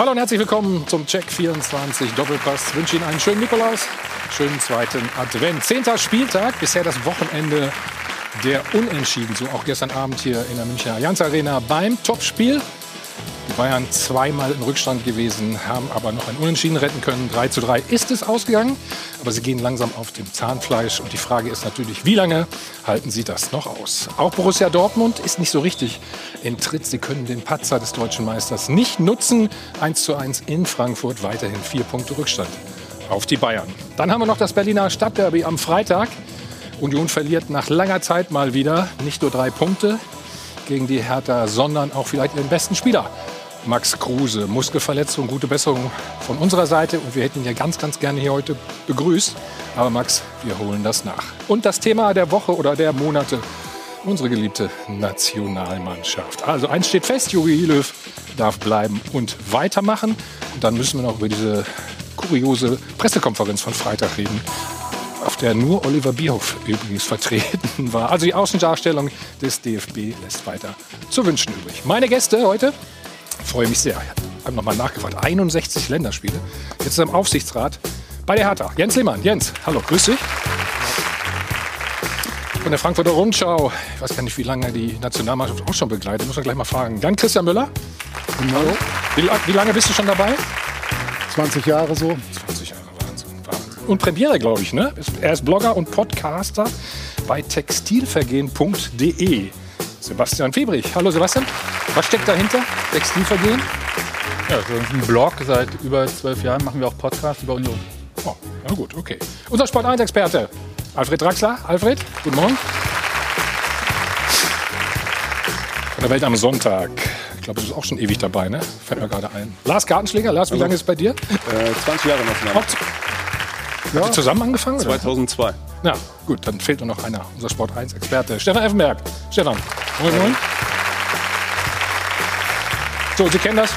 Hallo und herzlich willkommen zum Check 24 Doppelpass. Ich wünsche Ihnen einen schönen Nikolaus, schönen zweiten Advent. Zehnter Spieltag, bisher das Wochenende der Unentschieden. So auch gestern Abend hier in der Münchner Allianz Arena beim Topspiel. Die Bayern zweimal im Rückstand gewesen, haben aber noch ein Unentschieden retten können. 3 zu 3 ist es ausgegangen, aber sie gehen langsam auf dem Zahnfleisch. Und die Frage ist natürlich, wie lange halten sie das noch aus? Auch Borussia Dortmund ist nicht so richtig in Tritt. Sie können den Patzer des deutschen Meisters nicht nutzen. 1 zu 1 in Frankfurt, weiterhin vier Punkte Rückstand auf die Bayern. Dann haben wir noch das Berliner Stadtderby am Freitag. Union verliert nach langer Zeit mal wieder nicht nur drei Punkte gegen die Hertha, sondern auch vielleicht ihren besten Spieler. Max Kruse, Muskelverletzung, gute Besserung von unserer Seite und wir hätten ihn ja ganz, ganz gerne hier heute begrüßt. Aber Max, wir holen das nach. Und das Thema der Woche oder der Monate, unsere geliebte Nationalmannschaft. Also eins steht fest, Jogi Löw darf bleiben und weitermachen. Und dann müssen wir noch über diese kuriose Pressekonferenz von Freitag reden, auf der nur Oliver Bierhoff übrigens vertreten war. Also die Außendarstellung des DFB lässt weiter zu wünschen übrig. Meine Gäste heute freue mich sehr. Ich habe nochmal nachgefragt. 61 Länderspiele. Jetzt ist er im Aufsichtsrat bei der Hertha. Jens Lehmann. Jens, hallo, grüß dich. Von der Frankfurter Rundschau. Ich weiß gar nicht, wie lange die Nationalmannschaft auch schon begleitet. Muss man gleich mal fragen. Jan Christian Müller. Hallo. Wie, wie lange bist du schon dabei? 20 Jahre so. 20 Jahre, Wahnsinn. Wahnsinn. Und Premiere, glaube ich, ne? Er ist Blogger und Podcaster bei textilvergehen.de. Sebastian Fiebrich. Hallo Sebastian. Was steckt dahinter? Textilvergehen? Ja, so ein Blog. Seit über zwölf Jahren machen wir auch Podcasts über Union. Oh, na gut, okay. Unser Sport 1-Experte, Alfred Draxler. Alfred, guten Morgen. Von der Welt am Sonntag. Ich glaube, du bist auch schon ewig dabei, ne? Fällt mir gerade ein. Lars Gartenschläger. Lars, wie lange ist es bei dir? Äh, 20 Jahre noch. Habt ja. ihr zusammen angefangen? Oder? 2002. Ja, gut, dann fehlt nur noch einer, unser Sport 1-Experte, Stefan Effenberg. Stefan, moin, moin. So, Sie kennen das.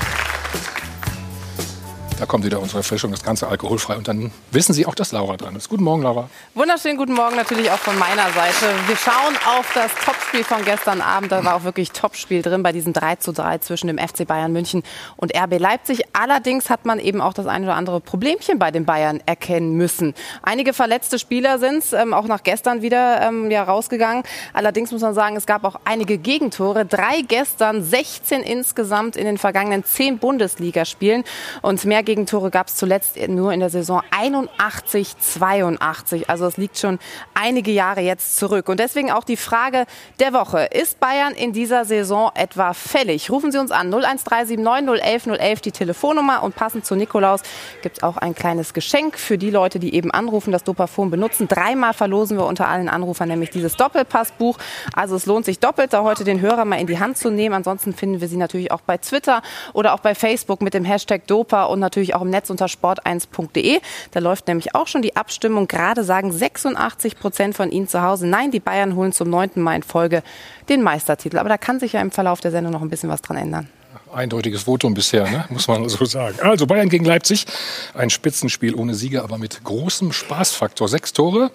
Da kommt wieder unsere Erfrischung, das Ganze alkoholfrei. Und dann wissen Sie auch, dass Laura dran ist. Guten Morgen, Laura. Wunderschönen guten Morgen natürlich auch von meiner Seite. Wir schauen auf das Topspiel von gestern Abend. Da war auch wirklich Topspiel drin bei diesem 3 zu 3 zwischen dem FC Bayern München und RB Leipzig. Allerdings hat man eben auch das ein oder andere Problemchen bei den Bayern erkennen müssen. Einige verletzte Spieler sind ähm, auch nach gestern wieder ähm, ja, rausgegangen. Allerdings muss man sagen, es gab auch einige Gegentore. Drei gestern, 16 insgesamt in den vergangenen zehn Bundesligaspielen. Und mehr Gegentore gab es zuletzt nur in der Saison 81, 82. Also es liegt schon einige Jahre jetzt zurück. Und deswegen auch die Frage der Woche. Ist Bayern in dieser Saison etwa fällig? Rufen Sie uns an 01379 011 011 die Telefonnummer und passend zu Nikolaus gibt es auch ein kleines Geschenk für die Leute, die eben anrufen, das Dopafon benutzen. Dreimal verlosen wir unter allen Anrufern nämlich dieses Doppelpassbuch. Also es lohnt sich doppelt, da heute den Hörer mal in die Hand zu nehmen. Ansonsten finden wir Sie natürlich auch bei Twitter oder auch bei Facebook mit dem Hashtag Dopa und natürlich natürlich auch im Netz unter sport1.de. Da läuft nämlich auch schon die Abstimmung. Gerade sagen 86 Prozent von Ihnen zu Hause, nein, die Bayern holen zum neunten Mal in Folge den Meistertitel. Aber da kann sich ja im Verlauf der Sendung noch ein bisschen was dran ändern eindeutiges Votum bisher, ne? muss man so sagen. Also Bayern gegen Leipzig, ein Spitzenspiel ohne Sieger, aber mit großem Spaßfaktor. Sechs Tore,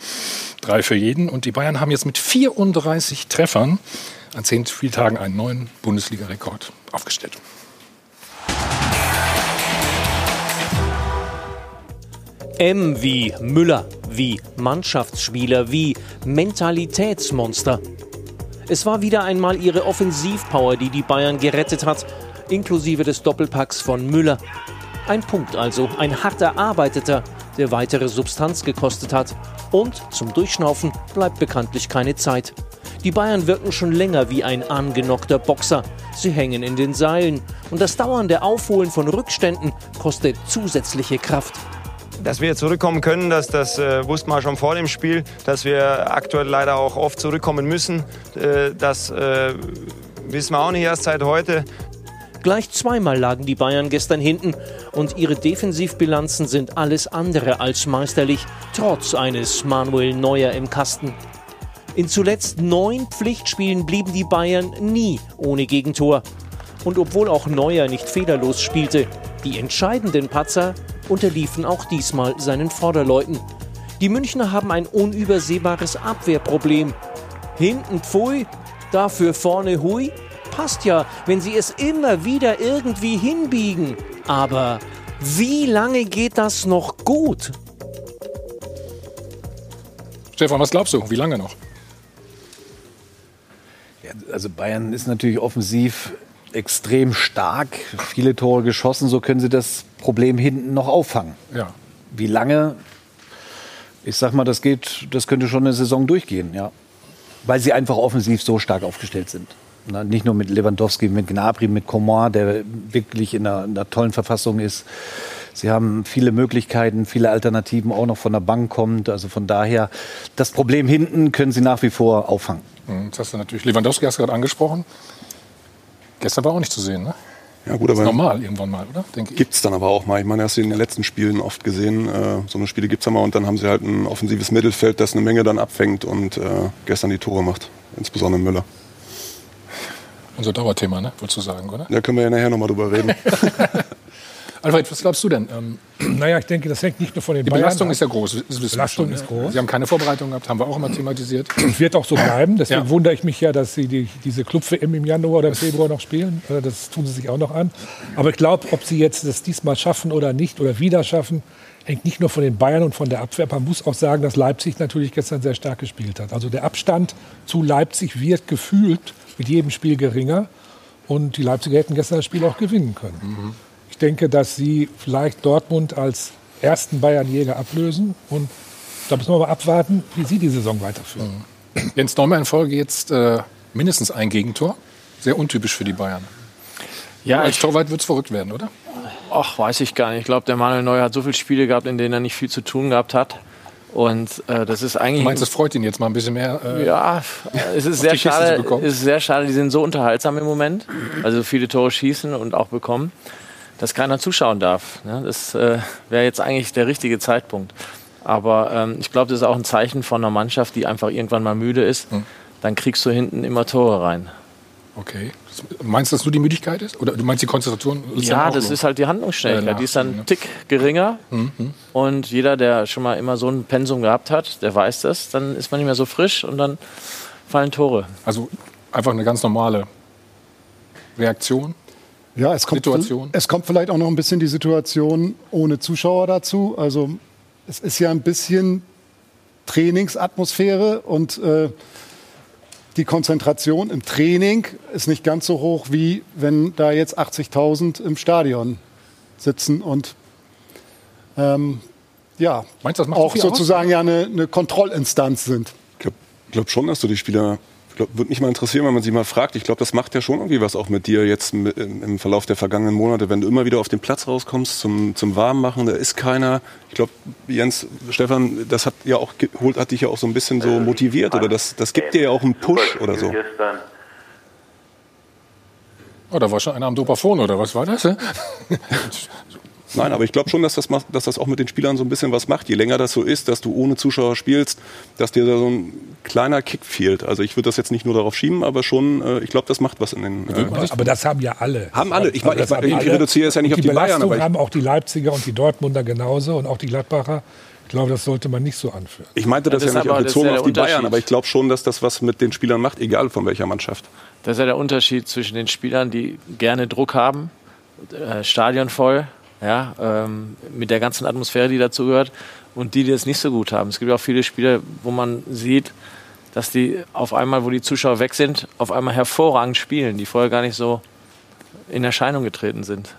drei für jeden. Und die Bayern haben jetzt mit 34 Treffern an zehn Spieltagen einen neuen Bundesliga-Rekord aufgestellt. M wie Müller, wie Mannschaftsspieler, wie Mentalitätsmonster. Es war wieder einmal ihre Offensivpower, die die Bayern gerettet hat, inklusive des Doppelpacks von Müller. Ein Punkt also, ein hart erarbeiteter, der weitere Substanz gekostet hat. Und zum Durchschnaufen bleibt bekanntlich keine Zeit. Die Bayern wirken schon länger wie ein angenockter Boxer. Sie hängen in den Seilen und das dauernde Aufholen von Rückständen kostet zusätzliche Kraft. Dass wir zurückkommen können, das, das äh, wussten wir schon vor dem Spiel. Dass wir aktuell leider auch oft zurückkommen müssen, äh, das äh, wissen wir auch nicht erst seit heute. Gleich zweimal lagen die Bayern gestern hinten und ihre Defensivbilanzen sind alles andere als meisterlich, trotz eines Manuel Neuer im Kasten. In zuletzt neun Pflichtspielen blieben die Bayern nie ohne Gegentor. Und obwohl auch Neuer nicht fehlerlos spielte, die entscheidenden Patzer unterliefen auch diesmal seinen Vorderleuten. Die Münchner haben ein unübersehbares Abwehrproblem. Hinten Pfui, dafür vorne Hui, passt ja, wenn sie es immer wieder irgendwie hinbiegen. Aber wie lange geht das noch gut? Stefan, was glaubst du? Wie lange noch? Ja, also Bayern ist natürlich offensiv extrem stark, viele Tore geschossen, so können sie das Problem hinten noch auffangen. Ja. Wie lange? Ich sag mal, das geht, das könnte schon eine Saison durchgehen, ja. Weil sie einfach offensiv so stark aufgestellt sind. Na, nicht nur mit Lewandowski, mit Gnabry, mit Coman, der wirklich in einer, in einer tollen Verfassung ist. Sie haben viele Möglichkeiten, viele Alternativen auch noch von der Bank kommt. Also von daher, das Problem hinten können sie nach wie vor auffangen. Hm, Jetzt hast du natürlich Lewandowski hast du gerade angesprochen. Gestern war auch nicht zu sehen, ne? Ja gut, Das ist aber normal irgendwann mal, oder? Denke ich. gibt es dann aber auch mal. Ich meine, hast du in den letzten Spielen oft gesehen. Äh, so eine Spiele gibt es mal und dann haben sie halt ein offensives Mittelfeld, das eine Menge dann abfängt und äh, gestern die Tore macht. Insbesondere Müller. Unser Dauerthema, ne? Wolltest du sagen, oder? Da können wir ja nachher nochmal drüber reden. Alfred, was glaubst du denn? Ähm, Naja, ich denke, das hängt nicht nur von den die Bayern Belastung ab. ist ja groß. Belastung ist groß. Sie haben keine Vorbereitung gehabt, haben wir auch immer thematisiert. Und wird auch so bleiben. Deswegen Ja. wundere ich mich ja, dass sie die, diese Club-WM im Januar oder im Februar noch spielen. Äh, Das tun sie sich auch noch an. Aber ich glaube, ob sie jetzt das diesmal schaffen oder nicht oder wieder schaffen, hängt nicht nur von den Bayern und von der Abwehr. Man muss auch sagen, dass Leipzig natürlich gestern sehr stark gespielt hat. Also der Abstand zu Leipzig wird gefühlt mit jedem Spiel geringer. Und die Leipziger hätten gestern das Spiel auch gewinnen können. Ich denke, dass sie vielleicht Dortmund als ersten Bayernjäger ablösen. Und da müssen wir mal abwarten, wie sie die Saison weiterführen. Jens Neumann in Folge jetzt äh, mindestens ein Gegentor. Sehr untypisch für die Bayern. Ja, Als ich, Torwart wird es verrückt werden, oder? ach, weiß ich gar nicht. Ich glaube, der Manuel Neuer hat so viele Spiele gehabt, in denen er nicht viel zu tun gehabt hat. Und äh, das ist eigentlich. Du meinst, das freut ihn jetzt mal ein bisschen mehr? Äh, ja, es ist sehr schade. bekommen? Es ist sehr schade. Die sind so unterhaltsam im Moment, also viele Tore schießen und auch bekommen, dass keiner zuschauen darf. Ne? Das äh, wäre jetzt eigentlich der richtige Zeitpunkt. Aber ähm, ich glaube, das ist auch ein Zeichen von einer Mannschaft, die einfach irgendwann mal müde ist. Hm. Dann kriegst du hinten immer Tore rein. Okay. Meinst du, dass nur die Müdigkeit ist? Oder du meinst die Konzentration? ist Ja, das ist halt die Handlungsschnelligkeit. Äh, die ist dann einen Tick geringer. Mhm. Und jeder, der schon mal immer so ein Pensum gehabt hat, der weiß das. Dann ist man nicht mehr so frisch und dann fallen Tore. Also einfach eine ganz normale Reaktion. Ja, es kommt, Situation. es kommt vielleicht auch noch ein bisschen die Situation ohne Zuschauer dazu. Also es ist ja ein bisschen Trainingsatmosphäre und äh, die Konzentration im Training ist nicht ganz so hoch, wie wenn da jetzt 80.000 im Stadion sitzen und ähm, ja, Meinst du, das macht so auch sozusagen ja eine, eine Kontrollinstanz sind. Ich glaube glaub schon, dass du die Spieler. Ich glaub, würde mich mal interessieren, wenn man sie mal fragt. Ich glaube, das macht ja schon irgendwie was auch mit dir jetzt im im Verlauf der vergangenen Monate, wenn du immer wieder auf den Platz rauskommst zum, zum Warmmachen, da ist keiner. Ich glaube, Jens, Stefan, das hat ja auch geholt, hat dich ja auch so ein bisschen so motiviert oder das, das gibt dir ja auch einen Push oder so. Oh, da war schon einer am Dopafon, oder was war das? Nein, aber ich glaube schon, dass das, macht, dass das auch mit den Spielern so ein bisschen was macht. Je länger das so ist, dass du ohne Zuschauer spielst, dass dir da so ein kleiner Kick fehlt. Also ich würde das jetzt nicht nur darauf schieben, aber schon, äh, ich glaube, das macht was in den. Äh, Aber das haben ja alle. Haben alle. Ich Also meine, ich, ich alle. reduziere es ja nicht Und auf die Bayern, Belastung aber ich, haben auch die Leipziger und die Dortmunder genauso und auch die Gladbacher. Ich glaube, das sollte man nicht so anführen. ich meinte das, Das ja nicht aber- bezogen ja auf die Bayern, aber ich glaube schon, dass das was mit den Spielern macht, egal von welcher Mannschaft. Das ist ja der Unterschied zwischen den Spielern, die gerne Druck haben, äh, Stadion voll, ja, ähm, mit der ganzen Atmosphäre, die dazu gehört, und die, die es nicht so gut haben. Es gibt auch viele Spiele, wo man sieht, dass die auf einmal, wo die Zuschauer weg sind, auf einmal hervorragend spielen, die vorher gar nicht so in Erscheinung getreten sind.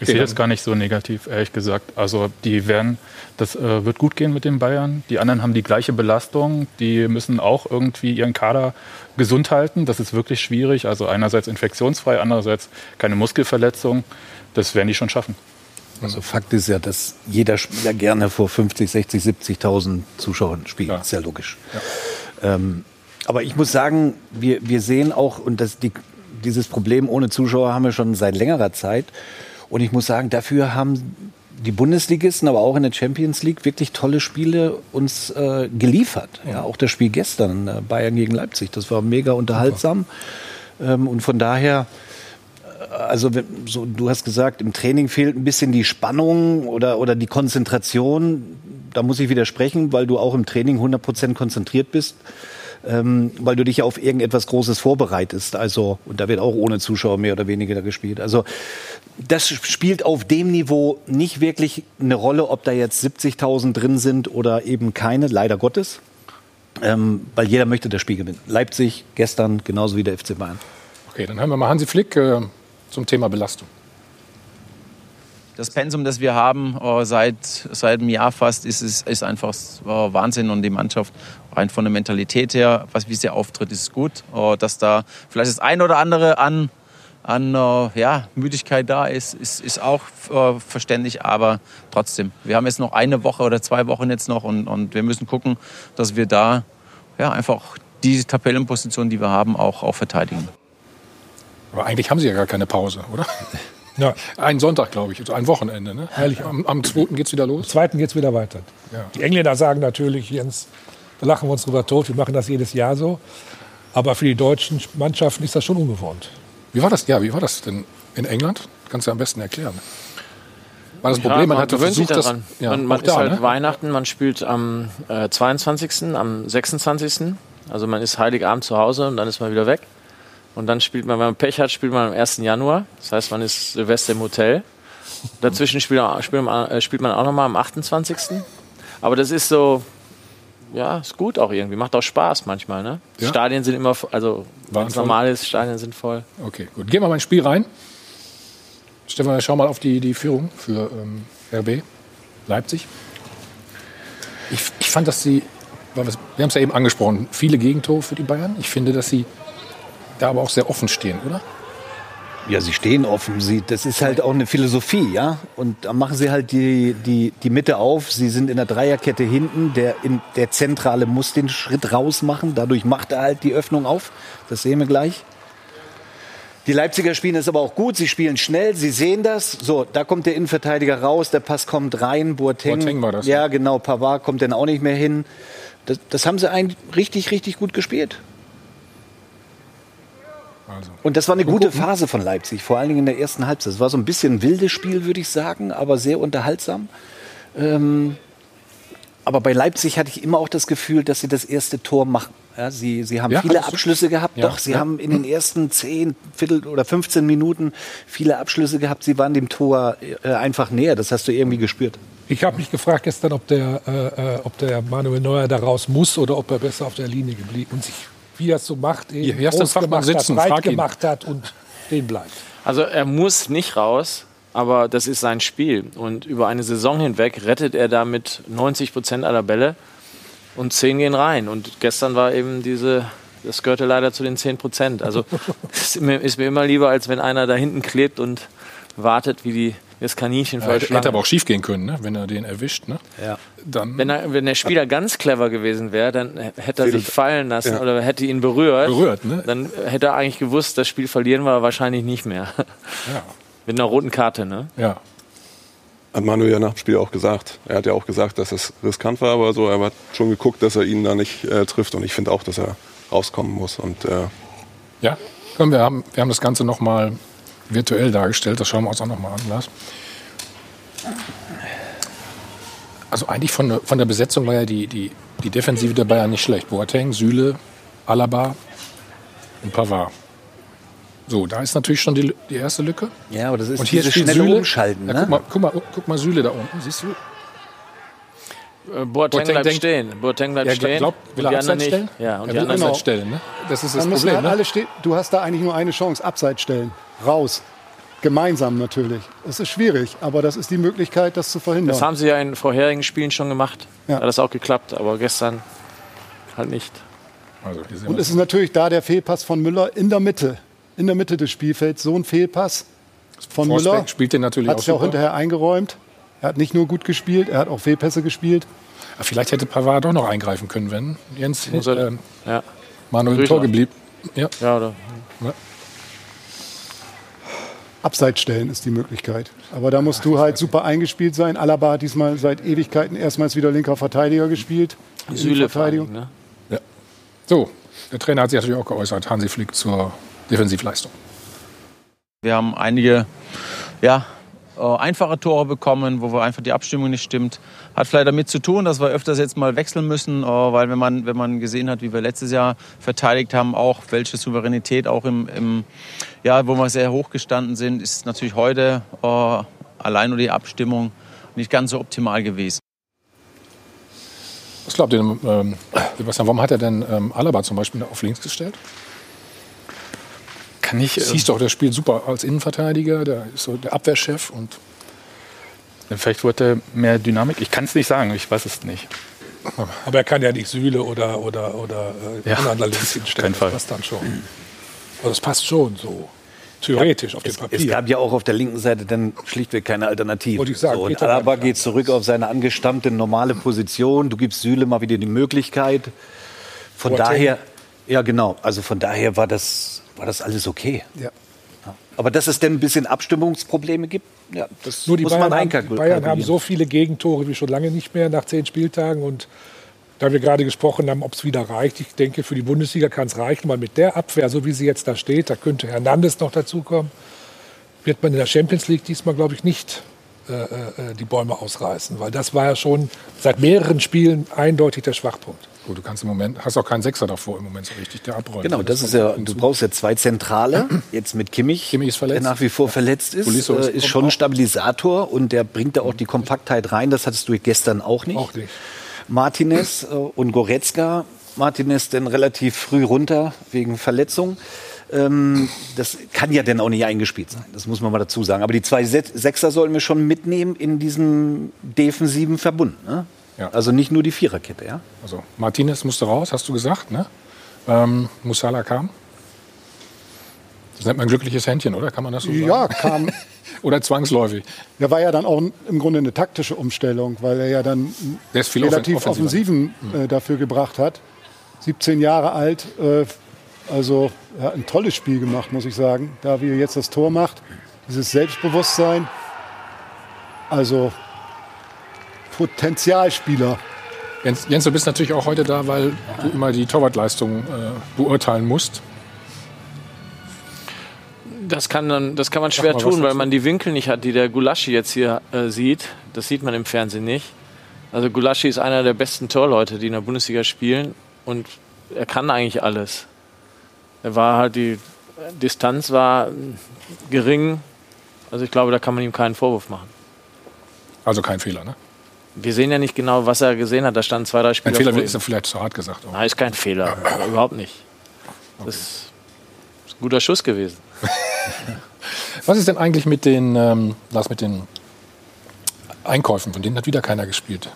Ich sehe das gar nicht so negativ, ehrlich gesagt. Also die werden, das äh, wird gut gehen mit den Bayern. Die anderen haben die gleiche Belastung. Die müssen auch irgendwie ihren Kader gesund halten. Das ist wirklich schwierig. Also einerseits infektionsfrei, andererseits keine Muskelverletzung. Das werden die schon schaffen. Also Fakt ist ja, dass jeder Spieler gerne vor 50, 60, 70.000 Zuschauern spielt. Ja. Ist ja logisch. Ähm, aber ich muss sagen, wir, wir sehen auch, und das, die, dieses Problem ohne Zuschauer haben wir schon seit längerer Zeit. Und ich muss sagen, dafür haben die Bundesligisten, aber auch in der Champions League wirklich tolle Spiele uns äh, geliefert. Ja, auch das Spiel gestern, äh, Bayern gegen Leipzig, das war mega unterhaltsam. Ähm, und von daher, also so, du hast gesagt, im Training fehlt ein bisschen die Spannung oder, oder die Konzentration. Da muss ich widersprechen, weil du auch im Training 100% konzentriert bist. ähm, weil du dich ja auf irgendetwas Großes vorbereitest. Also, und da wird auch ohne Zuschauer mehr oder weniger gespielt. Also, das spielt auf dem Niveau nicht wirklich eine Rolle, ob da jetzt 70.000 drin sind oder eben keine, leider Gottes. Ähm, weil jeder möchte das Spiel gewinnen. Leipzig gestern genauso wie der FC Bayern. Okay, dann hören wir mal Hansi Flick äh, zum Thema Belastung. Das Pensum, das wir haben äh, seit, seit einem Jahr fast, ist, ist, ist einfach äh, Wahnsinn. Und die Mannschaft, rein von der Mentalität her, was, wie sie auftritt, ist gut. Äh, dass da vielleicht das ein oder andere an, an ja, Müdigkeit da ist, ist, ist auch verständlich. Aber trotzdem, wir haben jetzt noch eine Woche oder zwei Wochen jetzt noch und, und wir müssen gucken, dass wir da ja, einfach diese Tabellenposition, die wir haben, auch, auch verteidigen. Aber eigentlich haben sie ja gar keine Pause, oder? Ja. Ein Sonntag, glaube ich, also ein Wochenende. Ne? Herrlich. Am, am 2. geht es wieder Am los. zweiten geht es wieder weiter. Ja. Die Engländer sagen natürlich, Jens, da lachen wir uns drüber tot, wir machen das jedes Jahr so. Aber für die deutschen Mannschaften ist das schon ungewohnt. Wie war das? Ja, wie war das denn in England? Kannst du am besten erklären. War das Problem, man, hatte gewöhnt sich versucht, das. Ja, man man ist da, halt ne? Weihnachten, man spielt am äh, 22., am 26. Also man ist Heiligabend zu Hause und dann ist man wieder weg. Und dann spielt man, wenn man Pech hat, spielt man am 1. Januar. Das heißt, man ist Silvester im Hotel. Dazwischen spielt, man, äh, spielt man auch nochmal am 28. Aber das ist so, ja, ist gut auch irgendwie. Macht auch Spaß manchmal. Ne? Die Ja. Stadien sind immer, also Waren wenn es voll? normal ist, Stadien sind voll. Okay, gut. Gehen wir mal ins Spiel rein. Stefan, schau mal auf die, die Führung für ähm, RB Leipzig. Ich, ich fand, dass sie, wir haben es ja eben angesprochen, viele Gegentore für die Bayern. Ich finde, dass sie da aber auch sehr offen stehen, oder? Ja, sie stehen offen. Sie, das ist halt auch eine Philosophie, ja. Und da machen sie halt die, die, die Mitte auf. Sie sind in der Dreierkette hinten. Der, in, der Zentrale muss den Schritt raus machen. Dadurch macht er halt die Öffnung auf. Das sehen wir gleich. Die Leipziger spielen das aber auch gut. Sie spielen schnell. Sie sehen das. So, da kommt der Innenverteidiger raus. Der Pass kommt rein. Boateng. Boateng war das, Ja, genau. Pavard kommt dann auch nicht mehr hin. Das, das haben sie eigentlich richtig, richtig gut gespielt. Also. Und das war eine gute Phase von Leipzig, vor allen Dingen in der ersten Halbzeit. Es war so ein bisschen ein wildes Spiel, würde ich sagen, aber sehr unterhaltsam. Ähm, aber bei Leipzig hatte ich immer auch das Gefühl, dass sie das erste Tor machen. Ja, sie, sie haben Ja, viele? Abschlüsse gehabt. Ja, Doch, sie haben in den ersten 10, Viertel oder 15 Minuten viele Abschlüsse gehabt. Sie waren dem Tor äh, einfach näher. Das hast du irgendwie gespürt. Ich habe mich gefragt gestern, ob der, äh, äh, ob der Manuel Neuer da raus muss oder ob er besser auf der Linie geblieben und sich, wie er es so macht, eben Hier, groß gemacht sitzen, hat, ihn. gemacht hat und den bleibt. Also er muss nicht raus, aber das ist sein Spiel. Und über eine Saison hinweg rettet er damit 90 Prozent aller Bälle und 10 gehen rein. Und gestern war eben diese, das gehörte leider zu den 10 Prozent. Also es ist mir, ist mir immer lieber, als wenn einer da hinten klebt und wartet, wie die, das Kaninchen der hätte, aber auch schief gehen können, ne? wenn er den erwischt. Ne? Ja. Dann Wenn, er, wenn der Spieler ganz clever gewesen wäre, dann hätte er sich fallen lassen Ja. oder hätte ihn berührt. berührt. Ne? Dann hätte er eigentlich gewusst, das Spiel verlieren wir wahrscheinlich nicht mehr. Ja. Mit einer roten Karte, ne? ja. Hat Manuel ja nach dem Spiel auch gesagt. Er hat ja auch gesagt, dass es riskant war, aber so, er hat schon geguckt, dass er ihn da nicht äh, trifft. Und ich finde auch, dass er rauskommen muss. Und äh, Ja, komm, wir haben, wir haben das Ganze noch mal virtuell dargestellt. Das schauen wir uns auch noch mal an, Lars. Also eigentlich von, der- von der Besetzung war ja die, die, die Defensive der Bayern nicht schlecht. Boateng, Süle, Alaba und Pavard. So, da ist natürlich schon die, die erste Lücke. Ja, aber das ist Und hier dieses schnelle Süle. Umschalten. Ja, Ne? guck, mal, guck, mal, guck mal Süle da unten, siehst du? Äh, Boateng, Boateng bleibt denkt- stehen. Boateng bleibt Er stehen. glaubt, will er Abseits stellen? nicht. Ja, und er die will anderen Abseits stellen, ne? Das ist das Dann Problem, halt ne? alle stehen. Du hast da eigentlich nur eine Chance, abseits stellen. Raus. Gemeinsam natürlich. Es ist schwierig, aber das ist die Möglichkeit, das zu verhindern. Das haben sie ja in vorherigen Spielen schon gemacht. Ja. Hat das auch geklappt, aber gestern halt nicht. Also, Und es ist natürlich da der Fehlpass von Müller in der Mitte. In der Mitte des Spielfelds. So ein Fehlpass von Forsberg Müller. spielt den natürlich Hat auch es ja auch hinterher eingeräumt. Er hat nicht nur gut gespielt, er hat auch Fehlpässe gespielt. Ja, Vielleicht hätte Pavard doch noch eingreifen können, wenn Jens Muss er- ähm, Ja, Manuel im. Tor geblieben. Ja, ja oder? Abseits stellen ist die Möglichkeit. Aber da musst du halt super eingespielt sein. Alaba hat diesmal seit Ewigkeiten erstmals wieder linker Verteidiger gespielt. Süle. Dingen, ne? So, der Trainer hat sich natürlich auch geäußert, Hansi Flick zur Defensivleistung. Wir haben einige ja, äh, einfache Tore bekommen, wo wir einfach die Abstimmung nicht stimmt. Hat vielleicht damit zu tun, dass wir öfters jetzt mal wechseln müssen, äh, weil wenn man, wenn man gesehen hat, wie wir letztes Jahr verteidigt haben, auch welche Souveränität auch im, im ja, wo wir sehr hoch gestanden sind, ist natürlich heute äh, allein nur die Abstimmung nicht ganz so optimal gewesen. Was glaubt ihr, ähm, Sebastian, warum hat er denn ähm, Alaba zum Beispiel auf links gestellt? Kann ich. Siehst doch, der spielt super als Innenverteidiger, der ist so der Abwehrchef und Vielleicht wollte er mehr Dynamik. Ich kann es nicht sagen, ich weiß es nicht. Aber er kann ja nicht Süle oder, oder, oder äh, Ja, anderen links hinstellen. Das passt dann schon. Also das passt schon so. Theoretisch auf dem Es Papier. gab ja auch auf der linken Seite dann schlichtweg keine Alternative. Wollte ich sagen, so, und Alaba geht zurück auf seine angestammte normale Position. Du gibst Süle mal wieder die Möglichkeit. Von Boateng. daher, ja genau, also von daher war das, war das alles okay. Ja. Aber dass es denn ein bisschen Abstimmungsprobleme gibt, ja, das Nur die muss Bayern, man haben, die einkalkulieren. Bayern haben so viele Gegentore wie schon lange nicht mehr nach zehn Spieltagen. Und da wir gerade gesprochen haben, ob es wieder reicht, ich denke, für die Bundesliga kann es reichen, weil mit der Abwehr, so wie sie jetzt da steht, da könnte Hernandez noch dazukommen, wird man in der Champions League diesmal, glaube ich, nicht äh, äh, die Bäume ausreißen. Weil das war ja schon seit mehreren Spielen eindeutig der Schwachpunkt. Gut, du kannst im Moment, hast auch keinen Sechser davor im Moment so richtig, der abräumt. Genau, das ist ja, du brauchst ja zwei Zentrale. Jetzt mit Kimmich, Kimmich ist verletzt. der nach wie vor verletzt ist, Tolisso ist- äh, ist schon ein Stabilisator und der bringt da auch die Kompaktheit rein. Das hattest du gestern auch nicht. Auch nicht. Martinez äh, und Goretzka. Martinez denn relativ früh runter wegen Verletzung. Ähm, das kann ja dann auch nicht eingespielt sein. Das muss man mal dazu sagen. Aber die zwei Se Sechser sollten wir schon mitnehmen in diesem defensiven Verbund. Ne? Ja. Also nicht nur die Viererkette, ja? Also Martinez musste raus, hast du gesagt, ne? Ähm, Musala kam. Das nennt man ein glückliches Händchen, oder? Kann man das so sagen? Ja, kam. Oder zwangsläufig. Der war ja dann auch im Grunde eine taktische Umstellung, weil er ja dann relativ offen- offensiver. Offensiven äh, dafür gebracht hat. 17 Jahre alt, äh, also er hat ein tolles Spiel gemacht, muss ich sagen. Da wie er jetzt das Tor macht, dieses Selbstbewusstsein. Also Potenzialspieler. Jens, Jens, du bist natürlich auch heute da, weil du immer die Torwartleistung äh, beurteilen musst. Das kann, dann, das kann man schwer mal tun, weil man die Winkel nicht hat, die der Gulaschi jetzt hier äh, sieht. Das sieht man im Fernsehen nicht. Also Gulaschi ist einer der besten Torleute, die in der Bundesliga spielen und er kann eigentlich alles. Er war halt die Distanz war äh, gering. Also ich glaube, da kann man ihm keinen Vorwurf machen. Also kein Fehler, ne? Wir sehen ja nicht genau, was er gesehen hat. Da standen zwei, drei Spieler Ein Fehler vor ist vielleicht zu hart gesagt. Auch. Nein, ist kein Fehler. Überhaupt nicht. Das ist ein guter Schuss gewesen. Was ist denn eigentlich mit den, ähm, Lars, mit den Einkäufen? Von denen hat wieder keiner gespielt.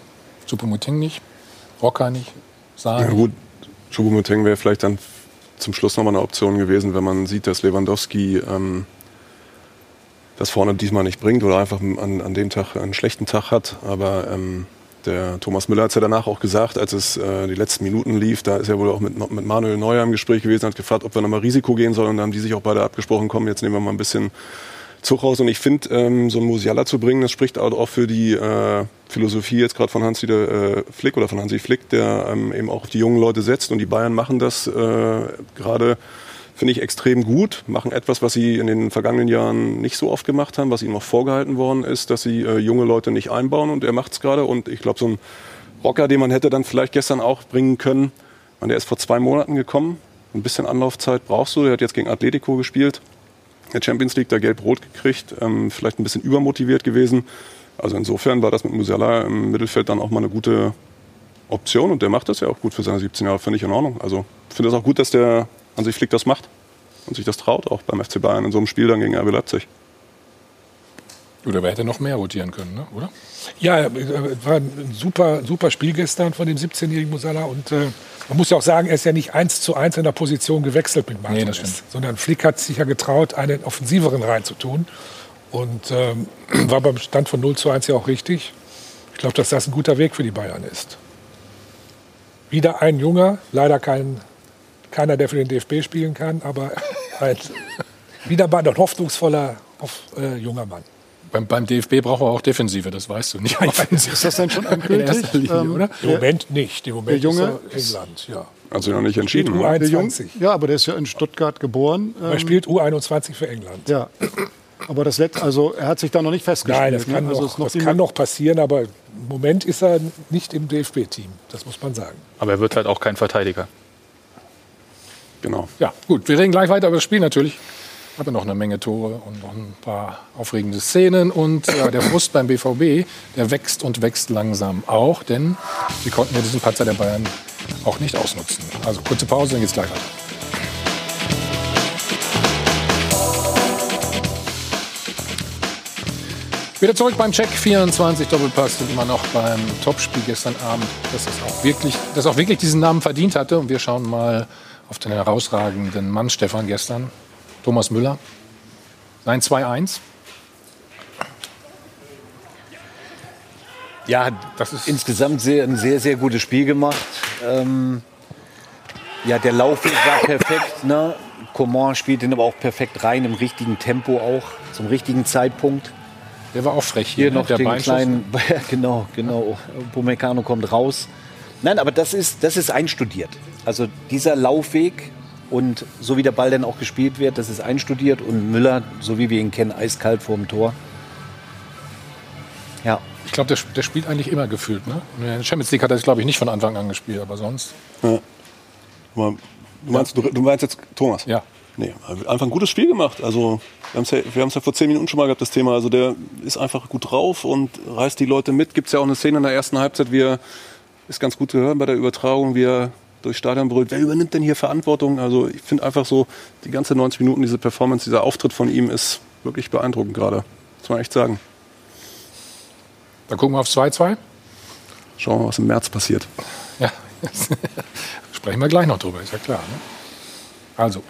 Choupo-Moting nicht, Rocker nicht, Saar Ja nicht. gut, Choupo-Moting wäre vielleicht dann zum Schluss nochmal eine Option gewesen, wenn man sieht, dass Lewandowski ähm, das vorne diesmal nicht bringt oder einfach an, an dem Tag einen schlechten Tag hat. Aber ähm, der Thomas Müller hat es ja danach auch gesagt, als es äh, die letzten Minuten lief, da ist er wohl auch mit, mit Manuel Neuer im Gespräch gewesen, hat gefragt, ob wir nochmal Risiko gehen sollen. Und da haben die sich auch beide abgesprochen, komm, jetzt nehmen wir mal ein bisschen Zug raus. Und ich finde, ähm, so einen Musiala zu bringen, das spricht auch auch für die äh, Philosophie jetzt gerade von Hans-Dieter äh, Flick oder von Hansi Flick, der ähm, eben auch auf die jungen Leute setzt. Und die Bayern machen das äh, gerade, finde ich, extrem gut. Machen etwas, was sie in den vergangenen Jahren nicht so oft gemacht haben, was ihnen noch vorgehalten worden ist, dass sie äh, junge Leute nicht einbauen. Und er macht es gerade. Und ich glaube, so ein Rocker, den man hätte dann vielleicht gestern auch bringen können, man, der ist vor zwei Monaten gekommen. Ein bisschen Anlaufzeit brauchst du. Der hat jetzt gegen Atletico gespielt der Champions League da gelb-rot gekriegt, ähm, vielleicht ein bisschen übermotiviert gewesen. Also insofern war das mit Musiala im Mittelfeld dann auch mal eine gute Option und der macht das ja auch gut für seine 17 Jahre, finde ich in Ordnung. Also finde es auch gut, dass der an sich Flick das macht und sich das traut, auch beim FC Bayern in so einem Spiel dann gegen RB Leipzig. Oder wer hätte noch mehr rotieren können, ne? oder? Ja, äh, war ein super, super Spiel gestern von dem 17-jährigen Musala. Und äh, man muss ja auch sagen, er ist ja nicht eins zu eins in der Position gewechselt mit Martinez. Nee. Sondern Flick hat sich ja getraut, einen offensiveren reinzutun. Und ähm, war beim Stand von 0 zu 1 ja auch richtig. Ich glaube, dass das ein guter Weg für die Bayern ist. Wieder ein Junger, leider kein, keiner, der für den DFB spielen kann, aber ein, wieder mal ein hoffnungsvoller hoff, äh, junger Mann. Beim, beim DFB braucht er auch Defensive, das weißt du nicht. Ist das denn schon In endgültig? erster Linie, Ähm, oder? Im Moment nicht. Im Moment der Junge ist er England, ja. Also noch nicht entschieden. U21. oder? Der Jung, ja, aber der ist ja in Stuttgart geboren. Er Ähm, spielt U21 für England. Ja. Aber das let, also er hat sich da noch nicht festgespielt. Nein, das kann, ne? also noch, ist noch das kann noch passieren, aber im Moment ist er nicht im DFB-Team. Das muss man sagen. Aber er wird halt auch kein Verteidiger. Genau. Ja, gut, wir reden gleich weiter über das Spiel natürlich. Habe noch eine Menge Tore und noch ein paar aufregende Szenen. Und ja, der Frust beim BVB, der wächst und wächst langsam auch, denn sie konnten ja diesen Patzer der Bayern auch nicht ausnutzen. Also kurze Pause, dann geht's gleich weiter. Wieder zurück beim Check 24 Doppelpass sind immer noch beim Topspiel gestern Abend, das auch wirklich, das auch wirklich diesen Namen verdient hatte. Und wir schauen mal auf den herausragenden Mann Stefan gestern, Thomas Müller. Sein 2-1. Ja, das ist insgesamt sehr, ein sehr, sehr gutes Spiel gemacht. Ähm, ja, der Laufweg war perfekt. Ne? Coman spielt ihn aber auch perfekt rein, im richtigen Tempo auch, zum richtigen Zeitpunkt. Der war auch frech Hier ne? noch der den Beinschuss. kleinen, ja, genau, genau. Pomecano kommt raus. Nein, aber das ist, das ist einstudiert. Also dieser Laufweg und so wie der Ball dann auch gespielt wird, das ist einstudiert und Müller, so wie wir ihn kennen, eiskalt vorm Tor. Ja, Ich glaube, der, der spielt eigentlich immer gefühlt. Ne? In der Champions League hat er, glaube ich, nicht von Anfang an gespielt, aber sonst. Ja. Du meinst, du, du meinst jetzt Thomas? Ja. Nee, einfach ein gutes Spiel gemacht. Also wir haben es ja, ja vor zehn Minuten schon mal gehabt, das Thema. Also der ist einfach gut drauf und reißt die Leute mit. Gibt es ja auch eine Szene in der ersten Halbzeit, wie er, ist ganz gut zu hören bei der Übertragung, wie er durchs Stadion brüllt, wer übernimmt denn hier Verantwortung? Also ich finde einfach so, die ganze 90 Minuten, diese Performance, dieser Auftritt von ihm ist wirklich beeindruckend gerade. Muss man echt sagen. Dann gucken wir auf 2-2. Schauen wir mal, was im März passiert. Ja, sprechen wir gleich noch drüber, ist ja klar. Ne? Also,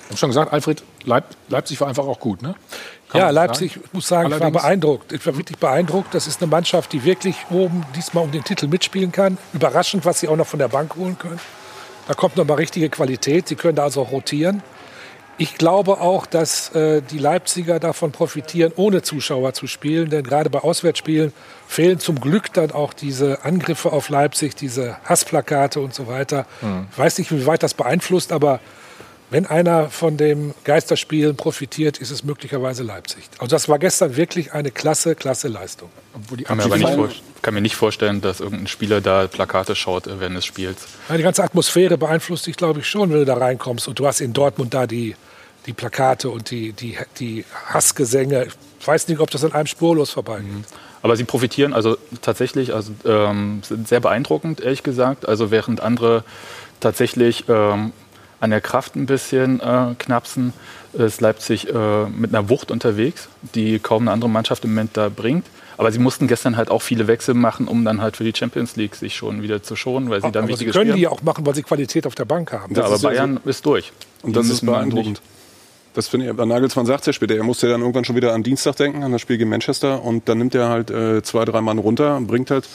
ich habe schon gesagt, Alfred, Leip Leipzig war einfach auch gut. Ne? Kann ja, Leipzig, sagen. ich muss sagen, ich war Allerdings- beeindruckt. Ich war wirklich beeindruckt. Das ist eine Mannschaft, die wirklich oben diesmal um den Titel mitspielen kann. Überraschend, was sie auch noch von der Bank holen können. Da kommt noch mal richtige Qualität. Sie können da also auch rotieren. Ich glaube auch, dass äh, die Leipziger davon profitieren, ohne Zuschauer zu spielen. Denn gerade bei Auswärtsspielen fehlen zum Glück dann auch diese Angriffe auf Leipzig, diese Hassplakate und so weiter. Hm. Ich weiß nicht, wie weit das beeinflusst, aber wenn einer von dem Geisterspielen profitiert, ist es möglicherweise Leipzig. Also das war gestern wirklich eine klasse, klasse Leistung. Kann mir, aber nicht vor, kann mir nicht vorstellen, dass irgendein Spieler da Plakate schaut äh, während des Spiels. Die ganze Atmosphäre beeinflusst dich, glaube ich, schon, wenn du da reinkommst. Und du hast in Dortmund da die, die Plakate und die, die, die Hassgesänge. Ich weiß nicht, ob das an einem spurlos vorbeigeht. Aber sie profitieren also tatsächlich, also ähm, sind sehr beeindruckend, ehrlich gesagt. Also während andere tatsächlich ähm, an der Kraft ein bisschen äh, knapsen, ist Leipzig äh, mit einer Wucht unterwegs, die kaum eine andere Mannschaft im Moment da bringt. Aber sie mussten gestern halt auch viele Wechsel machen, um dann halt für die Champions League sich schon wieder zu schonen, weil sie dann Aber sie können Spiele die ja auch machen, weil sie Qualität auf der Bank haben. Ja, aber ist ja Bayern ist durch. Und Die das ist beeindruckend. Das finde ich, Nagelsmann sagt ja später, er musste dann irgendwann schon wieder an Dienstag denken, an das Spiel gegen Manchester. Und dann nimmt er halt äh, zwei, drei Mann runter und bringt halt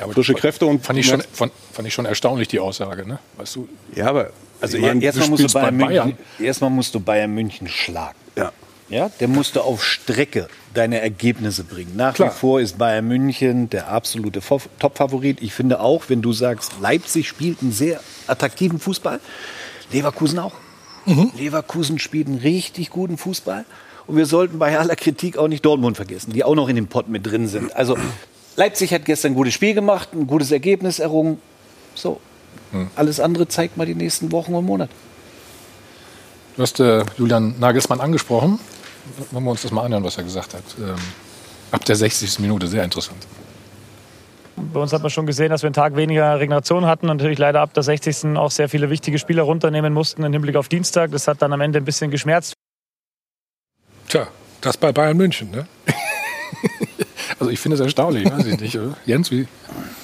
aber frische Kräfte. Und Fand ich, schon, fand, fand ich schon erstaunlich, die Aussage. Ne? Weißt du, ja, aber Also erstmal musst, bei. München, erstmal musst du Bayern München schlagen. ja. Ja, der musste auf Strecke deine Ergebnisse bringen. Nach Klar. wie vor ist Bayern München der absolute Top-Favorit. Ich finde auch, wenn du sagst, Leipzig spielt einen sehr attraktiven Fußball, Leverkusen auch. Leverkusen spielt einen richtig guten Fußball. Und wir sollten bei aller Kritik auch nicht Dortmund vergessen, die auch noch in dem Pott mit drin sind. Also Leipzig hat gestern ein gutes Spiel gemacht, ein gutes Ergebnis errungen. So, alles andere zeigt mal die nächsten Wochen und Monate. du hast äh, Julian Nagelsmann angesprochen. Wollen wir uns das mal anhören, was er gesagt hat. Ähm, ab der 60. Minute, sehr interessant. Bei uns hat man schon gesehen, dass wir einen Tag weniger Regeneration hatten und natürlich leider ab der 60. auch sehr viele wichtige Spieler runternehmen mussten im Hinblick auf Dienstag. Das hat dann am Ende ein bisschen geschmerzt. Tja, das bei Bayern München. Ne? Also ich finde es erstaunlich, weiß ich nicht. Oder? Jens, wie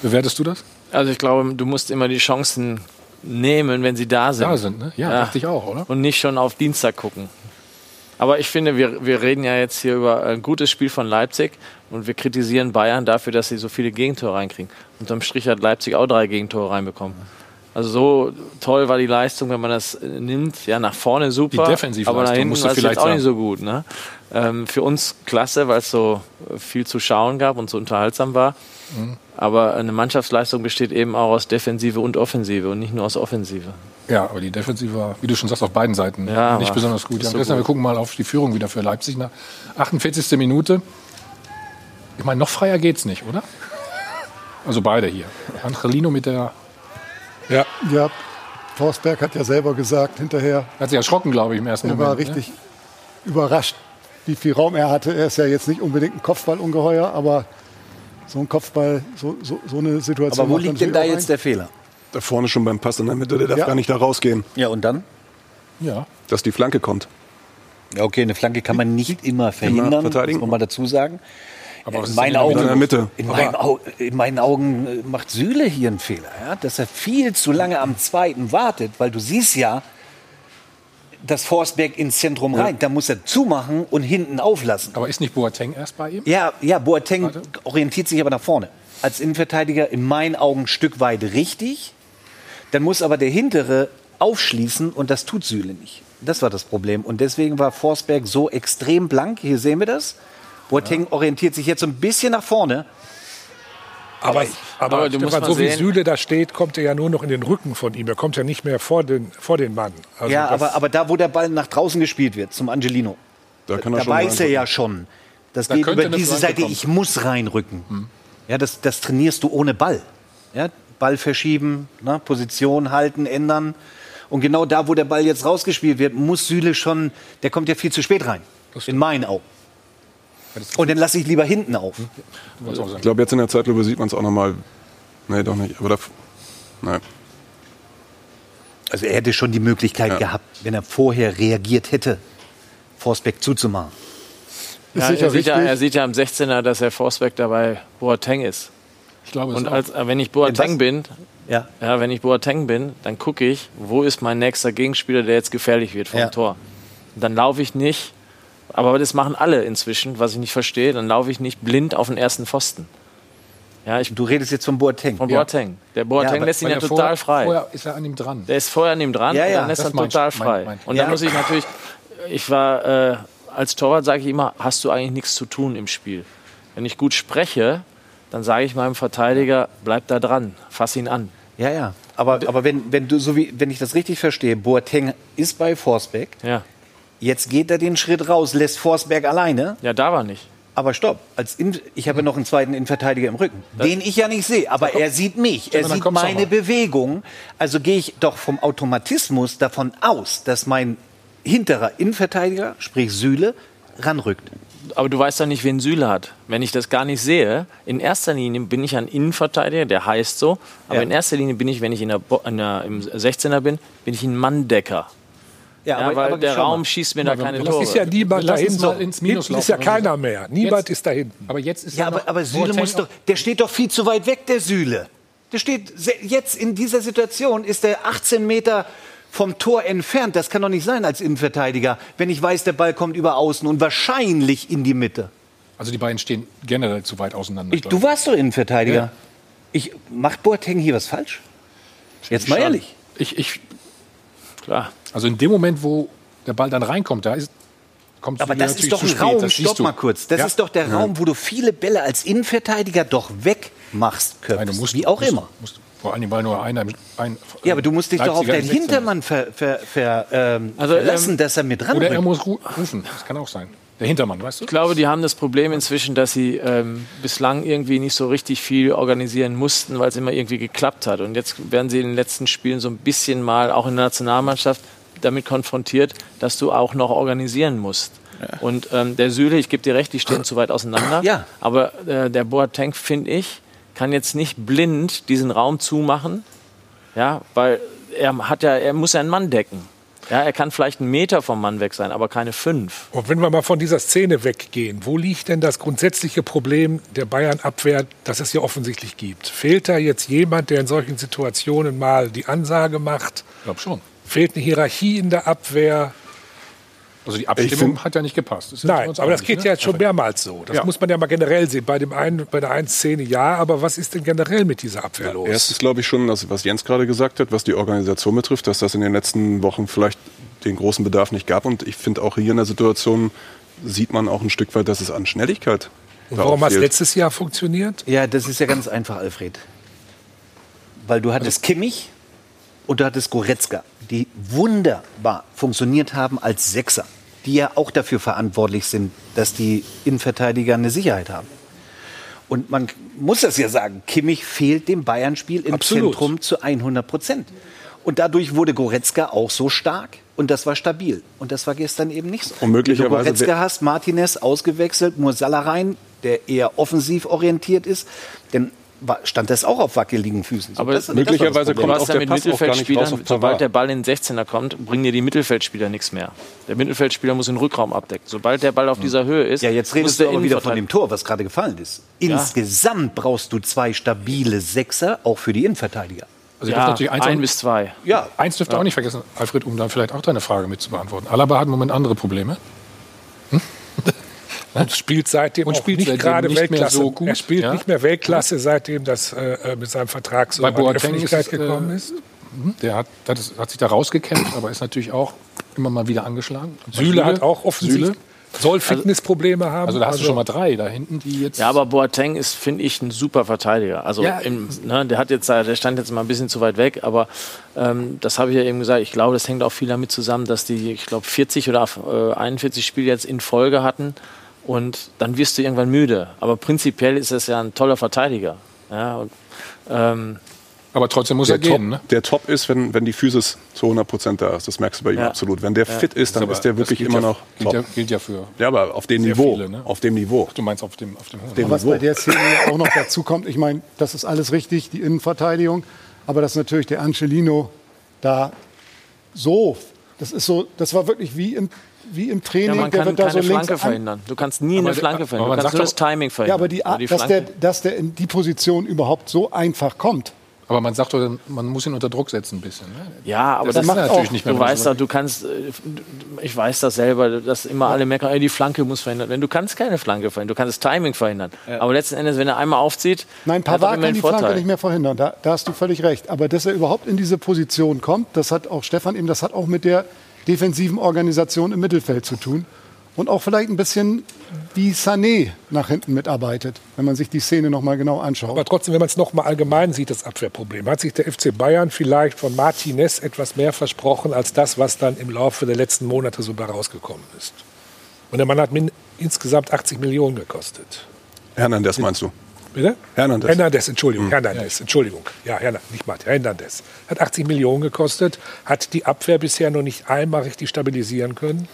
bewertest du das? Also ich glaube, du musst immer die Chancen nehmen, wenn sie da sind. Da sind, ne? Ja, dachte ich auch, oder? Und nicht schon auf Dienstag gucken. Aber ich finde, wir, wir reden ja jetzt hier über ein gutes Spiel von Leipzig und wir kritisieren Bayern dafür, dass sie so viele Gegentore reinkriegen. Unterm Strich hat Leipzig auch drei Gegentore reinbekommen. Also so toll war die Leistung, wenn man das äh, nimmt. Ja, nach vorne super, Die Defensivleistung aber nach hinten war es vielleicht auch sagen. nicht so gut. Ne? Ähm, für uns klasse, weil es so viel zu schauen gab und so unterhaltsam war. Mhm. Aber eine Mannschaftsleistung besteht eben auch aus Defensive und Offensive und nicht nur aus Offensive. Ja, aber die Defensive war, wie du schon sagst, auf beiden Seiten Ja, nicht besonders gut. Ja, so Christian, wir gut. gucken mal auf die Führung wieder für Leipzig nach 48. Minute. Ich meine, noch freier geht's nicht, oder? Also beide hier. Angelino mit der. Ja, Ja, Forsberg hat ja selber gesagt hinterher, Hat sich erschrocken, glaube ich, im ersten er Moment. war richtig überrascht, wie viel Raum er hatte. Er ist ja jetzt nicht unbedingt ein Kopfballungeheuer, aber so ein Kopfball, so, so, so eine Situation. Aber wo liegt denn da jetzt der Fehler? Da vorne schon beim Pass in der Mitte, der darf Ja. gar nicht da rausgehen, Ja, und dann? Ne? Ja. dass die Flanke kommt. Ja, okay, eine Flanke kann man nicht immer verhindern, verteidigen. muss man mal dazu sagen. Aber in meinen, Augen, in? In, meinen Au in meinen Augen äh, macht Süle hier einen Fehler, ja? dass er viel zu lange am zweiten wartet, weil du siehst ja, dass Forsberg ins Zentrum rein, da muss er zumachen und hinten auflassen. Aber ist nicht Boateng erst bei ihm? Ja, ja, Boateng Warte. orientiert sich aber nach vorne. Als Innenverteidiger in meinen Augen ein Stück weit richtig. Dann muss aber der hintere aufschließen und das tut Süle nicht. Das war das Problem. Und deswegen war Forsberg so extrem blank. Hier sehen wir das. Boateng orientiert sich jetzt so ein bisschen nach vorne. aber, aber, aber du musst Stefan, so wie sehen- Süle da steht, kommt er ja nur noch in den Rücken von ihm. Er kommt ja nicht mehr vor den, vor den Mann. Also ja, aber, aber da, wo der Ball nach draußen gespielt wird, zum Angelino, Da kann er da schon weiß er ja schon, das Da geht über diese Seite, kommen. ich muss reinrücken. Ja, das, das trainierst du ohne Ball. Ja, Ball verschieben, ne, Position halten, ändern. Und genau da, wo der Ball jetzt rausgespielt wird, muss Süle schon, der kommt ja viel zu spät rein. In meinen Augen. Und dann lasse ich lieber hinten auf. Sagen. Ich glaube, jetzt in der Zeitlupe sieht man es auch nochmal. Nee, doch nicht. Aber da. Nein. Also er hätte schon die Möglichkeit Ja. gehabt, wenn er vorher reagiert hätte, Forsbeck zuzumachen. Ja, er, sieht ja, er sieht ja am 16er, dass er Forsberg dabei Boateng ist. Ich glaube, es Und ist auch- als, äh, wenn ich Boateng bin, Ja. ja, wenn ich Boateng bin, dann gucke ich, wo ist mein nächster Gegenspieler, der jetzt gefährlich wird vom Ja. Tor. Und dann laufe ich nicht, aber das machen alle inzwischen, was ich nicht verstehe, dann laufe ich nicht blind auf den ersten Pfosten. Ja, ich Du redest jetzt von Boateng. von Boateng. Der Boateng aber- lässt ihn ja total vorher- frei. Vorher ist er an ihm dran. Der ist vorher an ihm dran Ja, und ja, dann lässt das er ihn mein ich, total mein- frei. mein- und Ja. dann muss ich natürlich, ich war äh, als Torwart sage ich immer, hast du eigentlich nichts zu tun im Spiel. Wenn ich gut spreche, dann sage ich meinem Verteidiger, bleib da dran, fass ihn an. Ja, ja. Aber, aber wenn, wenn du so wie, wenn ich das richtig verstehe, Boateng ist bei Forsberg. Ja, Jetzt geht er den Schritt raus, lässt Forsberg alleine. ja da war nicht. Aber stopp, als In ich habe noch einen zweiten Innenverteidiger im Rücken, den ich ja nicht sehe. Aber er sieht mich, er sieht meine. Bewegung. Also gehe ich doch vom Automatismus davon aus, dass mein hinterer Innenverteidiger, sprich Süle, ranrückt. Aber du weißt doch nicht, wen Süle hat. Wenn ich das gar nicht sehe, in erster Linie bin ich ein Innenverteidiger, der heißt so. Aber Ja. in erster Linie bin ich, wenn ich in der, Bo in der, im 16er bin, bin ich ein Manndecker. Ja, weil der schau mal. Raum schießt mir da keine das Das Tore. ist ja niemand mal So, ins Minus hinten ist ja keiner mehr. Niemand Jetzt- ist da hinten. Aber jetzt ist Ja, er aber, aber Süle muss doch, der steht doch viel zu weit weg, der Süle. Der steht jetzt in dieser Situation, ist der 18 Meter vom Tor entfernt. Das kann doch nicht sein als Innenverteidiger, wenn ich weiß, der Ball kommt über außen und wahrscheinlich in die Mitte. Also die beiden stehen generell zu weit auseinander. Ich, du warst doch Innenverteidiger. Ja. Ich, macht Boateng hier was falsch? Jetzt mal ehrlich. Ich, ich, Klar. Also in dem Moment, wo der Ball dann reinkommt, da ist, kommt Aber das ist doch ein Raum, das stopp mal kurz. Das Ja. ist doch der Raum, wo du viele Bälle als Innenverteidiger doch wegmachst, Nein, Köpfst, du musst, wie auch musst, immer. Musst, vor allem, weil nur einer ein, Ja, aber du musst dich doch auf Leipziger deinen im 16er Hintermann ver, ver, ver, ähm, Also, verlassen, ähm, dass er mit dran Oder er muss ru- rufen. Das kann auch sein. Der Hintermann, weißt du? Ich glaube, die haben das Problem inzwischen, dass sie ähm, bislang irgendwie nicht so richtig viel organisieren mussten, weil es immer irgendwie geklappt hat. Und jetzt werden sie in den letzten Spielen so ein bisschen mal, auch in der Nationalmannschaft, damit konfrontiert, dass du auch noch organisieren musst. Und ähm, der Süle, ich gebe dir recht, die stehen zu weit auseinander. Ja. Aber äh, der Boateng, finde ich, kann jetzt nicht blind diesen Raum zumachen, ja, weil er hat ja, er muss ja einen Mann decken. Ja, er kann vielleicht einen Meter vom Mann weg sein, aber keine fünf. Und wenn wir mal von dieser Szene weggehen, wo liegt denn das grundsätzliche Problem der Bayern-Abwehr, das es ja offensichtlich gibt? Fehlt da jetzt jemand, der in solchen Situationen mal die Ansage macht? Ich glaube schon. Fehlt eine Hierarchie in der Abwehr? Also die Abstimmung hat ja nicht gepasst. Das Nein, aber das geht ne? ja jetzt schon mehrmals so. Das Ja. muss man ja mal generell sehen. Bei, dem einen, bei der einen Szene ja, aber was ist denn generell mit dieser Abwehr los? Erstens glaube ich schon, dass, was Jens gerade gesagt hat, was die Organisation betrifft, dass das in den letzten Wochen vielleicht den großen Bedarf nicht gab. Und ich finde auch hier in der Situation sieht man auch ein Stück weit, dass es an Schnelligkeit Und warum hat es letztes Jahr funktioniert? Ja, das ist ja ganz einfach, Alfred. Weil du hattest Kimmich und du hattest Goretzka, die wunderbar funktioniert haben als Sechser, die ja auch dafür verantwortlich sind, dass die Innenverteidiger eine Sicherheit haben. Und man muss das ja sagen, Kimmich fehlt dem Bayern-Spiel im Absolut. Zentrum zu 100 Prozent. Und dadurch wurde Goretzka auch so stark und das war stabil. Und das war gestern eben nicht so. Und möglicherweise Wenn du Goretzka hast, Martinez ausgewechselt, Mursala rein, der eher offensiv orientiert ist, war- stand das auch auf wackeligen Füßen. So, Aber das- das das möglicherweise. Du kommt auch ja der mit Pass auch gar nicht raus Mittelfeldspielern, auf sobald der Ball in den 16er kommt, bringen dir die Mittelfeldspieler nichts mehr. Der Mittelfeldspieler muss den Rückraum abdecken. Sobald der Ball auf dieser Höhe ist, Ja, jetzt muss redest du der aber wieder von dem Tor, was gerade gefallen ist. Insgesamt brauchst du zwei stabile Sechser, auch für die Innenverteidiger. Also Ja, natürlich eins, ein bis zwei. Ja, eins dürft ihr auch nicht vergessen, Alfred, um dann vielleicht auch deine Frage mit zu beantworten. Alaba hat im Moment andere Probleme. Und spielt seitdem Und auch spielt nicht gerade nicht Weltklasse. so gut, er spielt ja. nicht mehr Weltklasse, seitdem das äh, mit seinem Vertrag so Bei an die Boateng ist Öffentlichkeit es, äh, gekommen ist. Der hat, hat, hat sich da rausgekämpft, aber ist natürlich auch immer mal wieder angeschlagen. Bei Süle hat auch offensichtlich Süle. soll Fitnessprobleme haben. Also da hast du schon mal drei da hinten, die jetzt. Ja, aber Boateng ist, finde ich, ein super Verteidiger. Also Ja. im, ne, der hat jetzt, der stand jetzt mal ein bisschen zu weit weg, aber ähm, das habe ich ja eben gesagt. Ich glaube, das hängt auch viel damit zusammen, dass die, ich glaube, 40 oder äh, 41 Spiele jetzt in Folge hatten und dann wirst du irgendwann müde. Aber prinzipiell ist es ja ein toller Verteidiger. Ja, und, ähm, aber trotzdem muss Der er gehen, Top, ne? der Top ist, wenn, wenn die Physis zu 100 Prozent da ist. Das merkst du bei ihm Ja. absolut. Wenn der fit ist, dann Aber ist der wirklich immer ja, noch gilt top. ja, gilt ja für. Ja, aber auf dem Niveau. viele, ne? Auf dem Niveau. Du meinst auf dem, auf dem hohen. dem Was Niveau. bei der Szene ja auch noch dazu kommt, ich meine, das ist alles richtig, die Innenverteidigung, aber dass natürlich der Angelino da so, das ist so, das war wirklich wie im, wie im ja, Training, man der kann wird da so keine links Flanke an, verhindern. Du kannst nie Aber eine Flanke verhindern. man Du kannst nur das Timing verhindern. Ja, aber die, die dass, der, dass der in die Position überhaupt so einfach kommt. Aber man sagt doch, man muss ihn unter Druck setzen ein bisschen. Ne? Ja, aber Das das, macht er natürlich nicht mehr, Du weißt so- doch, du kannst, äh, ich weiß das selber, dass immer alle merken, ey, die Flanke muss verhindern. Wenn du kannst keine Flanke verhindern, du kannst das Timing verhindern. Aber letzten Endes, wenn er einmal aufzieht, Nein, hat er Pavard kann die Vorteil. Flanke nicht mehr verhindern. Da, da hast du völlig recht. Aber dass er überhaupt in diese Position kommt, das hat auch Stefan eben, das hat auch mit der defensiven Organisation im Mittelfeld zu tun. Und auch vielleicht ein bisschen wie Sané nach hinten mitarbeitet, wenn man sich die Szene noch mal genau anschaut. Aber trotzdem, wenn man es noch mal allgemein sieht, das Abwehrproblem, hat sich der FC Bayern vielleicht von Martinez etwas mehr versprochen als das, was dann im Laufe der letzten Monate so bei rausgekommen ist. Und der Mann hat min insgesamt 80 Millionen gekostet. Hernandez meinst du? Bitte? Hernandez. Hernandez, Entschuldigung, Hernandez, Entschuldigung. Ja, Hernandez, nicht Martin, Hernandez. Hat 80 Millionen gekostet, hat die Abwehr bisher noch nicht einmal richtig stabilisieren können.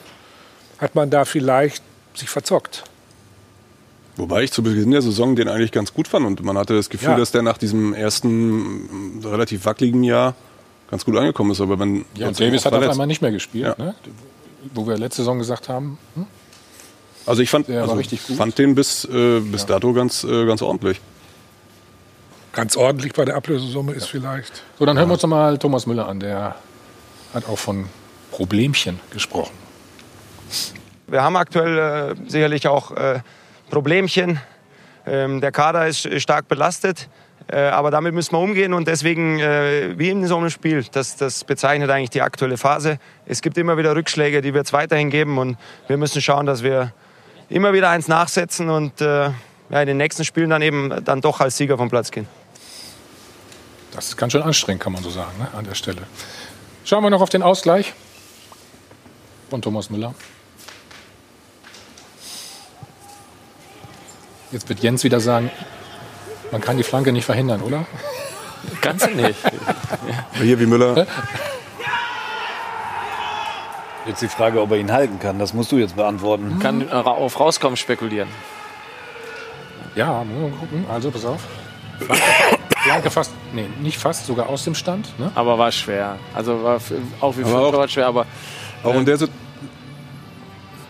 Hat man da vielleicht sich verzockt? Wobei ich zu Beginn der Saison den eigentlich ganz gut fand und man hatte das Gefühl, Ja. dass der nach diesem ersten relativ wackeligen Jahr ganz gut angekommen ist. Aber wenn Ja, Davis hat auf einmal nicht mehr gespielt. Ja. Ne? Wo wir letzte Saison gesagt haben, hm? Also ich fand, Der war also richtig gut. fand den bis, äh, bis dato ganz, äh, ganz ordentlich. Ganz ordentlich bei der Ablösesumme ist vielleicht. so, dann hören wir uns noch mal Thomas Müller an. Der hat auch von Problemchen gesprochen. Wir haben aktuell äh, sicherlich auch äh, Problemchen. Ähm, der Kader ist stark belastet. Äh, aber damit müssen wir umgehen und deswegen, äh, wie in so einem Spiel, das, das bezeichnet eigentlich die aktuelle Phase. Es gibt immer wieder Rückschläge, die wird es weiterhin geben und wir müssen schauen, dass wir immer wieder eins nachsetzen und äh, ja, in den nächsten Spielen dann eben dann doch als Sieger vom Platz gehen. Das ist ganz schön anstrengend, kann man so sagen, ne? an der Stelle. Schauen wir noch auf den Ausgleich von Thomas Müller. Jetzt wird Jens wieder sagen, man kann die Flanke nicht verhindern, oder? Kannst du nicht. Hier wie Müller. Jetzt die Frage, ob er ihn halten kann. Das musst du jetzt beantworten. Kann äh, auf Rauskommen spekulieren. Ja, mal gucken. Also, pass auf. Flanke, fast, nee, nicht fast, sogar aus dem Stand. Ne? Aber war schwer. Also war für, auch wie Aber für auch- Torwart schwer, aber Auch in der, Sit-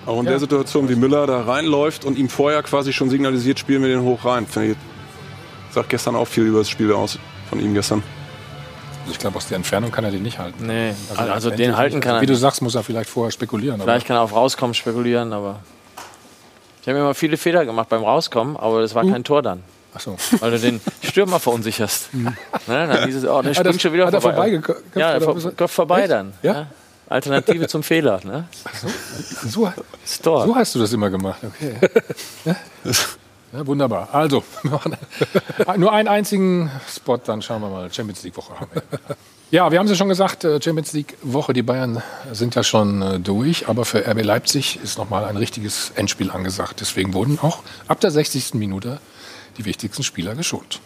auch in der Situation, wie Müller da reinläuft und ihm vorher quasi schon signalisiert, spielen wir den hoch rein. Finde ich, sagt gestern auch viel über das Spiel aus von ihm gestern. Ich glaube, aus der Entfernung kann er den nicht halten. Nee, also, letztendlich den halten nicht. kann er Wie du sagst, muss er vielleicht vorher spekulieren. Vielleicht kann er auf Rauskommen spekulieren, aber ich habe immer viele Fehler gemacht beim Rauskommen, aber das war kein Tor dann. Ach so. Weil du den Stürmer verunsicherst. ne? Dann dieses, oh, der er- springt schon wieder hat er vorbei. Ja, vor? Kopf vorbei Echt? dann. Ja? Ja? Alternative zum Fehler. Ne? So, Das Tor. so hast du das immer gemacht. Okay. ja? Ja, wunderbar. Also, nur einen einzigen Spot, dann schauen wir mal. Champions League Woche haben wir. Ja, wir haben es ja schon gesagt, äh, Champions League Woche, die Bayern sind ja schon äh, durch, aber für RB Leipzig ist nochmal ein richtiges Endspiel angesagt. Deswegen wurden auch ab der 60. Minute die wichtigsten Spieler geschont.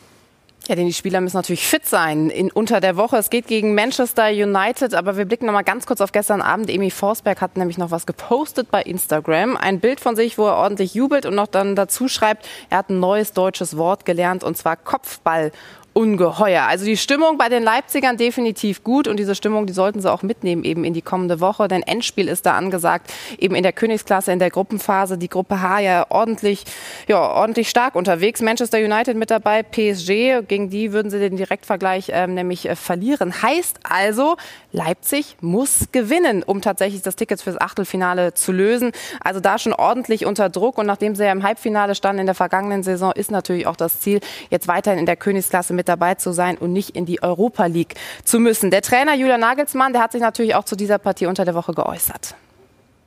Ja, denn die Spieler müssen natürlich fit sein in unter der Woche. Es geht gegen Manchester United, aber wir blicken noch mal ganz kurz auf gestern Abend. Emi Forsberg hat nämlich noch was gepostet bei Instagram. Ein Bild von sich, wo er ordentlich jubelt und noch dann dazu schreibt, er hat ein neues deutsches Wort gelernt und zwar Kopfball. Ungeheuer. Also die Stimmung bei den Leipzigern definitiv gut und diese Stimmung, die sollten sie auch mitnehmen eben in die kommende Woche, denn Endspiel ist da angesagt, eben in der Königsklasse in der Gruppenphase, die Gruppe H ja ordentlich, ja ordentlich stark unterwegs. Manchester United mit dabei, PSG, gegen die würden sie den Direktvergleich ähm, nämlich äh, verlieren. Heißt also, Leipzig muss gewinnen, um tatsächlich das Ticket fürs Achtelfinale zu lösen. Also da schon ordentlich unter Druck und nachdem sie ja im Halbfinale standen in der vergangenen Saison, ist natürlich auch das Ziel, jetzt weiterhin in der Königsklasse mit dabei zu sein und nicht in die Europa League zu müssen. Der Trainer Julian Nagelsmann, der hat sich natürlich auch zu dieser Partie unter der Woche geäußert.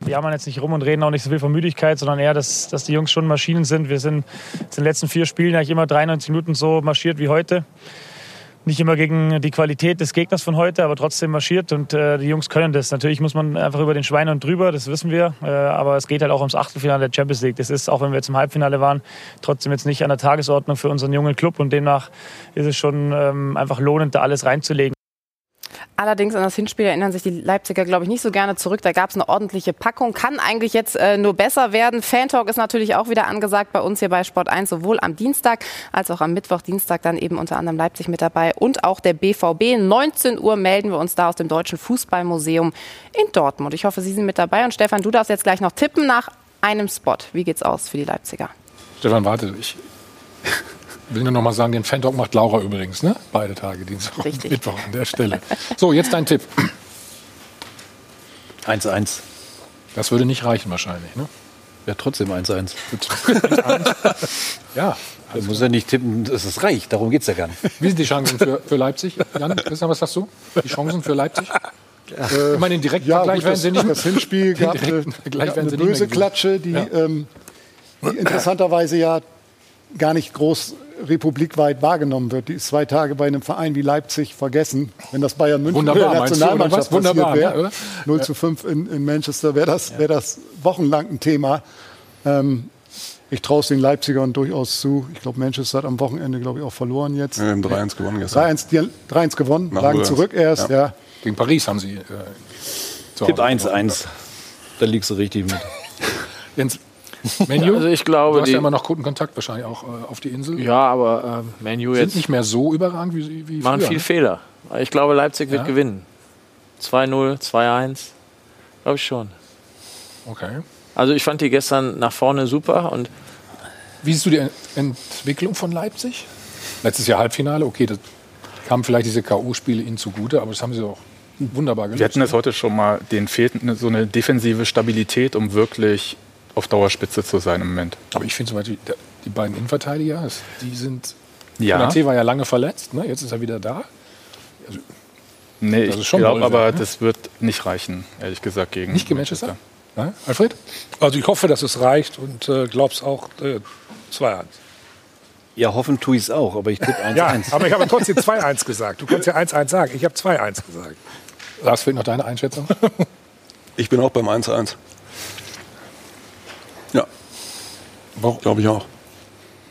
Wir jammern jetzt nicht rum und reden auch nicht so viel von Müdigkeit, sondern eher, dass, dass die Jungs schon Maschinen sind. Wir sind in den letzten vier Spielen eigentlich immer 93 Minuten so marschiert wie heute. Nicht immer gegen die Qualität des Gegners von heute, aber trotzdem marschiert und äh, die Jungs können das. Natürlich muss man einfach über den Schwein und drüber, das wissen wir. Äh, aber es geht halt auch ums Achtelfinale der Champions League. Das ist, auch wenn wir jetzt im Halbfinale waren, trotzdem jetzt nicht an der Tagesordnung für unseren jungen Club und demnach ist es schon ähm, einfach lohnend, da alles reinzulegen. Allerdings an das Hinspiel erinnern sich die Leipziger, glaube ich, nicht so gerne zurück. Da gab es eine ordentliche Packung. Kann eigentlich jetzt äh, nur besser werden. Fantalk ist natürlich auch wieder angesagt bei uns hier bei Sport 1, sowohl am Dienstag als auch am Mittwoch, Dienstag dann eben unter anderem Leipzig mit dabei und auch der BVB. 19 Uhr melden wir uns da aus dem Deutschen Fußballmuseum in Dortmund. Ich hoffe, Sie sind mit dabei. Und Stefan, du darfst jetzt gleich noch tippen nach einem Spot. Wie geht's aus für die Leipziger? Stefan, warte, ich will nur noch mal sagen, den Fan-Talk macht Laura übrigens, ne? Beide Tage, Dienstag und. Mittwoch an der Stelle. So, jetzt dein Tipp. 1-1. Das würde nicht reichen wahrscheinlich, ne? Ja, trotzdem 1-1. Ja. Da muss er nicht tippen, dass es reicht. Darum geht es ja gar nicht. Wie sind die Chancen für, für Leipzig? Jan, Christian, was sagst du? Die Chancen für Leipzig? ich meine, den direkten Ja, Vergleich gut, werden das, sie nicht. das Hinspiel gab eine, direkten Vergleich gab werden eine sie nicht mehr böse. Klatsche, die, Ja. ähm, die interessanterweise ja gar nicht groß republikweit wahrgenommen wird. Die ist zwei Tage bei einem Verein wie Leipzig vergessen. Wenn das Bayern München Wunderbar, der du, Nationalmannschaft was? Wunderbar, passiert ne, wäre, 0 zu 5 in, in Manchester, wäre das, wär das wochenlang ein Thema. Ähm, ich traue es den Leipzigern durchaus zu. Ich glaube, Manchester hat am Wochenende, glaube ich, auch verloren jetzt. Wir haben 3-1 gewonnen gestern. 3-1 die- 3-1 gewonnen, Nach lagen zurück erst, Ja. ja. Gegen Paris haben sie. Äh, zu Tipp Hause 1-1. Da liegst du richtig mit. Jens, Menu? Also ich glaube, du hast die- ja immer noch guten Kontakt wahrscheinlich auch äh, auf die Insel. Ja, aber ähm, Manu Sind jetzt nicht mehr so überragend wie, wie machen früher. viel ne? Fehler. Ich glaube, Leipzig wird Ja? gewinnen. 2-0, 2-1. Glaube ich schon. Okay. Also ich fand die gestern nach vorne super und Wie siehst du die Ent- Entwicklung von Leipzig? Letztes Jahr Halbfinale, okay, da kamen vielleicht diese K.O.-Spiele ihnen zugute, aber das haben sie auch wunderbar gelöst. Wir hatten das heute schon mal, denen fehlt so eine defensive Stabilität, um wirklich auf Dauerspitze zu sein im Moment. Aber ich finde zum Beispiel, die beiden Innenverteidiger, die sind. Ja. Konaté war ja lange verletzt, ne? jetzt ist er wieder da. Nee, Das ich glaube aber, ne? das wird nicht reichen, ehrlich gesagt, gegen Nicht gegen Manchester? Ne? Alfred? Also ich hoffe, dass es reicht und äh, glaub's auch äh, 2-1. Ja, hoffen tue ich es auch, aber ich tippe 1-1. Ja, aber ich habe trotzdem 2-1 gesagt. Du kannst ja 1-1 sagen. Ich habe 2-1 gesagt. Lars, fehlt noch deine Einschätzung? Ich bin auch beim 1-1. Ja, glaube ich auch.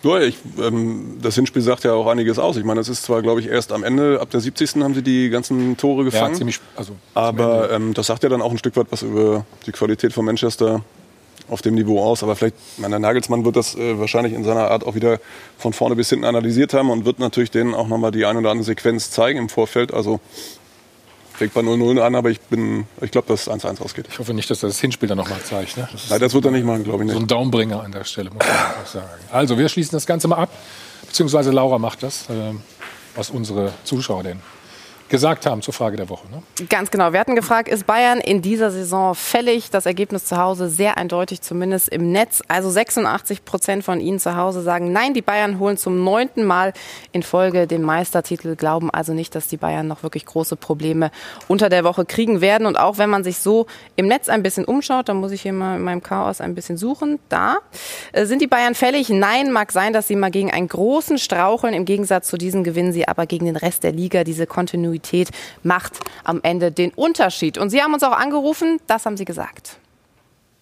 Ja, ich, ähm, das Hinspiel sagt ja auch einiges aus. Ich meine, es ist zwar, glaube ich, erst am Ende, ab der 70. haben sie die ganzen Tore gefangen. ziemlich- also aber ähm, das sagt ja dann auch ein Stück weit was über die Qualität von Manchester auf dem Niveau aus. Aber vielleicht, ich meine, der Nagelsmann wird das äh, wahrscheinlich in seiner Art auch wieder von vorne bis hinten analysiert haben und wird natürlich denen auch nochmal die eine oder andere Sequenz zeigen im Vorfeld. Also fängt bei 0-0 an, aber ich bin, ich glaube, dass es 1-1 ausgeht. Ich hoffe nicht, dass das Hinspiel dann nochmal zeigt. Ne? Das Nein, das wird er nicht machen, glaube ich so nicht. ein Daumenbringer an der Stelle, muss man auch sagen. Also, wir schließen das Ganze mal ab. Beziehungsweise Laura macht das, ähm, was unsere Zuschauer denn gesagt haben zur Frage der Woche. Ne? Ganz genau. Wir hatten gefragt, ist Bayern in dieser Saison fällig? Das Ergebnis zu Hause sehr eindeutig, zumindest im Netz. Also 86 Prozent von Ihnen zu Hause sagen, nein, die Bayern holen zum neunten Mal in Folge den Meistertitel, glauben also nicht, dass die Bayern noch wirklich große Probleme unter der Woche kriegen werden. Und auch wenn man sich so im Netz ein bisschen umschaut, da muss ich hier mal in meinem Chaos ein bisschen suchen, da äh, sind die Bayern fällig. Nein, mag sein, dass sie mal gegen einen großen straucheln. Im Gegensatz zu diesen gewinnen sie aber gegen den Rest der Liga diese Kontinuität Kontinuität macht am Ende den Unterschied. Und Sie haben uns auch angerufen, das haben Sie gesagt.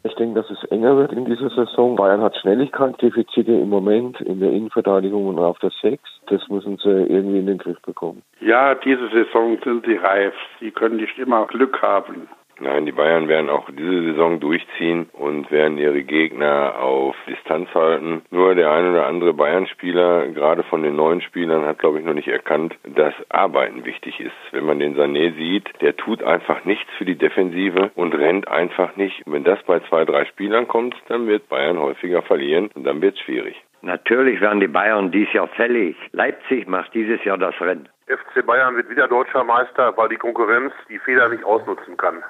Ich denke, dass es enger wird in dieser Saison. Bayern hat Schnelligkeitsdefizite im Moment in der Innenverteidigung und auf der Sechs. Das müssen sie irgendwie in den Griff bekommen. Ja, diese Saison sind sie reif. Sie können nicht immer Glück haben. Nein, die Bayern werden auch diese Saison durchziehen und werden ihre Gegner auf Distanz halten. Nur der ein oder andere Bayern-Spieler, gerade von den neuen Spielern, hat, glaube ich, noch nicht erkannt, dass Arbeiten wichtig ist. Wenn man den Sané sieht, der tut einfach nichts für die Defensive und rennt einfach nicht. wenn das bei zwei, drei Spielern kommt, dann wird Bayern häufiger verlieren und dann wird es schwierig. Natürlich werden die Bayern dieses Jahr fällig. Leipzig macht dieses Jahr das Rennen. FC Bayern wird wieder deutscher Meister, weil die Konkurrenz die Fehler nicht ausnutzen kann.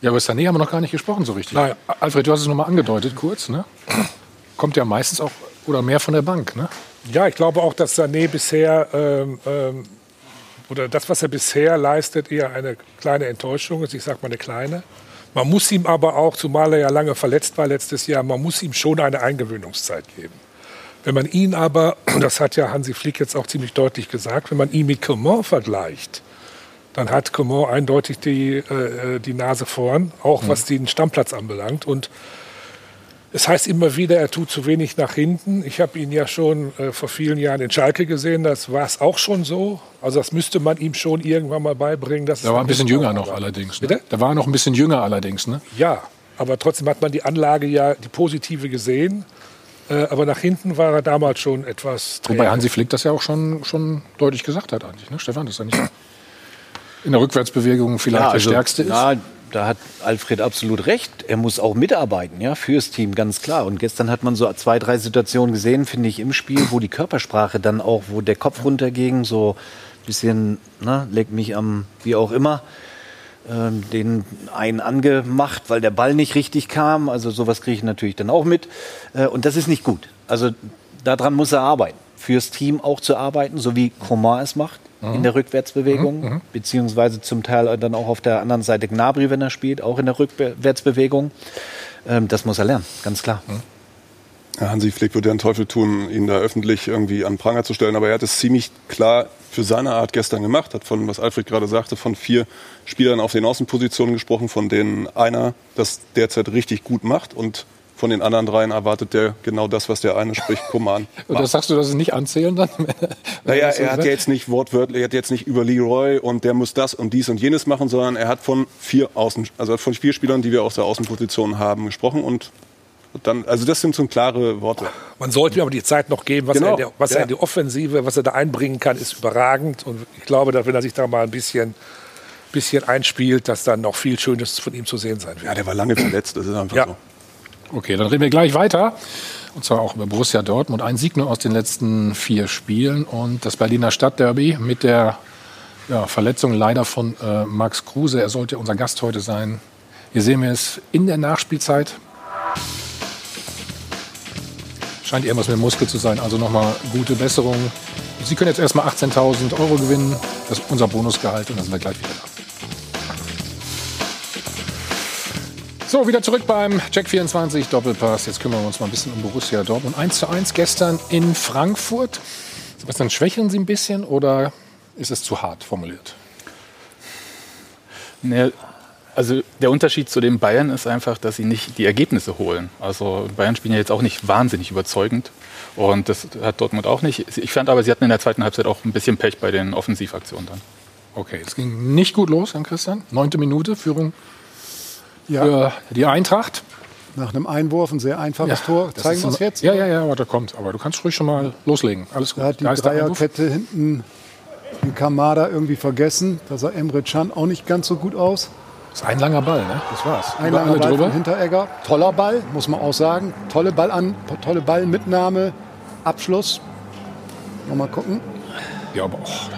Ja, über Sané haben wir noch gar nicht gesprochen so richtig. Nein. Alfred, du hast es nochmal angedeutet kurz. Ne? Kommt ja meistens auch oder mehr von der Bank. Ne? Ja, ich glaube auch, dass Sané bisher ähm, ähm, oder das, was er bisher leistet, eher eine kleine Enttäuschung ist. Ich sage mal eine kleine. Man muss ihm aber auch, zumal er ja lange verletzt war letztes Jahr, man muss ihm schon eine Eingewöhnungszeit geben. Wenn man ihn aber, das hat ja Hansi Flick jetzt auch ziemlich deutlich gesagt, wenn man ihn mit Coman vergleicht, dann hat Coman eindeutig die, äh, die Nase vorn, auch mhm. was den Stammplatz anbelangt. Und es heißt immer wieder, er tut zu wenig nach hinten. Ich habe ihn ja schon äh, vor vielen Jahren in Schalke gesehen, das war es auch schon so. Also das müsste man ihm schon irgendwann mal beibringen. Dass da war ein bisschen jünger noch allerdings. Ne? Da war noch ein bisschen jünger allerdings. Ne? Ja, aber trotzdem hat man die Anlage ja, die positive gesehen. Äh, aber nach hinten war er damals schon etwas träge. Wobei Hansi Flick das ja auch schon, schon deutlich gesagt hat eigentlich. Ne? Stefan, das ist ja nicht in der Rückwärtsbewegung vielleicht ja, also, der stärkste ist. Ja, da hat Alfred absolut recht. Er muss auch mitarbeiten, ja, fürs Team, ganz klar. Und gestern hat man so zwei, drei Situationen gesehen, finde ich, im Spiel, wo die Körpersprache dann auch, wo der Kopf runterging, so ein bisschen, ne, legt mich am, wie auch immer, äh, den einen angemacht, weil der Ball nicht richtig kam. Also sowas kriege ich natürlich dann auch mit. Äh, und das ist nicht gut. Also daran muss er arbeiten. Fürs Team auch zu arbeiten, so wie Coman es macht mhm. in der Rückwärtsbewegung, mhm, mhm. beziehungsweise zum Teil dann auch auf der anderen Seite Gnabry, wenn er spielt, auch in der Rückwärtsbewegung. Ähm, das muss er lernen, ganz klar. Mhm. Hansi Flick würde ja einen Teufel tun, ihn da öffentlich irgendwie an Pranger zu stellen, aber er hat es ziemlich klar für seine Art gestern gemacht, hat von, was Alfred gerade sagte, von vier Spielern auf den Außenpositionen gesprochen, von denen einer das derzeit richtig gut macht und von den anderen dreien erwartet der genau das, was der eine spricht, Command. Und das sagst du, dass es nicht anzählen dann? naja, er hat ja jetzt nicht wortwörtlich, er hat jetzt nicht über Leroy und der muss das und dies und jenes machen, sondern er hat von vier Außen, also von vier Spielern, die wir aus der Außenposition haben, gesprochen und dann, also das sind so klare Worte. Man sollte mir aber die Zeit noch geben, was, genau. er, in der, was ja. er in die Offensive, was er da einbringen kann, ist überragend. Und ich glaube, dass wenn er sich da mal ein bisschen, bisschen einspielt, dass dann noch viel Schönes von ihm zu sehen sein wird. Ja, der war lange verletzt, das ist einfach ja. so. Okay, dann reden wir gleich weiter. Und zwar auch über Borussia Dortmund. Ein Sieg nur aus den letzten vier Spielen und das Berliner Stadtderby mit der ja, Verletzung leider von äh, Max Kruse. Er sollte unser Gast heute sein. Hier sehen wir es in der Nachspielzeit. Scheint irgendwas mit dem Muskel zu sein. Also nochmal gute Besserung. Sie können jetzt erstmal 18.000 Euro gewinnen. Das ist unser Bonusgehalt und dann sind wir gleich wieder da. So, wieder zurück beim Check 24 Doppelpass. Jetzt kümmern wir uns mal ein bisschen um Borussia Dortmund. 1 zu 1 gestern in Frankfurt. Sebastian, schwächeln Sie ein bisschen oder ist es zu hart formuliert? Nee, also der Unterschied zu den Bayern ist einfach, dass sie nicht die Ergebnisse holen. Also Bayern spielen ja jetzt auch nicht wahnsinnig überzeugend. Und das hat Dortmund auch nicht. Ich fand aber, sie hatten in der zweiten Halbzeit auch ein bisschen Pech bei den Offensivaktionen dann. Okay, es ging nicht gut los an Christian. Neunte Minute, Führung ja. für die Eintracht. Nach einem Einwurf, ein sehr einfaches ja, Tor. Zeigen wir es jetzt? Ja, ja, ja, warte, kommt. Aber du kannst ruhig schon mal loslegen. Alles gut. Da hat die Dreierkette hinten den Kamada irgendwie vergessen. Da sah Emre Can auch nicht ganz so gut aus. Das ist ein langer Ball, ne? Das war's. Ein Über langer Ball drüber. von Hinteregger. Toller Ball, muss man auch sagen. Tolle, Ball an, tolle Ballmitnahme, Abschluss. Nochmal gucken. Ja, aber oh,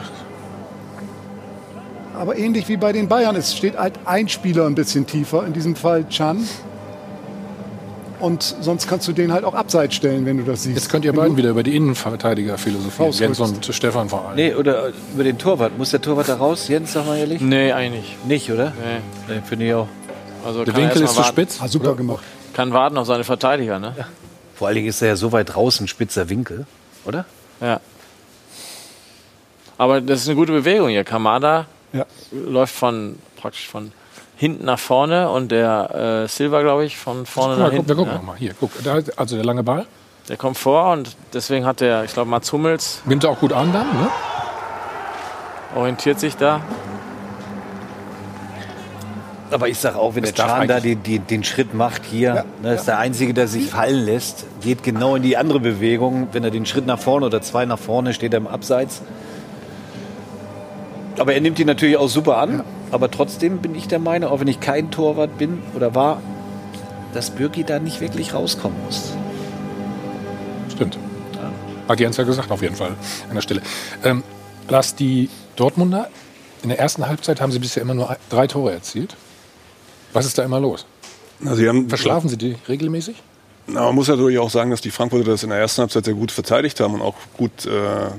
aber ähnlich wie bei den Bayern. Es steht halt ein Spieler ein bisschen tiefer, in diesem Fall Chan. Und sonst kannst du den halt auch abseits stellen, wenn du das siehst. Jetzt könnt ihr beiden wieder über die Innenverteidiger philosophieren. Jens und Stefan vor allem. Nee, oder über den Torwart. Muss der Torwart da raus, Jens, sag mal ehrlich? Nee, eigentlich. Nicht, oder? Nee. Nee, finde ich auch. Also Der er Winkel ist zu spitz. Ah, super gemacht. Kann warten auf seine Verteidiger, ne? Vor allen Dingen ist er ja so weit draußen, spitzer Winkel, oder? Ja. Aber das ist eine gute Bewegung hier. Kamada Ja. läuft von praktisch von hinten nach vorne und der äh, Silva, glaube ich, von vorne nach mal, guck, hinten. wir gucken ja. noch mal. Hier, guck. Da, also der lange Ball. Der kommt vor und deswegen hat der, ich glaube, Mats Hummels Nimmt er auch gut an dann, ne? orientiert sich da. Aber ich sag auch, wenn Das der Chan da eigentlich- den, den, Schritt macht hier, ne, ist der Einzige, der sich fallen lässt, geht genau in die andere Bewegung. Wenn er den Schritt nach vorne oder zwei nach vorne, steht er im Abseits. Aber er nimmt ihn natürlich auch super an. Aber trotzdem bin ich der Meinung, auch wenn ich kein Torwart bin oder war, dass Birki da nicht wirklich rauskommen muss. Stimmt. Hat Jens ja gesagt, auf jeden Fall an der Stelle. Ähm, Lars, die Dortmunder, in der ersten Halbzeit haben sie bisher immer nur drei Tore erzielt. Was ist da immer los? Also sie haben, Verschlafen sie die regelmäßig? Na, man muss natürlich auch sagen, dass die Frankfurter das in der ersten Halbzeit sehr gut verteidigt haben und auch gut äh,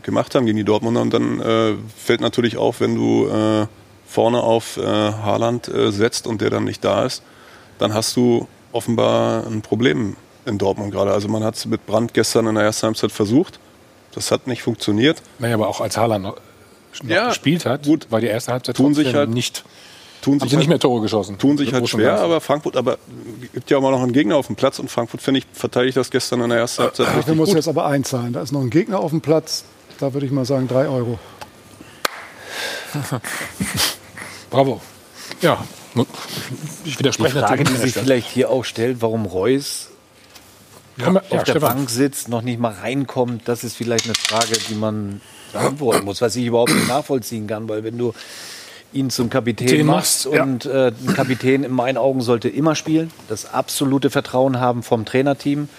gemacht haben gegen die Dortmunder. Und dann äh, fällt natürlich auf, wenn du äh, vorne auf äh, Haaland äh, setzt und der dann nicht da ist, dann hast du offenbar ein Problem in Dortmund gerade. Also man hat es mit Brandt gestern in der ersten Halbzeit versucht. Das hat nicht funktioniert. Naja, aber auch als Haaland noch, Ja, gespielt hat, war die erste Halbzeit Tun sich halt- nicht. Tun Haben sich sie nicht halt- mehr Tore geschossen. Tun sich halt schwer, aber Frankfurt, aber gibt ja auch mal noch einen Gegner auf dem Platz und Frankfurt, finde ich, verteidigt das gestern in der ersten Halbzeit richtig muss gut. jetzt aber einzahlen. Da ist noch ein Gegner auf dem Platz. Da würde ich mal sagen, drei Euro. Bravo. Ja, ich Die widerspreche Frage, natürlich. die an der sich vielleicht hier auch stellt, warum Reus man- auf ja, der Stefan. Bank sitzt, noch nicht mal reinkommt, das ist vielleicht eine Frage, die man beantworten muss, was ich überhaupt nicht nachvollziehen kann, weil wenn du ihn zum Kapitän Den machst machst, ja. und äh, ein Kapitän in meinen Augen sollte immer spielen, das absolute Vertrauen haben vom Trainerteam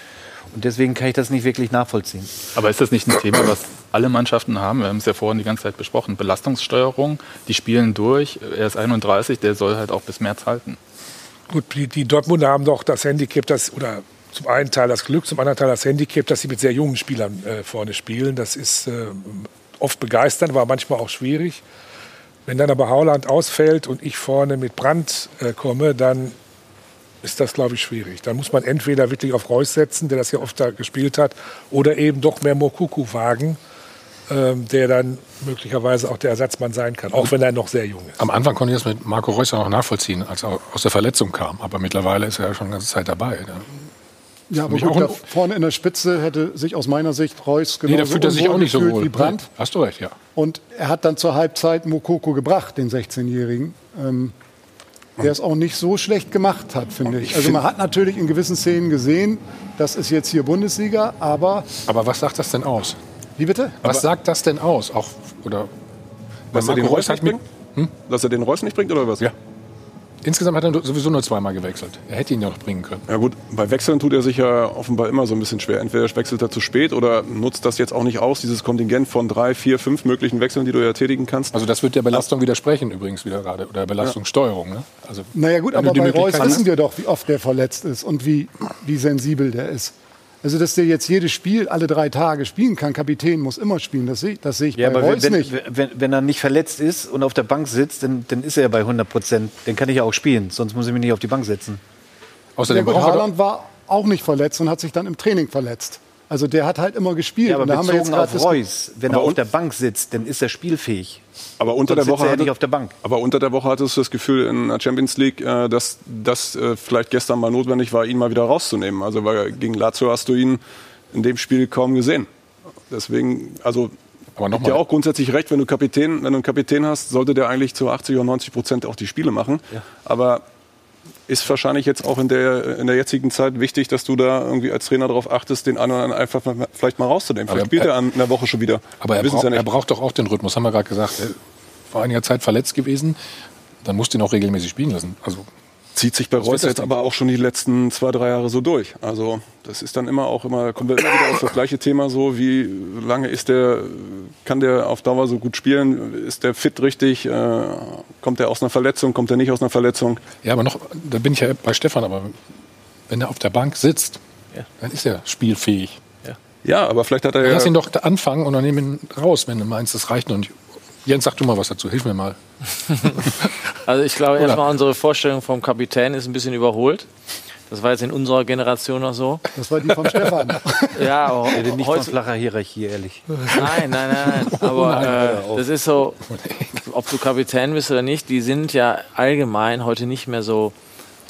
und deswegen kann ich das nicht wirklich nachvollziehen. Aber ist das nicht ein Thema, was alle Mannschaften haben? Wir haben es ja vorhin die ganze Zeit besprochen. Belastungssteuerung, die spielen durch. Er ist 31, der soll halt auch bis März halten. Gut, die, die Dortmunder haben doch das Handicap, das, oder zum einen Teil das Glück, zum anderen Teil das Handicap, dass sie mit sehr jungen Spielern äh, vorne spielen. Das ist äh, oft begeisternd, aber manchmal auch schwierig. Wenn dann aber Hauland ausfällt und ich vorne mit Brandt äh, komme, dann ist das, glaube ich, schwierig. Dann muss man entweder wirklich auf Reus setzen, der das ja oft da gespielt hat, oder eben doch mehr Mokuku wagen, ähm, der dann möglicherweise auch der Ersatzmann sein kann, auch wenn er noch sehr jung ist. Am Anfang konnte ich das mit Marco Reus ja noch nachvollziehen, als er aus der Verletzung kam. Aber mittlerweile ist er ja schon eine ganze Zeit dabei. ne? Ja, aber gut, da vorne in der Spitze hätte sich aus meiner Sicht Reus Nee, genauso da fühlt er sich auch nicht so wohl. wie Brandt. Nee, hast du recht, ja. Und er hat dann zur Halbzeit Mokoko gebracht, den 16-Jährigen. Ähm, der es auch nicht so schlecht gemacht hat, finde ich. Also man hat natürlich in gewissen Szenen gesehen, das ist jetzt hier Bundesliga, aber Aber was sagt das denn aus? wie bitte? Was sagt das denn aus? Auch, oder, Dass er den Reus hat nicht mit, bringt? Dass er den Reus nicht bringt oder was? Ja. Insgesamt hat er sowieso nur zweimal gewechselt. Er hätte ihn ja noch bringen können. Ja gut, bei Wechseln tut er sich ja offenbar immer so ein bisschen schwer. Entweder wechselt er zu spät oder nutzt das jetzt auch nicht aus, dieses Kontingent von drei, vier, fünf möglichen Wechseln, die du ja tätigen kannst. Also das wird der Belastung widersprechen übrigens wieder gerade. Oder Belastungssteuerung. Ne? Also, Naja gut, aber die bei Reus wissen wir doch, wie oft der verletzt ist und wie, wie sensibel der ist. Also dass der jetzt jedes Spiel alle drei Tage spielen kann, Kapitän muss immer spielen, das sehe das sehe ich Ja, bei aber Reus wenn, nicht. wenn, wenn, er nicht verletzt ist und auf der Bank sitzt, dann, dann ist er ja bei 100 Prozent. Dann kann ich ja auch spielen, sonst muss ich mich nicht auf die Bank setzen. Außerdem ja, gut, Haaland war auch nicht verletzt und hat sich dann im Training verletzt. Also der hat halt immer gespielt. Ja, aber und da haben wir jetzt auf Reus, wenn Aber er auf der Bank sitzt, dann ist er spielfähig. Aber unter Sonst der Woche er ja hatte- nicht auf der Bank. Aber unter der Woche hattest du das Gefühl in der Champions League, äh, dass das äh, vielleicht gestern mal notwendig war, ihn mal wieder rauszunehmen. Also weil gegen Lazio hast du ihn in dem Spiel kaum gesehen. Deswegen, also Aber noch ja auch grundsätzlich recht, wenn du Kapitän, wenn du einen Kapitän hast, sollte der eigentlich zu 80 oder 90 Prozent auch die Spiele machen. Aber ist wahrscheinlich jetzt auch in der, in der jetzigen Zeit wichtig, dass du da irgendwie als Trainer darauf achtest, den einen oder anderen einfach mal, vielleicht mal rauszunehmen. Aber Vielleicht spielt er- er an in der Woche schon wieder. Aber er, braucht, ja er braucht doch auch den Rhythmus, haben wir gerade gesagt. Er war einiger Zeit verletzt gewesen. Dann musst du ihn auch regelmäßig spielen lassen. Also zieht sich bei Reus jetzt aber auch schon die letzten zwei, drei Jahre so durch. Also das ist dann immer auch immer, kommen wir immer wieder auf das gleiche Thema so, wie lange ist der, kann der auf Dauer so gut spielen, ist der fit richtig, äh, kommt der aus einer Verletzung, kommt der nicht aus einer Verletzung. Ja, aber noch, da bin ich ja bei Stefan, aber wenn er auf der Bank sitzt, dann ist er spielfähig. Ja, aber vielleicht hat er ja... Lass ihn doch anfangen und dann nimm ihn raus, wenn du meinst, das reicht noch nicht. Jens, sag du mal was dazu, hilf mir mal. Also ich glaube erstmal, unsere Vorstellung vom Kapitän ist ein bisschen überholt. Das war jetzt in unserer Generation noch so. Das war die von Stefan. Ja, aber Ich rede nicht von flacher Hierarchie, ehrlich. Nein, nein, nein, nein. Aber äh, das ist so, ob du Kapitän bist oder nicht, die sind ja allgemein heute nicht mehr so,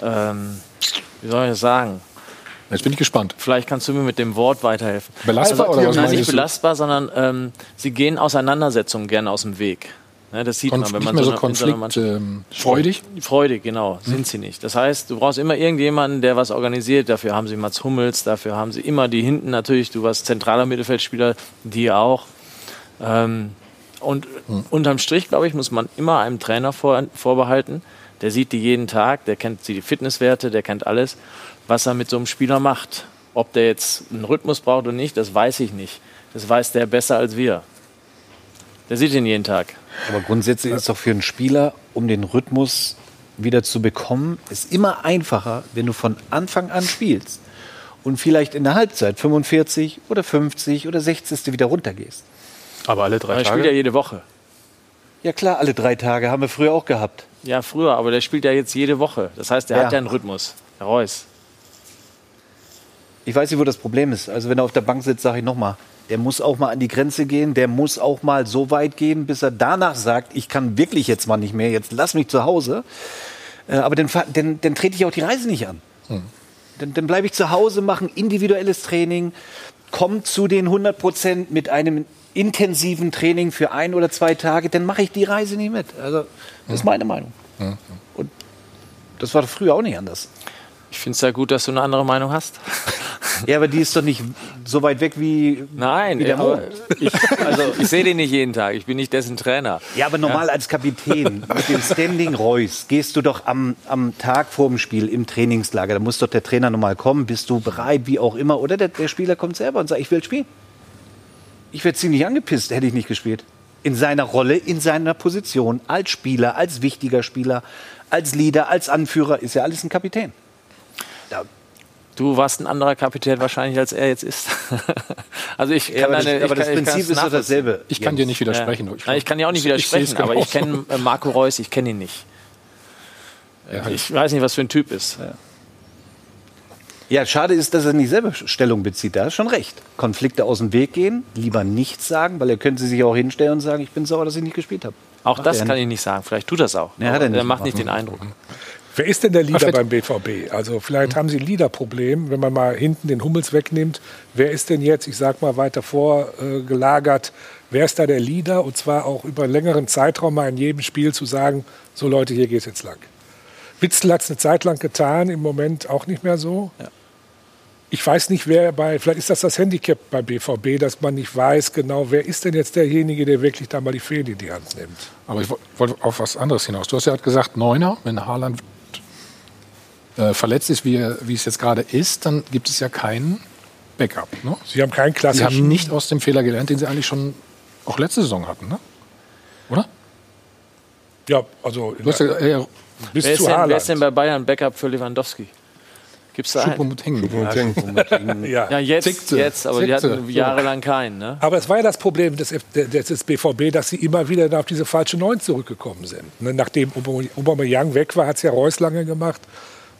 ähm, wie soll ich das sagen? Jetzt bin ich gespannt. Vielleicht kannst du mir mit dem Wort weiterhelfen. Belastbar oder was Nein, nicht belastbar, sondern ähm, sie gehen Auseinandersetzungen gerne aus dem Weg. Ne, das sieht Konf- man, wenn man so, so so konflikt, Mannschaft- ähm, freudig? Freudig, genau, sind sie nicht. Das heißt, du brauchst immer irgendjemanden, der was organisiert. Dafür haben sie Mats Hummels, dafür haben sie immer die hinten natürlich. Du warst zentraler Mittelfeldspieler, die auch. Ähm, und unterm Strich, glaube ich, muss man immer einem Trainer vor, vorbehalten. Der sieht die jeden Tag, der kennt die Fitnesswerte, der kennt alles, was er mit so einem Spieler macht. Ob der jetzt einen Rhythmus braucht oder nicht, das weiß ich nicht. Das weiß der besser als wir. Der sieht ihn jeden Tag. Aber grundsätzlich ist doch für einen Spieler, um den Rhythmus wieder zu bekommen, ist immer einfacher, wenn du von Anfang an spielst und vielleicht in der Halbzeit 45 oder 50 oder 60. wieder runtergehst. Aber alle drei Aber er Tage? spielt ja jede Woche. Ja klar, alle drei Tage haben wir früher auch gehabt. Ja, früher, aber der spielt ja jetzt jede Woche. Das heißt, der Ja. hat ja einen Rhythmus. Herr Reus. Ich weiß nicht, wo das Problem ist. Also wenn er auf der Bank sitzt, sage ich nochmal, der muss auch mal an die Grenze gehen, der muss auch mal so weit gehen, bis er danach sagt, ich kann wirklich jetzt mal nicht mehr, jetzt lass mich zu Hause. Äh, aber dann, dann, dann trete ich auch die Reise nicht an. Dann, dann bleibe ich zu Hause, mache ein individuelles Training, komme zu den 100 Prozent mit einem intensiven Training für ein oder zwei Tage, dann mache ich die Reise nicht mit. Also, das ist meine Meinung. Und das war früher auch nicht anders. Ich finde es ja gut, dass du eine andere Meinung hast. Ja, aber die ist doch nicht so weit weg wie, Nein, wie der Mond. ich, also ich sehe den nicht jeden Tag. Ich bin nicht dessen Trainer. Ja, aber normal als Kapitän mit dem Standing Reus gehst du doch am, am Tag vor dem Spiel im Trainingslager. Da muss doch der Trainer nochmal kommen. Bist du bereit, wie auch immer? Oder der, der Spieler kommt selber und sagt, ich will spielen. Ich wäre ziemlich angepisst, hätte ich nicht gespielt. In seiner Rolle, in seiner Position, als Spieler, als wichtiger Spieler, als Leader, als Anführer, ist ja alles ein Kapitän. Du warst ein anderer Kapitän wahrscheinlich, als er jetzt ist. also ich kann Ja, aber das- deine, aber ich das kann, ich Prinzip ist dasselbe. Ich kann dir nicht widersprechen. Ja. Ich- Nein, ich kann dir auch nicht ich- ich widersprechen, aber ich kenne äh, Marco Reus, ich kenne ihn nicht. Ja, Ich weiß nicht, was für ein Typ ist. Ja, schade ist, dass er nicht selber Stellung bezieht. Da hast schon recht. Konflikte aus dem Weg gehen, lieber nichts sagen, weil er könnte sich auch hinstellen und sagen, ich bin sauer, dass ich nicht gespielt habe. Auch Macht das kann nicht. ich nicht sagen. Vielleicht tut das auch. Nee, hat er Aber nicht er macht nicht den Eindruck. Wer ist denn der Leader beim BVB? Also vielleicht haben Sie ein Leaderproblem, wenn man mal hinten den Hummels wegnimmt. Wer ist denn jetzt, ich sag mal, weiter vorgelagert? Äh, gelagert? Wer ist da der Leader? Und zwar auch über einen längeren Zeitraum mal in jedem Spiel zu sagen, so Leute, hier geht's jetzt lang. Witzel hat es eine Zeit lang getan, im Moment auch nicht mehr so. Ich weiß nicht, wer bei, vielleicht ist das das Handicap bei BVB, dass man nicht weiß genau, wer ist denn jetzt derjenige, der wirklich da mal die Fäden in die Hand nimmt. Aber ich wo- wollte auf was anderes hinaus. Du hast ja gesagt, Neuner, wenn Haaland äh, verletzt ist, wie, wie es jetzt gerade ist, dann gibt es ja keinen Backup. Ne? Sie haben keinen Sie klassischen... haben nicht aus dem Fehler gelernt, den sie eigentlich schon auch letzte Saison hatten, ne? Oder? Ja, also Du hast ja, äh, bis Wer ist, zu denn, wer ist denn bei Bayern Backup für Lewandowski? Gibt's da einen? Choupo-Moting. Ja. Ja, jetzt, Zickte. jetzt, aber die Zickte. hatten jahrelang keinen. Ne? Aber es war ja das Problem des, des, des BVB, dass sie immer wieder auf diese falsche Neun zurückgekommen sind. Ne, Nachdem Aubame- Aubameyang weg war, hat es ja Reus lange gemacht.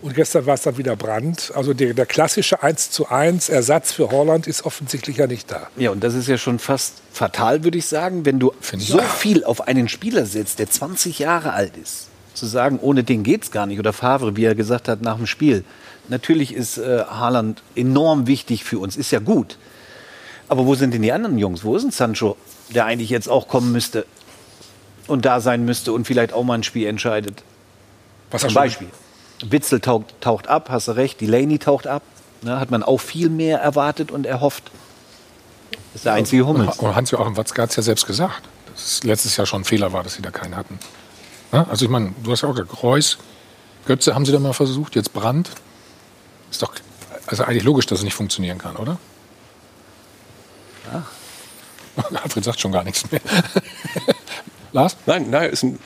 Und gestern war es dann wieder Brandt. Also der, der klassische 1 zu 1 Ersatz für Holland ist offensichtlich ja nicht da. Ja, und das ist ja schon fast fatal, würde ich sagen, wenn du so viel auf einen Spieler setzt, der 20 Jahre alt ist. Zu sagen, ohne den geht's gar nicht. Oder Favre, wie er gesagt hat nach dem Spiel. Natürlich ist äh, Haaland enorm wichtig für uns, ist ja gut. Aber wo sind denn die anderen Jungs? Wo ist denn Sancho, der eigentlich jetzt auch kommen müsste und da sein müsste und vielleicht auch mal ein Spiel entscheidet? Was Zum er schon- Beispiel. Witzel taucht, taucht ab, hast du recht. Delaney taucht ab. Ne, hat man auch viel mehr erwartet und erhofft. Das ist der einzige Hummels. Und Hans-Joachim Watzke hat es ja selbst gesagt, dass es letztes Jahr schon ein Fehler war, dass sie da keinen hatten. Ne? Also ich meine, du hast ja auch gesagt, Reus Götze haben Sie da mal versucht, jetzt Brand. Ist doch also eigentlich logisch, dass es nicht funktionieren kann, oder? Ja. Alfred sagt schon gar nichts mehr. Lars? Nein, nein, ein,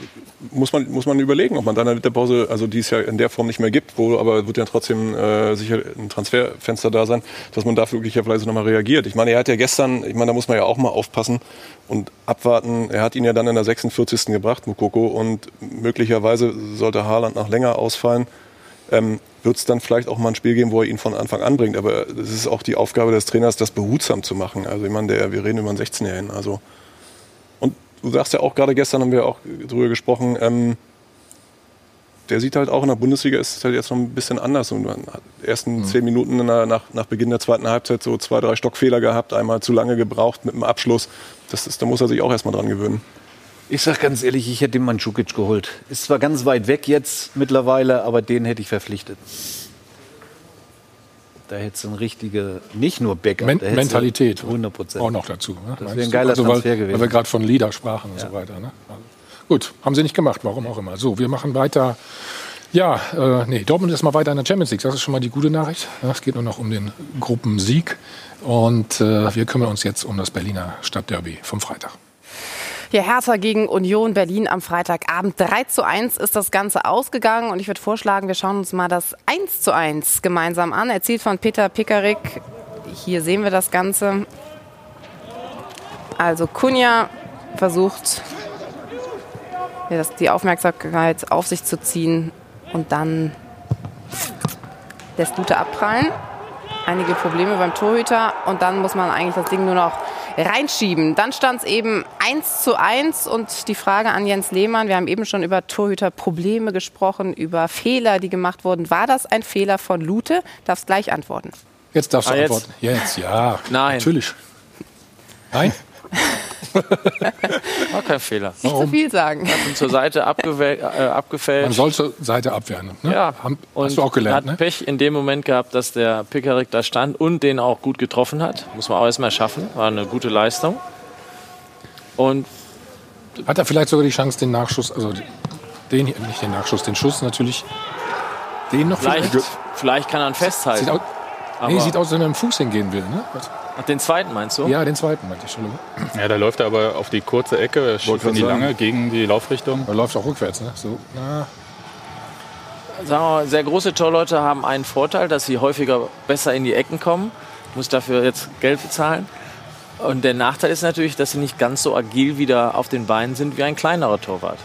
muss, man, muss man überlegen, ob man dann in der Pause, also die es ja in der Form nicht mehr gibt, wo aber wird ja trotzdem äh, sicher ein Transferfenster da sein, dass man da möglicherweise nochmal reagiert. Ich meine, er hat ja gestern, ich meine, da muss man ja auch mal aufpassen und abwarten. Er hat ihn ja dann in der 46. gebracht, Mukoko, und möglicherweise sollte Haaland noch länger ausfallen. Ähm, wird es dann vielleicht auch mal ein Spiel geben, wo er ihn von Anfang an bringt. Aber es ist auch die Aufgabe des Trainers, das behutsam zu machen. Also ich meine, der, wir reden über einen 16-Jährigen. Also du sagst ja auch gerade gestern haben wir auch drüber gesprochen. Ähm, der sieht halt auch in der Bundesliga ist halt jetzt noch ein bisschen anders. Und man hat ersten zehn Minuten nach, nach Beginn der zweiten Halbzeit so zwei, drei Stockfehler gehabt, einmal zu lange gebraucht mit dem Abschluss. Das ist, da muss er sich auch erstmal dran gewöhnen. Ich sag ganz ehrlich, ich hätte den Mandzukic geholt. Ist zwar ganz weit weg jetzt mittlerweile, aber den hätte ich verpflichtet. Da hätte es eine richtige, nicht nur Backup, Men hättest du Mentalität 100 Prozent. auch noch dazu. Ne? Das wäre ein du? geiler also, Transfer weil, gewesen. Weil wir gerade von Leader sprachen und Ja. so weiter. Ne? Also, gut, haben sie nicht gemacht, warum auch immer. So, wir machen weiter. Ja, äh, nee, Dortmund ist mal weiter in der Champions League. Das ist schon mal die gute Nachricht. Ja, es geht nur noch um den Gruppensieg. Und äh, wir kümmern uns jetzt um das Berliner Stadtderby vom Freitag. Ja, Hertha gegen Union Berlin am Freitagabend. 3 zu 1 ist das Ganze ausgegangen und ich würde vorschlagen, wir schauen uns mal das 1 zu 1 gemeinsam an. Erzielt von Peter Pickerick. Hier sehen wir das Ganze. Also Kunja versucht, die Aufmerksamkeit auf sich zu ziehen und dann lässt Lute abprallen. Einige Probleme beim Torhüter und dann muss man eigentlich das Ding nur noch reinschieben. Dann stand es eben 1 zu 1 und die Frage an Jens Lehmann, wir haben eben schon über Torhüterprobleme gesprochen, über Fehler, die gemacht wurden. War das ein Fehler von Lute? Darfst gleich antworten. Jetzt darfst du Ah, jetzt? antworten. Jetzt, ja. Nein. Natürlich. Nein? War kein Fehler. Nicht zu viel sagen. Hat ihn zur Seite äh, abgefälscht. Man soll zur Seite abwehren. Ne? Ja, Haben, und hast du auch gelernt, hat ne? Pech in dem Moment gehabt, dass der Pickerick da stand und den auch gut getroffen hat. Muss man auch erstmal schaffen. War eine gute Leistung. Und Hat er vielleicht sogar die Chance, den Nachschuss, also den, hier- nicht den Nachschuss, den Schuss natürlich, den noch vielleicht, vielleicht? vielleicht kann er ihn festhalten. Sieht aus, Aber nee, sieht aus, als wenn er mit dem Fuß hingehen will. Ne? Ach, den zweiten meinst du? Ja, den zweiten meinte ich. Entschuldigung. Ja, da läuft er aber auf die kurze Ecke, schießt in die sagen. lange gegen die Laufrichtung. Er läuft auch rückwärts. Ne? So, na, Sagen wir mal, sehr große Torleute haben einen Vorteil, dass sie häufiger besser in die Ecken kommen. Muss dafür jetzt Geld bezahlen. Und der Nachteil ist natürlich, dass sie nicht ganz so agil wieder auf den Beinen sind wie ein kleinerer Torwart.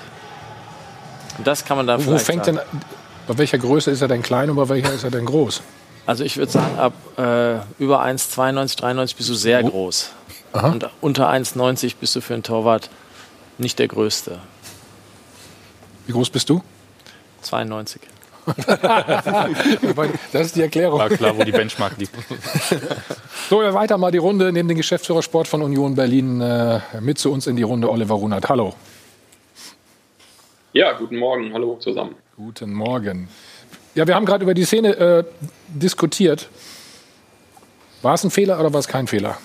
Und das kann man dann wo vielleicht fängt sagen. denn, bei welcher Größe ist er denn klein und bei welcher ist er denn groß? Also ich würde sagen, ab äh, über 1,92, 93 bist du sehr groß. Und unter 1,90 bist du für einen Torwart nicht der Größte. Wie groß bist du? 92. das ist die Erklärung. War klar, wo die Benchmark liegt. So, wir weiter mal die Runde. Nehmen den Geschäftsführer Sport von Union Berlin äh, mit zu uns in die Runde. Oliver Runert, hallo. Ja, guten Morgen. Hallo zusammen. Guten Morgen. Ja, wir haben gerade über die Szene äh, diskutiert. War es ein Fehler oder war es kein Fehler?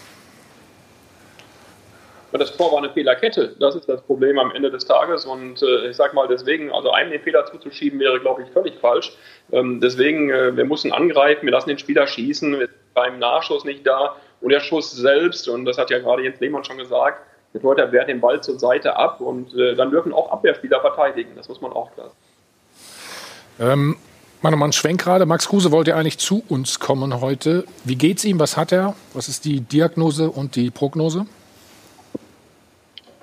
Das Tor war eine Fehlerkette. Das ist das Problem am Ende des Tages. Und äh, ich sag mal, deswegen, also einem den Fehler zuzuschieben, wäre, glaube ich, völlig falsch. Ähm, deswegen, äh, wir müssen angreifen, wir lassen den Spieler schießen, wir sind beim Nachschuss nicht da. Und der Schuss selbst, und das hat ja gerade Jens Lehmann schon gesagt, der Torhüter wehrt den Ball zur Seite ab und äh, dann dürfen auch Abwehrspieler verteidigen. Das muss man auch klar. Ähm, Mann, Mann, Schwenk gerade. Max Kruse wollte eigentlich zu uns kommen heute. Wie geht's ihm? Was hat er? Was ist die Diagnose und die Prognose?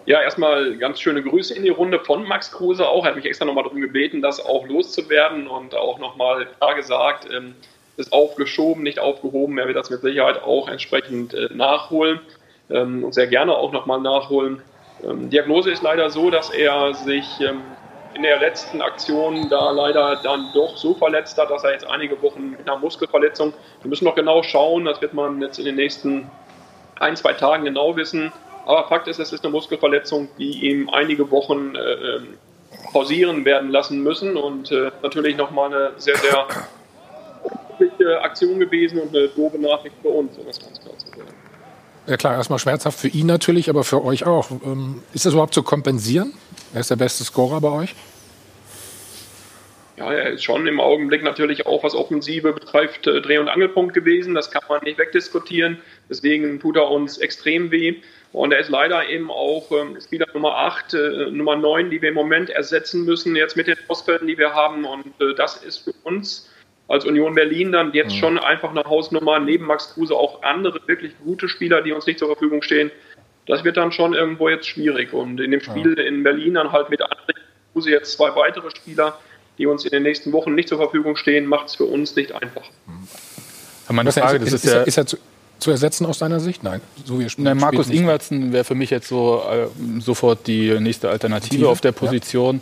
Ja, erstmal ganz schöne Grüße in die Runde von Max Kruse auch. Er hat mich extra nochmal darum gebeten, das auch loszuwerden und auch nochmal klar gesagt, ähm, ist aufgeschoben, nicht aufgehoben. Er wird das mit Sicherheit auch entsprechend äh, nachholen ähm, und sehr gerne auch nochmal nachholen. Ähm, Diagnose ist leider so, dass er sich ähm, in der letzten Aktion da leider dann doch so verletzt hat, dass er jetzt einige Wochen mit einer Muskelverletzung, wir müssen noch genau schauen, das wird man jetzt in den nächsten ein, zwei Tagen genau wissen. Aber Fakt ist, es ist eine Muskelverletzung, die ihm einige Wochen äh, ähm, pausieren werden lassen müssen und äh, natürlich nochmal eine sehr, sehr Aktion gewesen und eine doofe Nachricht für uns, um das ganz klar zu sagen. Ja klar, erstmal schmerzhaft für ihn natürlich, aber für euch auch. Ähm, ist das überhaupt zu kompensieren? Er ist der beste Scorer bei euch. Ja, er ist schon im Augenblick natürlich auch, was Offensive betrifft, äh, Dreh- und Angelpunkt gewesen. Das kann man nicht wegdiskutieren. Deswegen tut er uns extrem weh. Und er ist leider eben auch ähm, Spieler Nummer 8, äh, Nummer 9, die wir im Moment ersetzen müssen, jetzt mit den Ausfällen, die wir haben. Und äh, das ist für uns als Union Berlin dann jetzt mhm. schon einfach eine Hausnummer. Neben Max Kruse auch andere wirklich gute Spieler, die uns nicht zur Verfügung stehen. Das wird dann schon irgendwo jetzt schwierig. Und in dem Spiel ja. in Berlin dann halt mit André Kruse jetzt zwei weitere Spieler, die uns in den nächsten Wochen nicht zur Verfügung stehen, macht es für uns nicht einfach. Meine Frage, das ist, ist, ja, ist er zu, zu, ersetzen aus deiner Sicht? Nein, so wie Nein, Markus Ingwertsen wäre für mich jetzt so äh, sofort die nächste Alternative Motive? auf der Position. Ja.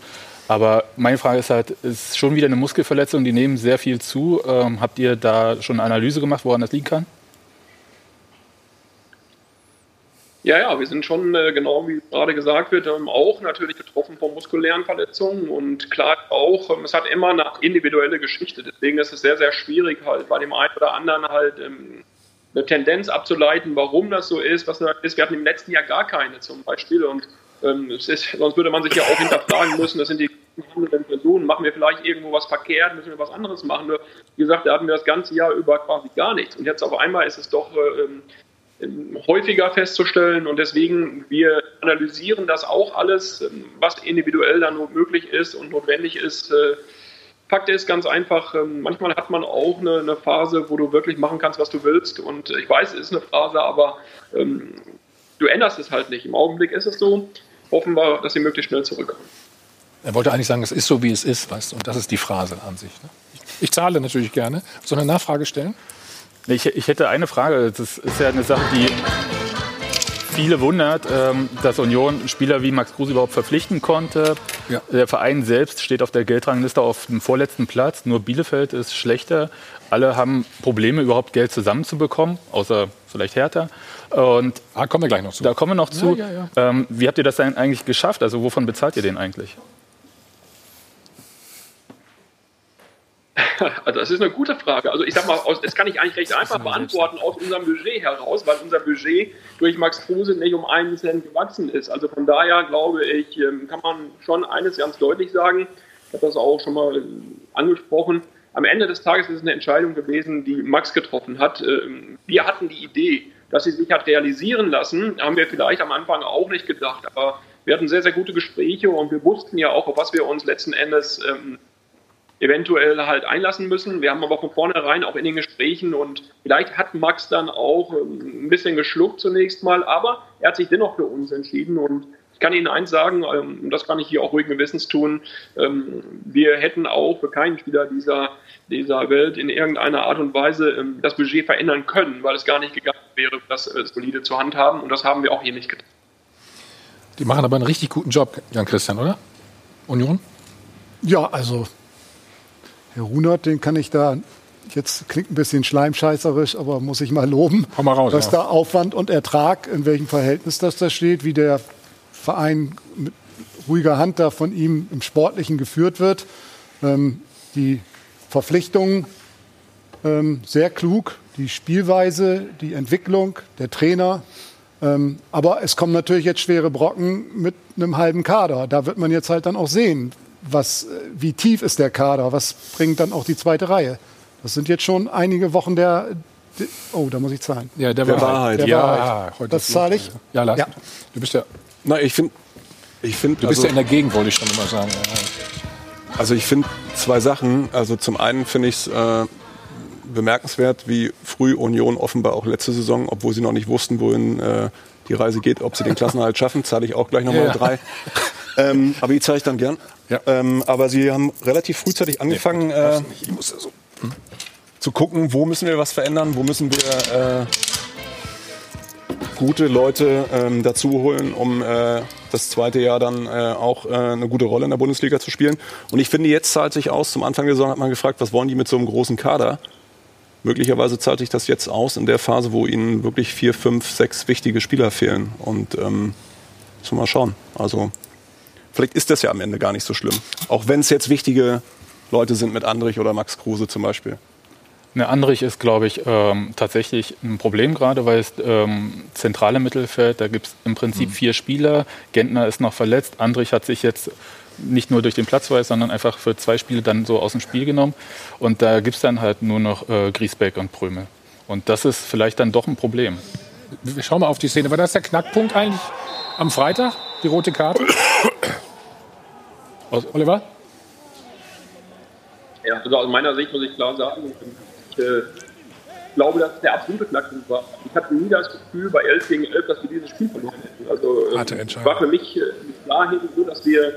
Aber meine Frage ist halt, ist schon wieder eine Muskelverletzung, die nehmen sehr viel zu. Ähm, habt ihr da schon eine Analyse gemacht, woran das liegen kann? Ja, ja, wir sind schon, äh, genau wie gerade gesagt wird, ähm, auch natürlich betroffen von muskulären Verletzungen und klar auch, ähm, es hat immer eine individuelle Geschichte. Deswegen ist es sehr, sehr schwierig, halt bei dem einen oder anderen halt ähm, eine Tendenz abzuleiten, warum das so ist, was das ist. Wir hatten im letzten Jahr gar keine zum Beispiel und ähm, ist, sonst würde man sich ja auch hinterfragen müssen, das sind die handelnden Personen, machen wir vielleicht irgendwo was verkehrt, müssen wir was anderes machen. Nur, wie gesagt, da hatten wir das ganze Jahr über quasi gar nichts. Und jetzt auf einmal ist es doch ähm, häufiger festzustellen und deswegen wir analysieren das auch alles, was individuell dann möglich ist und notwendig ist. Äh, Fakt ist ganz einfach, ähm, manchmal hat man auch eine, eine, Phase, wo du wirklich machen kannst, was du willst und ich weiß, es ist eine Phase, aber ähm, du änderst es halt nicht. Im Augenblick ist es so. Hoffen wir, dass sie möglichst schnell zurückkommen. Er wollte eigentlich sagen, es ist so, wie es ist, weißt du, und das ist die Phrase an sich. Ne? Ich zahle natürlich gerne. So eine Nachfrage stellen? Ich, ich hätte eine Frage. Das ist ja eine Sache, die viele wundert, ähm, dass Union Spieler wie Max Kruse überhaupt verpflichten konnte. Ja. Der Verein selbst steht auf der Geldrangliste auf dem vorletzten Platz. Nur Bielefeld ist schlechter. Alle haben Probleme, überhaupt Geld zusammenzubekommen, außer vielleicht Hertha. Und ah, kommen wir gleich noch zu. Da kommen wir noch zu. Ja, ja, ähm, wie habt ihr das denn eigentlich geschafft? Also wovon bezahlt ihr den eigentlich? Also das ist eine gute Frage. Also ich sag mal, das kann ich eigentlich recht einfach beantworten aus unserem Budget heraus, weil unser Budget durch Max Kruse nicht um einen Cent gewachsen ist. Also von daher glaube ich, ähm, kann man schon eines ganz deutlich sagen. Ich habe das auch schon mal äh, angesprochen. Am Ende des Tages ist es eine Entscheidung gewesen, die Max getroffen hat. Ähm, wir hatten die Idee, dass sie sich hat realisieren lassen, haben wir vielleicht am Anfang auch nicht gedacht. Aber wir hatten sehr, sehr gute Gespräche und wir wussten ja auch, auf was wir uns letzten Endes ähm, eventuell halt einlassen müssen. Wir haben aber von vornherein auch in den Gesprächen und vielleicht hat Max dann auch ähm, ein bisschen geschluckt zunächst mal, aber er hat sich dennoch für uns entschieden und ich kann Ihnen eins sagen, ähm, und das kann ich hier auch ruhigen Gewissens tun, ähm, wir hätten auch für keinen Spieler dieser, dieser Welt in irgendeiner Art und Weise das Budget verändern können, weil es gar nicht gegangen wäre, das äh, solide zur Hand haben und das haben wir auch hier nicht getan. Die machen aber einen richtig guten Job, Jan Christian, oder? Union? Ja, also Herr Runert, den kann ich da, jetzt klingt ein bisschen schleimscheißerisch, aber muss ich mal loben, Komm mal raus, dass ja. da Aufwand und Ertrag, in welchem Verhältnis das da steht, wie der Verein mit ruhiger Hand da von ihm im Sportlichen geführt wird. Ähm, die Verpflichtungen ähm, sehr klug, die Spielweise, die Entwicklung, der Trainer. Ähm, aber es kommen natürlich jetzt schwere Brocken mit einem halben Kader. Da wird man jetzt halt dann auch sehen, was, wie tief ist der Kader, was bringt dann auch die zweite Reihe. Das sind jetzt schon einige Wochen der, oh, da muss ich zahlen. Ja, der, der Wahrheit. Der ja, Wahrheit. Heute das zahle ich. Ja, Lars, ja. Du bist ja. Na, ich finde, ich finde. Du bist also, ja in der Gegend, wollte ich schon immer sagen. Also ich finde zwei Sachen. Also zum einen finde ich es äh, bemerkenswert, wie früh Union offenbar auch letzte Saison, obwohl sie noch nicht wussten, wohin äh, die Reise geht, ob sie den Klassenhalt schaffen, zahle ich auch gleich nochmal ja. drei. Ähm, aber die zeige ich dann gern. Ja. Ähm, aber Sie haben relativ frühzeitig angefangen nee, äh, so. hm? zu gucken, wo müssen wir was verändern, wo müssen wir äh, gute Leute ähm, dazu holen, um äh, das zweite Jahr dann äh, auch äh, eine gute Rolle in der Bundesliga zu spielen. Und ich finde, jetzt zahlt sich aus. Zum Anfang der Saison hat man gefragt, was wollen die mit so einem großen Kader? Möglicherweise zahlt sich das jetzt aus in der Phase, wo ihnen wirklich vier, fünf, sechs wichtige Spieler fehlen. Und ähm, müssen wir mal schauen. Also Vielleicht ist das ja am Ende gar nicht so schlimm. Auch wenn es jetzt wichtige Leute sind mit Andrich oder Max Kruse zum Beispiel. Ne, Andrich ist, glaube ich, ähm, tatsächlich ein Problem gerade, weil es ähm, zentrale Mittelfeld, da gibt es im Prinzip mhm. vier Spieler. Gentner ist noch verletzt. Andrich hat sich jetzt nicht nur durch den Platzweis, sondern einfach für zwei Spiele dann so aus dem Spiel genommen. Und da gibt es dann halt nur noch äh, Griesbeck und Prömel. Und das ist vielleicht dann doch ein Problem. Wir schauen mal auf die Szene. War das der Knackpunkt eigentlich am Freitag, die rote Karte? Oliver? Ja, also aus meiner Sicht muss ich klar sagen, ich äh, glaube, dass es der absolute Knackpunkt war. Ich hatte nie das Gefühl bei 11 gegen 11, dass wir dieses Spiel verloren hätten. Also äh, war für mich äh, klar so, dass wir äh,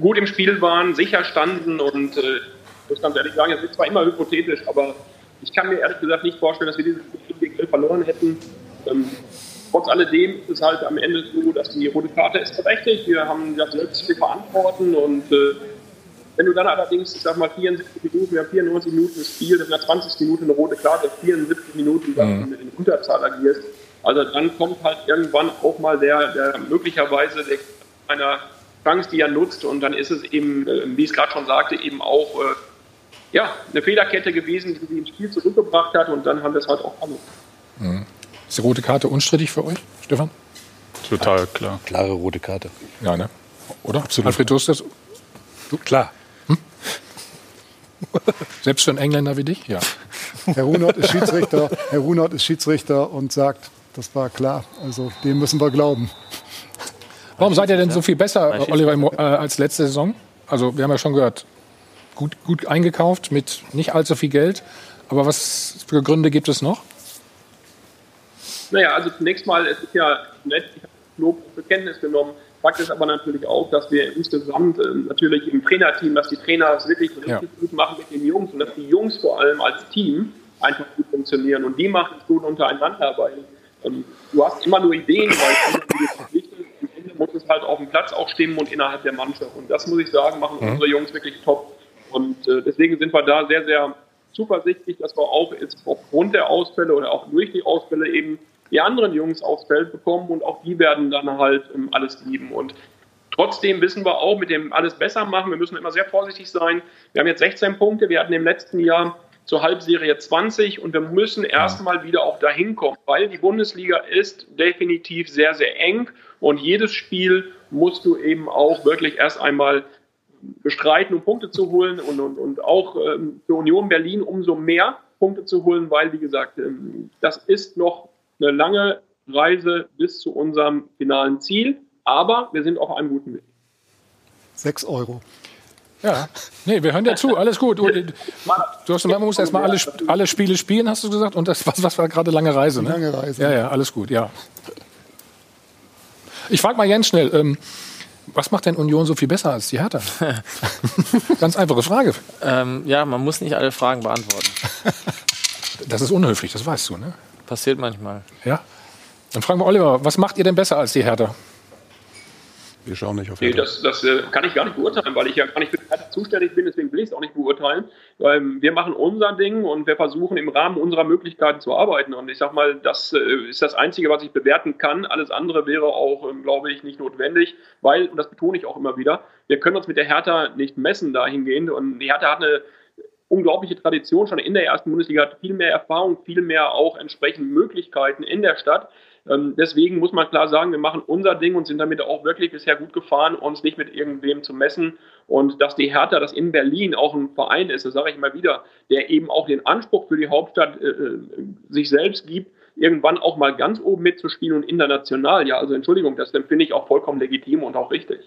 gut im Spiel waren, sicher standen und äh, ich muss ganz ehrlich sagen, es ist zwar immer hypothetisch, aber ich kann mir ehrlich gesagt nicht vorstellen, dass wir dieses Spiel gegen 11 verloren hätten. Ähm, trotz alledem ist es halt am Ende so, dass die rote Karte ist berechtigt. Wir haben das selbst zu verantworten und äh, wenn du dann allerdings, ich sag mal, 74 Minuten, wir haben 94 Minuten Spiel, in der 20. Minute eine rote Karte, 74 Minuten dann mhm. in Unterzahl agierst, also dann kommt halt irgendwann auch mal der, der möglicherweise der, einer Chance, die er nutzt und dann ist es eben, äh, wie ich es gerade schon sagte, eben auch äh, ja, eine Fehlerkette gewesen, die sie ins Spiel zurückgebracht hat und dann haben wir es halt auch genutzt. Mhm. Ist die rote Karte unstrittig für euch, Stefan? Total klar. Klare rote Karte. Ja, ne? Oder? Absolut. Alfred, das? Du, klar. Selbst für einen Engländer wie dich? Ja. Herr Runert ist Schiedsrichter, Herr Runert ist Schiedsrichter und sagt, das war klar. Also dem müssen wir glauben. Warum seid ihr denn so viel besser, Oliver, äh, als letzte Saison? Also wir haben ja schon gehört, gut, gut eingekauft mit nicht allzu viel Geld. Aber was für Gründe gibt es noch? Naja, also zunächst mal, es ist ja nett, ich habe Lob zur Kenntnis genommen, Fakt ist aber natürlich auch, dass wir insgesamt äh, natürlich im Trainerteam, dass die Trainer es wirklich richtig ja. gut machen mit den Jungs und dass die Jungs vor allem als Team einfach gut funktionieren. Und die machen es gut untereinander, weil ähm, du hast immer nur Ideen, weil am Ende muss es halt auf dem Platz auch stimmen und innerhalb der Mannschaft. Und das muss ich sagen, machen mhm. unsere Jungs wirklich top. Und äh, deswegen sind wir da sehr, sehr zuversichtlich, dass wir auch jetzt aufgrund der Ausfälle oder auch durch die Ausfälle eben die anderen Jungs aufs Feld bekommen und auch die werden dann halt ähm, alles lieben. Und trotzdem wissen wir auch, mit dem alles besser machen, wir müssen immer sehr vorsichtig sein. Wir haben jetzt 16 Punkte, wir hatten im letzten Jahr zur Halbserie 20 und wir müssen erstmal wieder auch dahin kommen, weil die Bundesliga ist definitiv sehr, sehr eng und jedes Spiel musst du eben auch wirklich erst einmal bestreiten, um Punkte zu holen und, und, und auch ähm, für Union Berlin umso mehr Punkte zu holen, weil, wie gesagt, ähm, das ist noch eine lange Reise bis zu unserem finalen Ziel, aber wir sind auf einem guten Weg. Sechs Euro. Ja, nee, wir hören dir zu, alles gut. Du, du hast, man muss erstmal alle, alle Spiele spielen, hast du gesagt, und das was, was war gerade lange Reise, ne? Lange Reise. Ja, ja, alles gut, ja. Ich frage mal Jens schnell, ähm, was macht denn Union so viel besser als die Hertha? Ganz einfache Frage. Ähm, ja, man muss nicht alle Fragen beantworten. Das ist unhöflich, das weißt du, ne? Passiert manchmal. Ja. Dann fragen wir Oliver, was macht ihr denn besser als die Hertha? Wir schauen nicht auf Hertha. Nee, das, das äh, kann ich gar nicht beurteilen, weil ich ja gar nicht für die Hertha zuständig bin, deswegen will ich es auch nicht beurteilen. Weil wir machen unser Ding und wir versuchen im Rahmen unserer Möglichkeiten zu arbeiten. Und ich sag mal, das äh, ist das Einzige, was ich bewerten kann. Alles andere wäre auch, ähm, glaube ich, nicht notwendig, weil, und das betone ich auch immer wieder, wir können uns mit der Hertha nicht messen dahingehend. Und die Hertha hat eine unglaubliche Tradition schon in der ersten Bundesliga, hat viel mehr Erfahrung, viel mehr auch entsprechend Möglichkeiten in der Stadt. Ähm, deswegen muss man klar sagen, wir machen unser Ding und sind damit auch wirklich bisher gut gefahren, uns nicht mit irgendwem zu messen. Und dass die Hertha, das in Berlin auch ein Verein ist, das sage ich immer wieder, der eben auch den Anspruch für die Hauptstadt äh, äh sich selbst gibt, irgendwann auch mal ganz oben mitzuspielen und international. Ja, also Entschuldigung, das finde ich auch vollkommen legitim und auch richtig.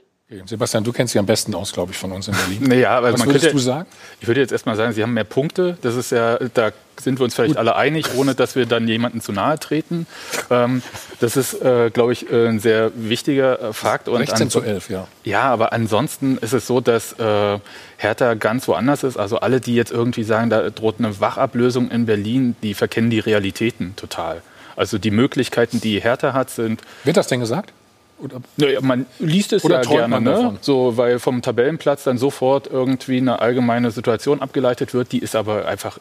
Sebastian, du kennst sie am besten aus, glaube ich, von uns in Berlin. Naja, aber Was man würdest könnte, du sagen? Ich würde jetzt erstmal sagen, sie haben mehr Punkte. Das ist ja, da sind wir uns vielleicht alle einig, ohne dass wir dann jemanden zu nahe treten. Ähm, das ist, äh, glaube ich, äh, ein sehr wichtiger äh, Fakt. Und 16 zu 11, ja. Ja, aber ansonsten ist es so, dass äh, Hertha ganz woanders ist. Also alle, die jetzt irgendwie sagen, da droht eine Wachablösung in Berlin, die verkennen die Realitäten total. Also die Möglichkeiten, die Hertha hat, sind. Wird das denn gesagt? Oder, naja, man liest es Oder ja gerne, ne? so, weil vom Tabellenplatz dann sofort irgendwie eine allgemeine Situation abgeleitet wird. Die ist aber einfach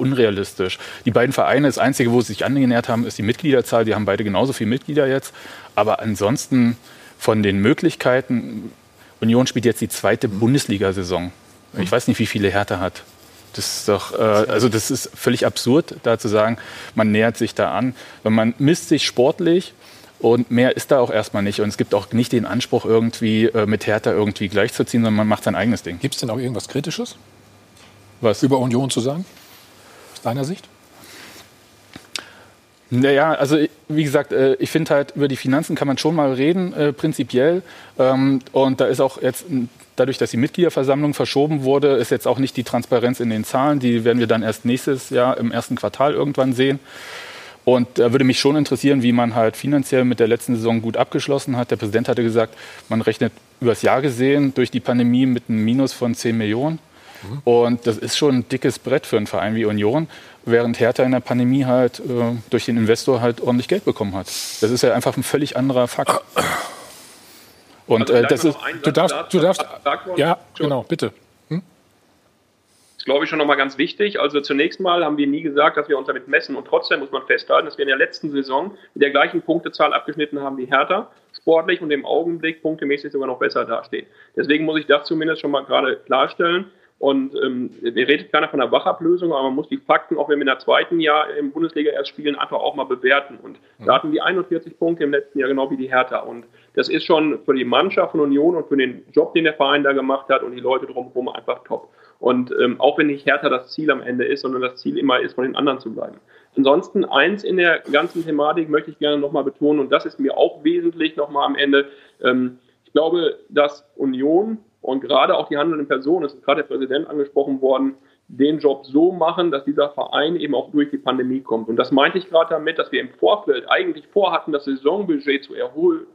unrealistisch. Die beiden Vereine, das Einzige, wo sie sich angenähert haben, ist die Mitgliederzahl. Die haben beide genauso viele Mitglieder jetzt. Aber ansonsten von den Möglichkeiten, Union spielt jetzt die zweite Bundesliga-Saison. Ich weiß nicht, wie viele Hertha hat. Das ist doch, äh, also das ist völlig absurd, da zu sagen, man nähert sich da an. Wenn man misst sich sportlich Und mehr ist da auch erstmal nicht. Und es gibt auch nicht den Anspruch, irgendwie äh, mit Hertha irgendwie gleichzuziehen, sondern man macht sein eigenes Ding. Gibt es denn auch irgendwas Kritisches? Was? Über Union zu sagen? Deiner Sicht? Naja, also wie gesagt, äh, ich finde halt, über die Finanzen kann man schon mal reden, äh, prinzipiell. Ähm, und da ist auch jetzt, dadurch, dass die Mitgliederversammlung verschoben wurde, ist jetzt auch nicht die Transparenz in den Zahlen. Die werden wir dann erst nächstes Jahr im ersten Quartal irgendwann sehen. Und da würde mich schon interessieren, wie man halt finanziell mit der letzten Saison gut abgeschlossen hat. Der Präsident hatte gesagt, man rechnet übers Jahr gesehen durch die Pandemie mit einem Minus von 10 Millionen. Mhm. Und das ist schon ein dickes Brett für einen Verein wie Union während Hertha in der Pandemie halt äh, durch den Investor halt ordentlich Geld bekommen hat. Das ist ja einfach ein völlig anderer Fakt. Und also äh, das ist, du darfst, du darfst, ja, genau, bitte. Hm? Das ist, glaube ich, schon nochmal ganz wichtig. Also zunächst mal haben wir nie gesagt, dass wir uns damit messen. Und trotzdem muss man festhalten, dass wir in der letzten Saison mit der gleichen Punktezahl abgeschnitten haben wie Hertha, sportlich und im Augenblick punktemäßig sogar noch besser dastehen. Deswegen muss ich das zumindest schon mal gerade klarstellen. Und ähm, wir redet keiner von einer Wachablösung, aber man muss die Fakten, auch wenn wir in der zweiten Jahr im Bundesliga erst spielen, einfach auch mal bewerten. Und mhm. da hatten wir 41 Punkte im letzten Jahr, genau wie die Hertha. Und das ist schon für die Mannschaft von Union und für den Job, den der Verein da gemacht hat und die Leute drumherum einfach top. Und ähm, auch wenn nicht Hertha das Ziel am Ende ist, sondern das Ziel immer ist, von den anderen zu bleiben. Ansonsten eins in der ganzen Thematik möchte ich gerne nochmal betonen, und das ist mir auch wesentlich nochmal am Ende. Ähm, ich glaube, dass Union und gerade auch die handelnden Personen, es ist gerade der Präsident angesprochen worden, den Job so machen, dass dieser Verein eben auch durch die Pandemie kommt. Und das meinte ich gerade damit, dass wir im Vorfeld eigentlich vorhatten, das Saisonbudget zu,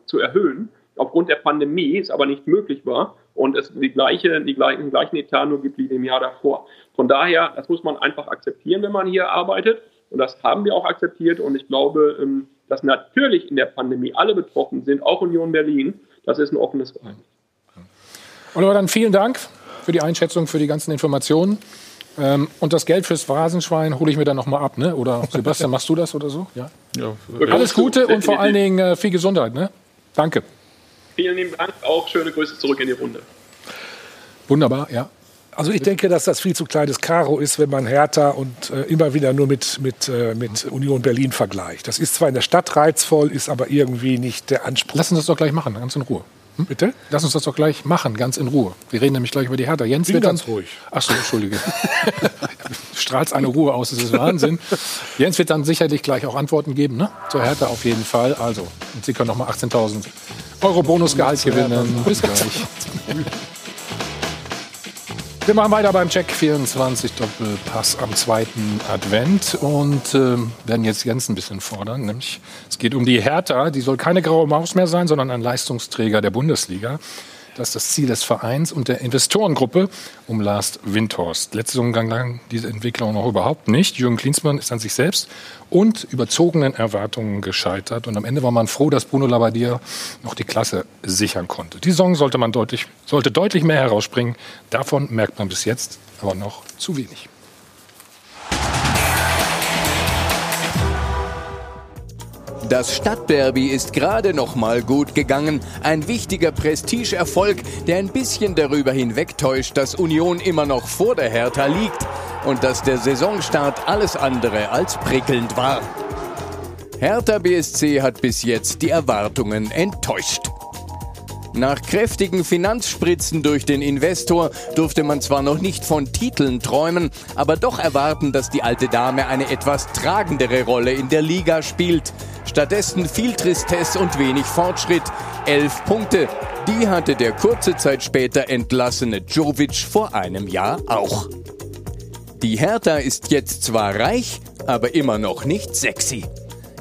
zu erhöhen, aufgrund der Pandemie es aber nicht möglich war und es die gleiche, die gleichen, gleichen Etat nur gibt wie im Jahr davor. Von daher, das muss man einfach akzeptieren, wenn man hier arbeitet. Und das haben wir auch akzeptiert. Und ich glaube, ähm, dass natürlich in der Pandemie alle betroffen sind, auch Union Berlin. Das ist ein offenes Verein. Oliver, dann vielen Dank für die Einschätzung, für die ganzen Informationen. Ähm, und das Geld fürs Phrasenschwein hole ich mir dann nochmal ab, ne? Oder Sebastian, machst du das oder so? Ja. ja Alles Gute und vor allen Dingen äh, viel Gesundheit, ne? Danke. Vielen lieben Dank, auch schöne Grüße zurück in die Runde. Wunderbar, ja. Also ich denke, dass das viel zu kleines Karo ist, wenn man Hertha und äh, immer wieder nur mit, mit, äh, mit Union Berlin vergleicht. Das ist zwar in der Stadt reizvoll, ist aber irgendwie nicht der Anspruch. Lassen Sie das doch gleich machen, ganz in Ruhe. Hm? Bitte? Lass uns das doch gleich machen, ganz in Ruhe. Wir reden nämlich gleich über die Hertha. Jens Bin wird ganz dann, ruhig. Ach so, entschuldige. Strahlst eine Ruhe aus, das ist Wahnsinn. Jens wird dann sicherlich gleich auch Antworten geben, ne? Zur Hertha auf jeden Fall. Also, und Sie können noch mal 18.000 Euro Bonusgehalt gewinnen. Bis gleich. Wir machen weiter beim Check 24 Doppelpass am zweiten Advent und äh, werden jetzt Jens ein bisschen fordern. Nämlich es geht um die Hertha. Die soll keine graue Maus mehr sein, sondern ein Leistungsträger der Bundesliga. Das ist das Ziel des Vereins und der Investorengruppe um Lars Windhorst. Letzte Saison lang diese Entwicklung noch überhaupt nicht. Jürgen Klinsmann ist an sich selbst und überzogenen Erwartungen gescheitert. Und am Ende war man froh, dass Bruno Labbadia noch die Klasse sichern konnte. Die Saison sollte man deutlich, sollte deutlich mehr herausspringen. Davon merkt man bis jetzt aber noch zu wenig. Das Stadtderby ist gerade noch mal gut gegangen. Ein wichtiger Prestigeerfolg, der ein bisschen darüber hinwegtäuscht, dass Union immer noch vor der Hertha liegt und dass der Saisonstart alles andere als prickelnd war. Hertha BSC hat bis jetzt die Erwartungen enttäuscht. Nach kräftigen Finanzspritzen durch den Investor durfte man zwar noch nicht von Titeln träumen, aber doch erwarten, dass die alte Dame eine etwas tragendere Rolle in der Liga spielt. Stattdessen viel Tristesse und wenig Fortschritt. Elf Punkte. Die hatte der kurze Zeit später entlassene Jovic vor einem Jahr auch. Die Hertha ist jetzt zwar reich, aber immer noch nicht sexy.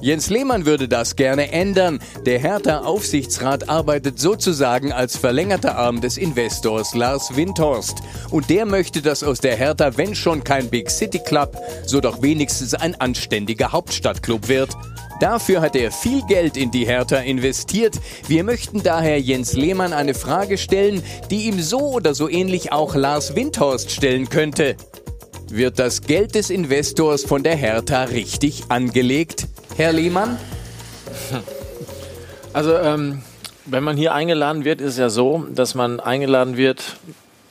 Jens Lehmann würde das gerne ändern. Der Hertha-Aufsichtsrat arbeitet sozusagen als verlängerter Arm des Investors Lars Windhorst. Und der möchte, dass aus der Hertha, wenn schon kein Big City Club, so doch wenigstens ein anständiger Hauptstadtclub wird. Dafür hat er viel Geld in die Hertha investiert. Wir möchten daher Jens Lehmann eine Frage stellen, die ihm so oder so ähnlich auch Lars Windhorst stellen könnte. Wird das Geld des Investors von der Hertha richtig angelegt? Herr Lehmann? Also, ähm, wenn man hier eingeladen wird, ist es ja so, dass man eingeladen wird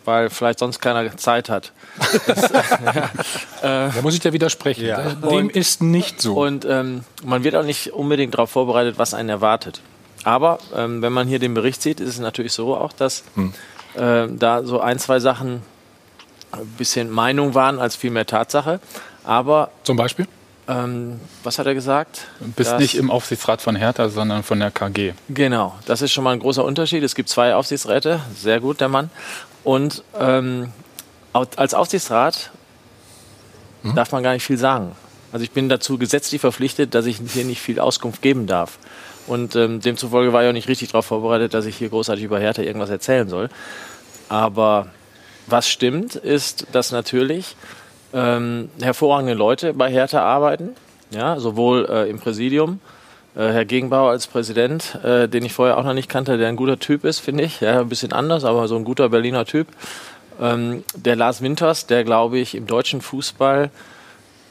weil vielleicht sonst keiner Zeit hat. Das, ja, äh, da muss ich dir widersprechen. Ja. Dem und, ist nicht so. Und ähm, man wird auch nicht unbedingt darauf vorbereitet, was einen erwartet. Aber ähm, wenn man hier den Bericht sieht, ist es natürlich so auch, dass hm. äh, da so ein, zwei Sachen ein bisschen Meinung waren als viel mehr Tatsache. Aber zum Beispiel? Ähm, was hat er gesagt? Du bist nicht im Aufsichtsrat von Hertha, sondern von der KG. Genau, das ist schon mal ein großer Unterschied. Es gibt zwei Aufsichtsräte, sehr gut der Mann. Und ähm, als Aufsichtsrat hm? darf man gar nicht viel sagen. Also ich bin dazu gesetzlich verpflichtet, dass ich hier nicht viel Auskunft geben darf. Und ähm, demzufolge war ich auch nicht richtig darauf vorbereitet, dass ich hier großartig über Hertha irgendwas erzählen soll. Aber was stimmt, ist, dass natürlich ähm, hervorragende Leute bei Hertha arbeiten, ja, sowohl äh, im Präsidium, äh, Herr Gegenbauer als Präsident, äh, den ich vorher auch noch nicht kannte, der ein guter Typ ist, finde ich, ja, ein bisschen anders, aber so ein guter Berliner Typ. Ähm, der Lars Winters, der glaube ich im deutschen Fußball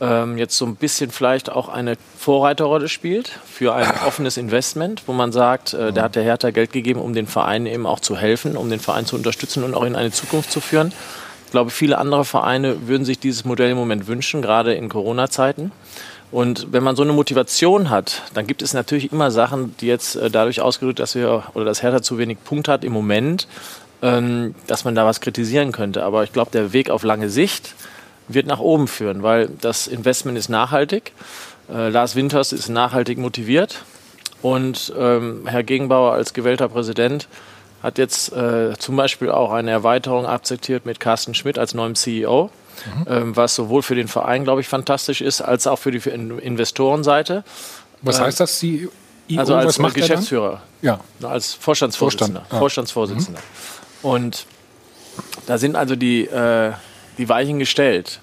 ähm, jetzt so ein bisschen vielleicht auch eine Vorreiterrolle spielt für ein offenes Investment, wo man sagt, äh, der hat der Hertha Geld gegeben, um den Verein eben auch zu helfen, um den Verein zu unterstützen und auch in eine Zukunft zu führen. Ich glaube, viele andere Vereine würden sich dieses Modell im Moment wünschen, gerade in Corona-Zeiten. Und wenn man so eine Motivation hat, dann gibt es natürlich immer Sachen, die jetzt äh, dadurch ausgedrückt, dass wir oder dass Hertha zu wenig Punkt hat im Moment, ähm, dass man da was kritisieren könnte. Aber ich glaube, der Weg auf lange Sicht wird nach oben führen, weil das Investment ist nachhaltig. Äh, Lars Winters ist nachhaltig motiviert und ähm, Herr Gegenbauer als gewählter Präsident hat jetzt äh, zum Beispiel auch eine Erweiterung akzeptiert mit Carsten Schmidt als neuem CEO, mhm. ähm, was sowohl für den Verein, glaube ich, fantastisch ist, als auch für die Investorenseite. Was heißt das, CEO? Also als Geschäftsführer, ja. als Vorstandsvorsitzender. Vorstand. Ah. Vorstandsvorsitzender. Mhm. Und da sind also die äh, die Weichen gestellt.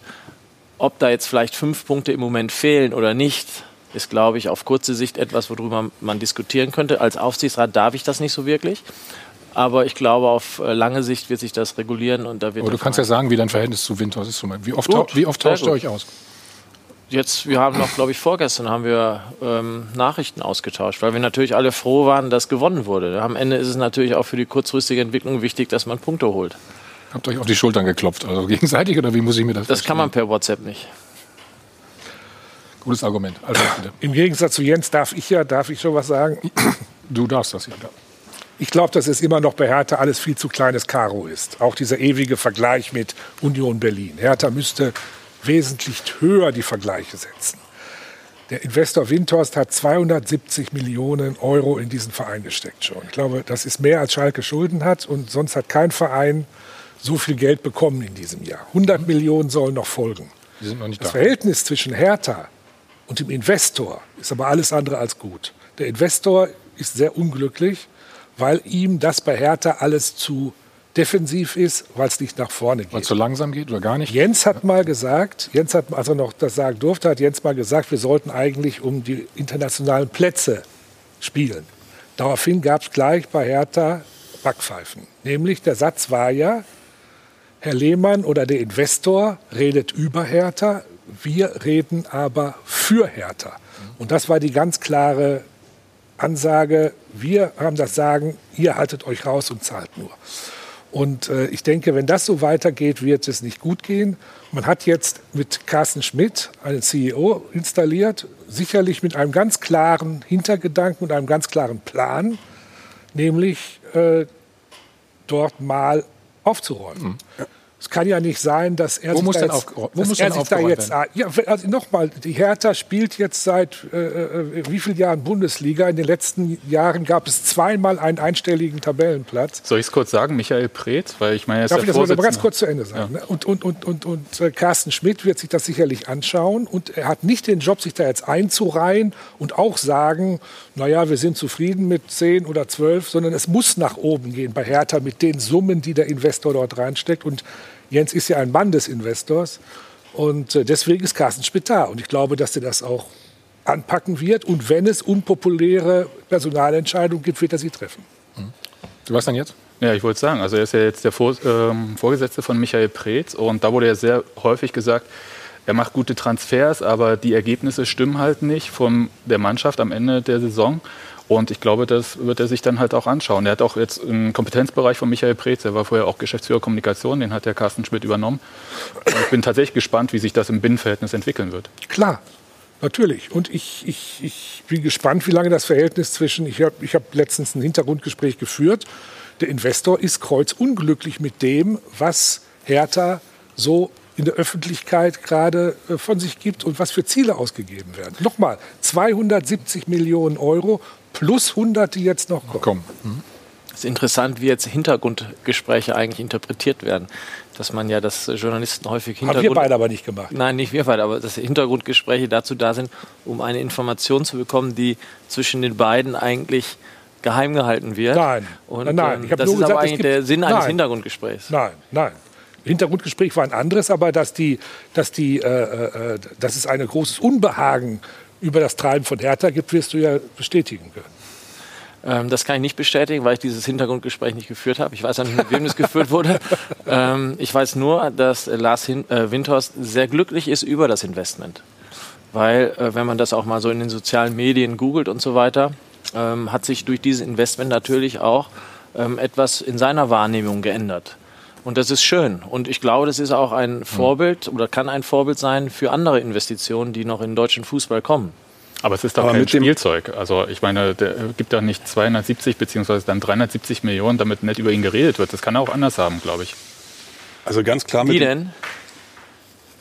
Ob da jetzt vielleicht fünf Punkte im Moment fehlen oder nicht, ist, glaube ich, auf kurze Sicht etwas, worüber man diskutieren könnte. Als Aufsichtsrat darf ich das nicht so wirklich. Aber ich glaube, auf äh, lange Sicht wird sich das regulieren und da wird. Aber du kannst ja sagen, wie dein Verhältnis zu Winters ist. Wie oft, gut, wie oft tauscht ihr euch aus? Jetzt, wir haben noch, glaube ich, vorgestern haben wir ähm, Nachrichten ausgetauscht, weil wir natürlich alle froh waren, dass gewonnen wurde. Am Ende ist es natürlich auch für die kurzfristige Entwicklung wichtig, dass man Punkte holt. Habt ihr euch auf die Schultern geklopft, also gegenseitig oder wie muss ich mir das Das kann man per WhatsApp nicht. Gutes Argument. Also, Im Gegensatz zu Jens darf ich ja, darf ich schon was sagen? Du darfst das ja. Ich glaube, dass es immer noch bei Hertha alles viel zu kleines Karo ist. Auch dieser ewige Vergleich mit Union Berlin. Hertha müsste wesentlich höher die Vergleiche setzen. Der Investor Windhorst hat 270 Millionen Euro in diesen Verein gesteckt schon. Ich glaube, das ist mehr als Schalke Schulden hat und sonst hat kein Verein so viel Geld bekommen in diesem Jahr. 100 Millionen sollen noch folgen. Noch das da. Verhältnis zwischen Hertha und dem Investor ist aber alles andere als gut. Der Investor ist sehr unglücklich, weil ihm das bei Hertha alles zu defensiv ist, weil es nicht nach vorne geht. Weil es so langsam geht oder gar nicht? Jens hat mal gesagt, Jens hat, als er noch das sagen durfte, hat Jens mal gesagt, wir sollten eigentlich um die internationalen Plätze spielen. Daraufhin gab es gleich bei Hertha Backpfeifen. Nämlich der Satz war ja, Herr Lehmann oder der Investor redet über Hertha, wir reden aber für Hertha. Und das war die ganz klare Ansage, wir haben das Sagen, ihr haltet euch raus und zahlt nur. Und äh, ich denke, wenn das so weitergeht, wird es nicht gut gehen. Man hat jetzt mit Carsten Schmidt einen CEO installiert, sicherlich mit einem ganz klaren Hintergedanken und einem ganz klaren Plan, nämlich äh, dort mal aufzuräumen. Mhm. Es kann ja nicht sein, dass er wo sich muss da denn jetzt, auf, wo muss er sich da jetzt ja, also nochmal, die Hertha spielt jetzt seit äh, äh, wie vielen Jahren Bundesliga? In den letzten Jahren gab es zweimal einen einstelligen Tabellenplatz. Soll ich es kurz sagen, Michael Preetz, weil ich meine, er ist Darf der ich das mal ganz kurz zu Ende sagen? Ja. Ne? Und, und, und, und, und äh, Carsten Schmidt wird sich das sicherlich anschauen und er hat nicht den Job, sich da jetzt einzureihen und auch sagen, naja, wir sind zufrieden mit 10 oder 12, sondern es muss nach oben gehen bei Hertha mit den Summen, die der Investor dort reinsteckt und Jens ist ja ein Mann des Investors und äh, deswegen ist Carsten Schmidt da. Und ich glaube, dass er das auch anpacken wird. Und wenn es unpopuläre Personalentscheidungen gibt, wird er sie treffen. Mhm. Du was dann jetzt? Ja, ich wollte sagen, also er ist ja jetzt der Vor ähm, Vorgesetzte von Michael Preetz und da wurde ja sehr häufig gesagt, er macht gute Transfers, aber die Ergebnisse stimmen halt nicht von der Mannschaft am Ende der Saison. Und ich glaube, das wird er sich dann halt auch anschauen. Er hat auch jetzt im Kompetenzbereich von Michael Preetz, der war vorher auch Geschäftsführer Kommunikation, den hat der Carsten Schmidt übernommen. Und ich bin tatsächlich gespannt, wie sich das im Binnenverhältnis entwickeln wird. Klar, natürlich. Und ich, ich, ich bin gespannt, wie lange das Verhältnis zwischen, ich habe ich hab letztens ein Hintergrundgespräch geführt, der Investor ist kreuzunglücklich mit dem, was Hertha so in der Öffentlichkeit gerade äh, von sich gibt und was für Ziele ausgegeben werden. Nochmal, 270 Millionen Euro plus 100, die jetzt noch kommen. Mhm. Es ist interessant, wie jetzt Hintergrundgespräche eigentlich interpretiert werden. Dass man ja, dass Journalisten häufig Hintergrund... Haben wir beide aber nicht gemacht. Nein, nicht wir beide, aber dass Hintergrundgespräche dazu da sind, um eine Information zu bekommen, die zwischen den beiden eigentlich geheim gehalten wird. Nein, Und, nein. Ähm, das ist gesagt, aber eigentlich der Sinn eines nein. Hintergrundgesprächs. Nein, nein. Hintergrundgespräch war ein anderes, aber dass, die, dass, die, äh, äh, dass es ein großes Unbehagen über das Treiben von Hertha gibt, wirst du ja bestätigen können. Ähm, das kann ich nicht bestätigen, weil ich dieses Hintergrundgespräch nicht geführt habe. Ich weiß auch nicht, mit wem das geführt wurde. Ähm, ich weiß nur, dass Lars Hin äh, Windhorst sehr glücklich ist über das Investment. Weil, äh, wenn man das auch mal so in den sozialen Medien googelt und so weiter, ähm, hat sich durch dieses Investment natürlich auch ähm, etwas in seiner Wahrnehmung geändert. Und das ist schön. Und ich glaube, das ist auch ein Vorbild oder kann ein Vorbild sein für andere Investitionen, die noch in den deutschen Fußball kommen. Aber es ist doch Aber kein mit dem- Spielzeug. Also ich meine, der gibt doch nicht 270 beziehungsweise dann 370 Millionen, damit nicht über ihn geredet wird. Das kann er auch anders haben, glaube ich. Also ganz klar Wie denn?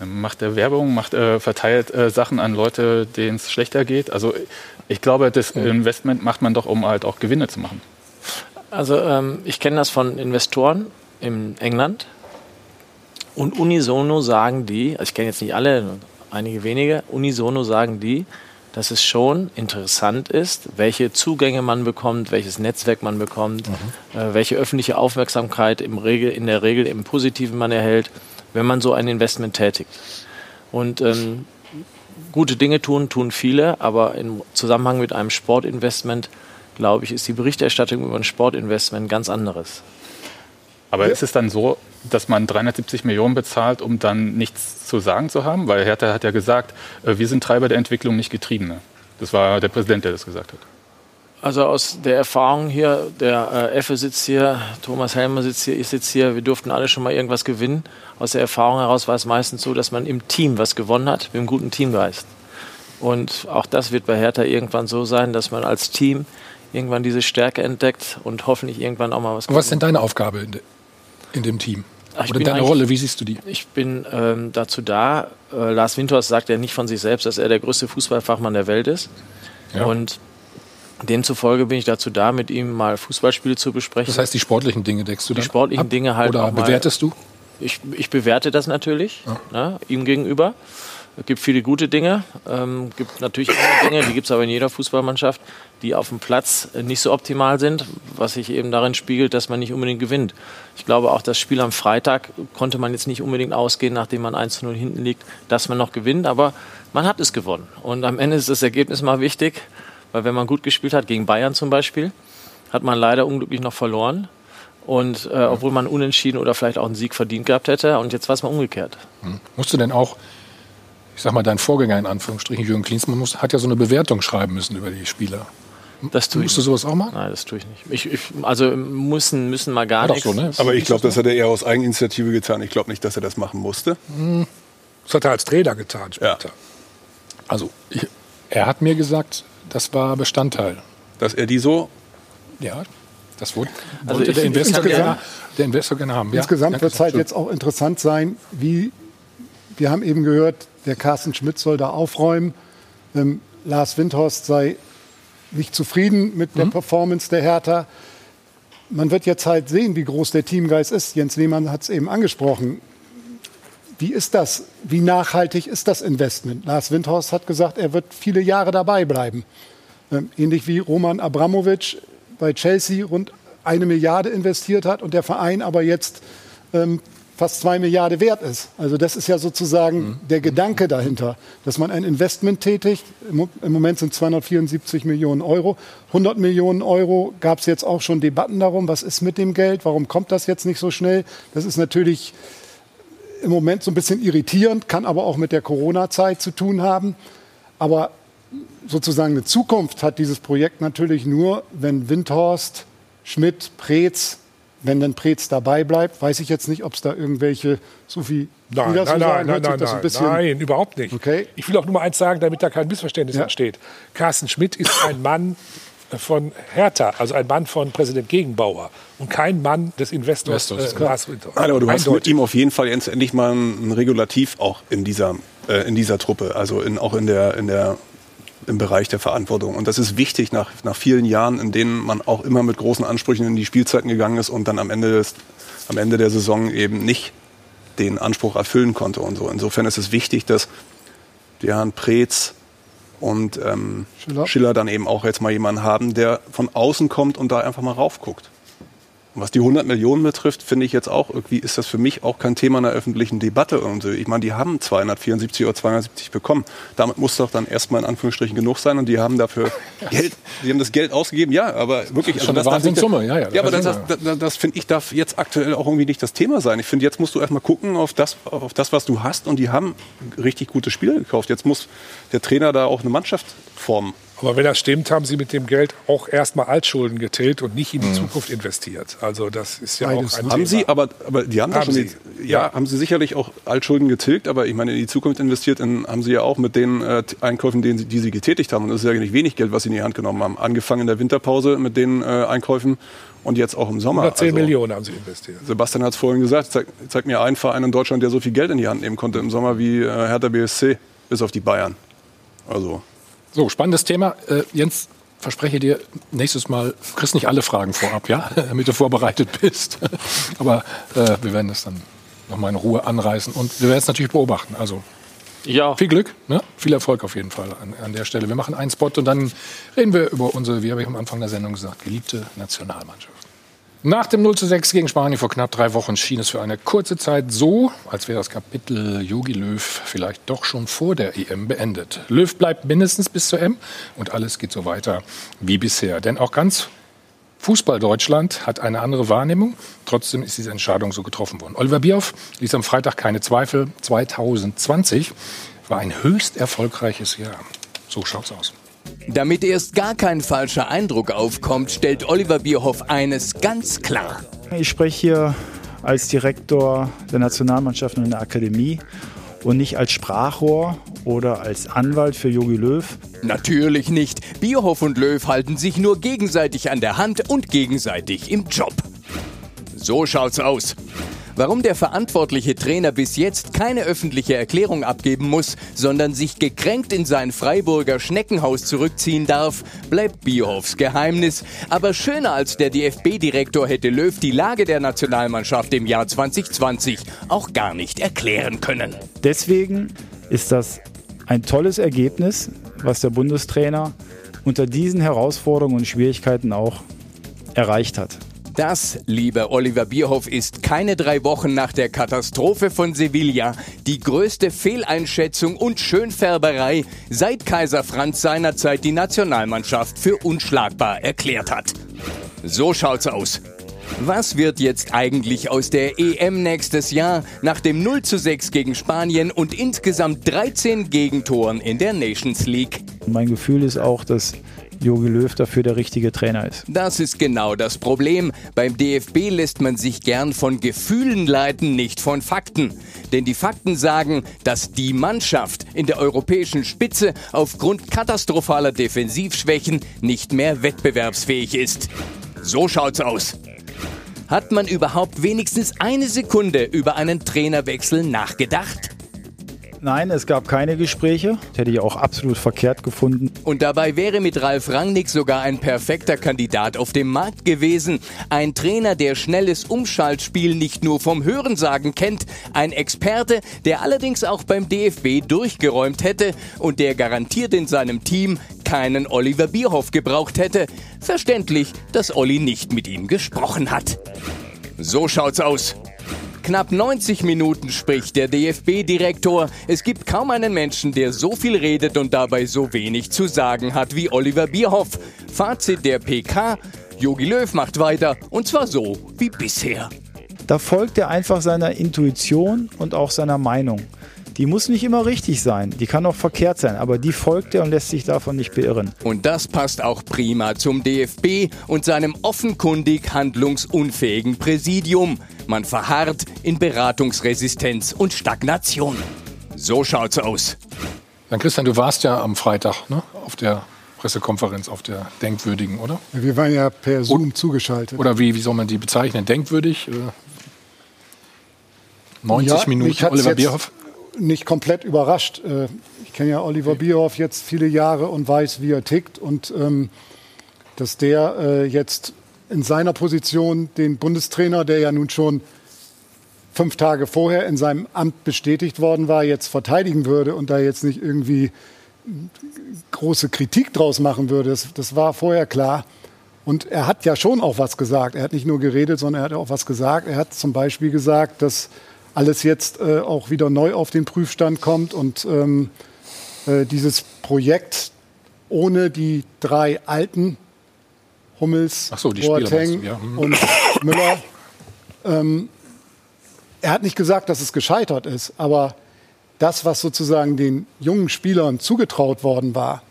Macht er Werbung, macht, äh, verteilt äh, Sachen an Leute, denen es schlechter geht. Also ich glaube, das Investment macht man doch, um halt auch Gewinne zu machen. Also ähm, ich kenne das von Investoren in England und unisono sagen die, also ich kenne jetzt nicht alle, einige wenige, unisono sagen die, dass es schon interessant ist, welche Zugänge man bekommt, welches Netzwerk man bekommt, äh, welche öffentliche Aufmerksamkeit im Regel, in der Regel im Positiven man erhält, wenn man so ein Investment tätigt. Und ähm, gute Dinge tun, tun viele, aber im Zusammenhang mit einem Sportinvestment, glaube ich, ist die Berichterstattung über ein Sportinvestment ganz anderes. Aber ist es dann so, dass man 370 Millionen bezahlt, um dann nichts zu sagen zu haben? Weil Hertha hat ja gesagt, äh, wir sind Treiber der Entwicklung, nicht Getriebene. Das war der Präsident, der das gesagt hat. Also aus der Erfahrung hier, der äh, Effe sitzt hier, Thomas Helmer sitzt hier, ich sitze hier, wir durften alle schon mal irgendwas gewinnen. Aus der Erfahrung heraus war es meistens so, dass man im Team was gewonnen hat, mit einem guten Teamgeist. Und auch das wird bei Hertha irgendwann so sein, dass man als Team irgendwann diese Stärke entdeckt und hoffentlich irgendwann auch mal was Und was ist denn deine Aufgabe in, de, in dem Team? Ach, Oder deine Rolle, wie siehst du die? Ich bin ähm, dazu da. Äh, Lars Windhorst sagt ja nicht von sich selbst, dass er der größte Fußballfachmann der Welt ist. Ja. Und demzufolge bin ich dazu da, mit ihm mal Fußballspiele zu besprechen. Das heißt, die sportlichen Dinge deckst du die sportlichen ab? Dinge halt Oder bewertest du? Ich, ich bewerte das natürlich ne, ihm gegenüber. Es gibt viele gute Dinge, ähm, gibt natürlich andere Dinge, die gibt es aber in jeder Fußballmannschaft, die auf dem Platz äh, nicht so optimal sind, was sich eben darin spiegelt, dass man nicht unbedingt gewinnt. Ich glaube auch, das Spiel am Freitag konnte man jetzt nicht unbedingt ausgehen, nachdem man 1 zu 0 hinten liegt, dass man noch gewinnt, aber man hat es gewonnen. Und am Ende ist das Ergebnis mal wichtig, weil wenn man gut gespielt hat, gegen Bayern zum Beispiel, hat man leider unglücklich noch verloren. Und äh, obwohl man unentschieden oder vielleicht auch einen Sieg verdient gehabt hätte, und jetzt war es mal umgekehrt. Hm. Musst du denn auch, ich sag mal, dein Vorgänger in Anführungsstrichen, Jürgen Klinsmann, muss, hat ja so eine Bewertung schreiben müssen über die Spieler. Das tue Musst ich du sowas auch machen? Nein, das tue ich nicht. Ich, ich, also müssen, müssen mal gar nichts. so, ne? Aber ich glaube, das hat er eher aus Eigeninitiative getan. Ich glaube nicht, dass er das machen musste. Das hat er als Trainer getan später. Also, ich, er hat mir gesagt, das war Bestandteil. Dass er die so? Ja, das wurde, Also wollte ich- der, Investor gerne, der Investor gerne haben. Ja, Insgesamt danke, wird es halt jetzt auch interessant sein, wie wir haben eben gehört, der Carsten Schmidt soll da aufräumen. Ähm, Lars Windhorst sei nicht zufrieden mit Mhm. der Performance der Hertha. Man wird jetzt halt sehen, wie groß der Teamgeist ist. Jens Lehmann hat es eben angesprochen. Wie ist das? Wie nachhaltig ist das Investment? Lars Windhorst hat gesagt, er wird viele Jahre dabei bleiben. Ähm, ähnlich wie Roman Abramovic bei Chelsea rund eine Milliarde investiert hat und der Verein aber jetzt ähm, fast zwei Milliarden wert ist. Also das ist ja sozusagen der Gedanke dahinter, dass man ein Investment tätigt. Im Moment sind 274 Millionen Euro. 100 Millionen Euro gab es jetzt auch schon Debatten darum, was ist mit dem Geld, warum kommt das jetzt nicht so schnell. Das ist natürlich im Moment so ein bisschen irritierend, kann aber auch mit der Corona-Zeit zu tun haben. Aber sozusagen eine Zukunft hat dieses Projekt natürlich nur, wenn Windhorst, Schmidt, Preetz, wenn dann Preetz dabei bleibt, weiß ich jetzt nicht, ob es da irgendwelche, so viel Nein, nein, nein, nein, nein, nein, bisschen nein, überhaupt nicht. Okay. Ich will auch nur mal eins sagen, damit da kein Missverständnis Ja. entsteht. Carsten Schmidt ist ein Mann von Hertha, also ein Mann von Präsident Gegenbauer und kein Mann des Investors Investors, äh. Lars Winter. Nein, aber du hast mit ihm auf jeden Fall jetzt endlich mal ein Regulativ auch in dieser, äh, in dieser Truppe, also in, auch in der, in der, im Bereich der Verantwortung. Und das ist wichtig nach, nach vielen Jahren, in denen man auch immer mit großen Ansprüchen in die Spielzeiten gegangen ist und dann am Ende, des, am Ende der Saison eben nicht den Anspruch erfüllen konnte und so. Insofern ist es wichtig, dass Herren Preetz und ähm, Schiller. dann eben auch jetzt mal jemanden haben, der von außen kommt und da einfach mal raufguckt. Was die 100 Millionen betrifft, finde ich jetzt auch, irgendwie ist das für mich auch kein Thema in der öffentlichen Debatte. Und. Ich meine, die haben 274 oder 270 bekommen. Damit muss doch dann erstmal in Anführungsstrichen genug sein. Und die haben dafür Geld, die haben das Geld ausgegeben, ja, aber wirklich. Das ist schon eine darf nicht- Wahnsinnssumme, ja, ja, Ja, aber das das, das, das, das finde ich darf jetzt aktuell auch irgendwie nicht das Thema sein. Ich finde, jetzt musst du erstmal gucken auf das, auf das, was du hast. Und die haben richtig gute Spieler gekauft. Jetzt muss der Trainer da auch eine Mannschaft formen. Aber wenn das stimmt, haben Sie mit dem Geld auch erstmal Altschulden getilgt und nicht in Mhm. die Zukunft investiert. Also das ist ja Beides, auch ein? Haben Thema. Sie, aber, aber die haben, Haben schon Sie. Die, ja, haben Sie sicherlich auch Altschulden getilgt, aber ich meine, in die Zukunft investiert in, haben Sie ja auch mit den äh, Einkäufen, die, Sie- die Sie getätigt haben. Und das ist ja nicht wenig Geld, was Sie in die Hand genommen haben. Angefangen in der Winterpause mit den äh, Einkäufen und jetzt auch im Sommer. 110 Also, Millionen haben Sie investiert. Sebastian hat es vorhin gesagt, zeig, zeig mir einen Verein in Deutschland, der so viel Geld in die Hand nehmen konnte im Sommer wie äh, Hertha BSC, bis auf die Bayern. Also, So, spannendes Thema. Äh, Jens, verspreche dir, nächstes Mal kriegst nicht alle Fragen vorab, ja, damit du vorbereitet bist. Aber äh, wir werden das dann nochmal in Ruhe anreißen und wir werden es natürlich beobachten. Also Ja. viel Glück, ne? viel Erfolg auf jeden Fall an, an der Stelle. Wir machen einen Spot und dann reden wir über unsere, wie habe ich am Anfang der Sendung gesagt, geliebte Nationalmannschaft. Nach dem 0 zu 6 gegen Spanien vor knapp drei Wochen schien es für eine kurze Zeit so, als wäre das Kapitel Jogi Löw vielleicht doch schon vor der EM beendet. Löw bleibt mindestens bis zur EM und alles geht so weiter wie bisher. Denn auch ganz Fußball Deutschland hat eine andere Wahrnehmung. Trotzdem ist diese Entscheidung so getroffen worden. Oliver Bierhoff ließ am Freitag keine Zweifel. 2020 war ein höchst erfolgreiches Jahr. So schaut's aus. Damit erst gar kein falscher Eindruck aufkommt, stellt Oliver Bierhoff eines ganz klar. Ich spreche hier als Direktor der Nationalmannschaft und der Akademie und nicht als Sprachrohr oder als Anwalt für Jogi Löw. Natürlich nicht. Bierhoff und Löw halten sich nur gegenseitig an der Hand und gegenseitig im Job. So schaut's aus. Warum der verantwortliche Trainer bis jetzt keine öffentliche Erklärung abgeben muss, sondern sich gekränkt in sein Freiburger Schneckenhaus zurückziehen darf, bleibt Bierhoffs Geheimnis. Aber schöner als der DFB-Direktor hätte Löw die Lage der Nationalmannschaft im Jahr 2020 auch gar nicht erklären können. Deswegen ist das ein tolles Ergebnis, was der Bundestrainer unter diesen Herausforderungen und Schwierigkeiten auch erreicht hat. Das, lieber Oliver Bierhoff, ist keine drei Wochen nach der Katastrophe von Sevilla die größte Fehleinschätzung und Schönfärberei, seit Kaiser Franz seinerzeit die Nationalmannschaft für unschlagbar erklärt hat. So schaut's aus. Was wird jetzt eigentlich aus der EM nächstes Jahr nach dem 0 zu 6 gegen Spanien und insgesamt 13 Gegentoren in der Nations League? Mein Gefühl ist auch, dass Jogi Löw dafür der richtige Trainer ist. Das ist genau das Problem. Beim DFB lässt man sich gern von Gefühlen leiten, nicht von Fakten. Denn die Fakten sagen, dass die Mannschaft in der europäischen Spitze aufgrund katastrophaler Defensivschwächen nicht mehr wettbewerbsfähig ist. So schaut's aus. Hat man überhaupt wenigstens eine Sekunde über einen Trainerwechsel nachgedacht? Nein, es gab keine Gespräche. Das hätte ich auch absolut verkehrt gefunden. Und dabei wäre mit Ralf Rangnick sogar ein perfekter Kandidat auf dem Markt gewesen. Ein Trainer, der schnelles Umschaltspiel nicht nur vom Hörensagen kennt. Ein Experte, der allerdings auch beim DFB durchgeräumt hätte und der garantiert in seinem Team keinen Oliver Bierhoff gebraucht hätte. Verständlich, dass Olli nicht mit ihm gesprochen hat. So schaut's aus. Knapp 90 Minuten spricht der DFB-Direktor. Es gibt kaum einen Menschen, der so viel redet und dabei so wenig zu sagen hat wie Oliver Bierhoff. Fazit der PK: Jogi Löw macht weiter und zwar so wie bisher. Da folgt er einfach seiner Intuition und auch seiner Meinung. Die muss nicht immer richtig sein, die kann auch verkehrt sein, aber die folgt er und lässt sich davon nicht beirren. Und das passt auch prima zum DFB und seinem offenkundig handlungsunfähigen Präsidium. Man verharrt in Beratungsresistenz und Stagnation. So schaut's aus. Dann Christian, du warst ja am Freitag ne, auf der Pressekonferenz, auf der Denkwürdigen, oder? Wir waren ja per Zoom zugeschaltet. Oder wie, wie soll man die bezeichnen? Denkwürdig? Äh, 90 Ja, Minuten Oliver jetzt Bierhoff? Nicht komplett überrascht. Äh, Ich kenne ja Oliver Bierhoff jetzt viele Jahre und weiß, wie er tickt. Und ähm, dass der äh, jetzt in seiner Position den Bundestrainer, der ja nun schon fünf Tage vorher in seinem Amt bestätigt worden war, jetzt verteidigen würde und da jetzt nicht irgendwie große Kritik draus machen würde, das, das war vorher klar. Und er hat ja schon auch was gesagt. Er hat nicht nur geredet, sondern er hat auch was gesagt. Er hat zum Beispiel gesagt, dass alles jetzt äh, auch wieder neu auf den Prüfstand kommt und ähm, äh, dieses Projekt ohne die drei alten Hummels, so, die Boateng ja. Mhm. und Müller. Ähm, er hat nicht gesagt, dass es gescheitert ist, aber das, was sozusagen den jungen Spielern zugetraut worden war,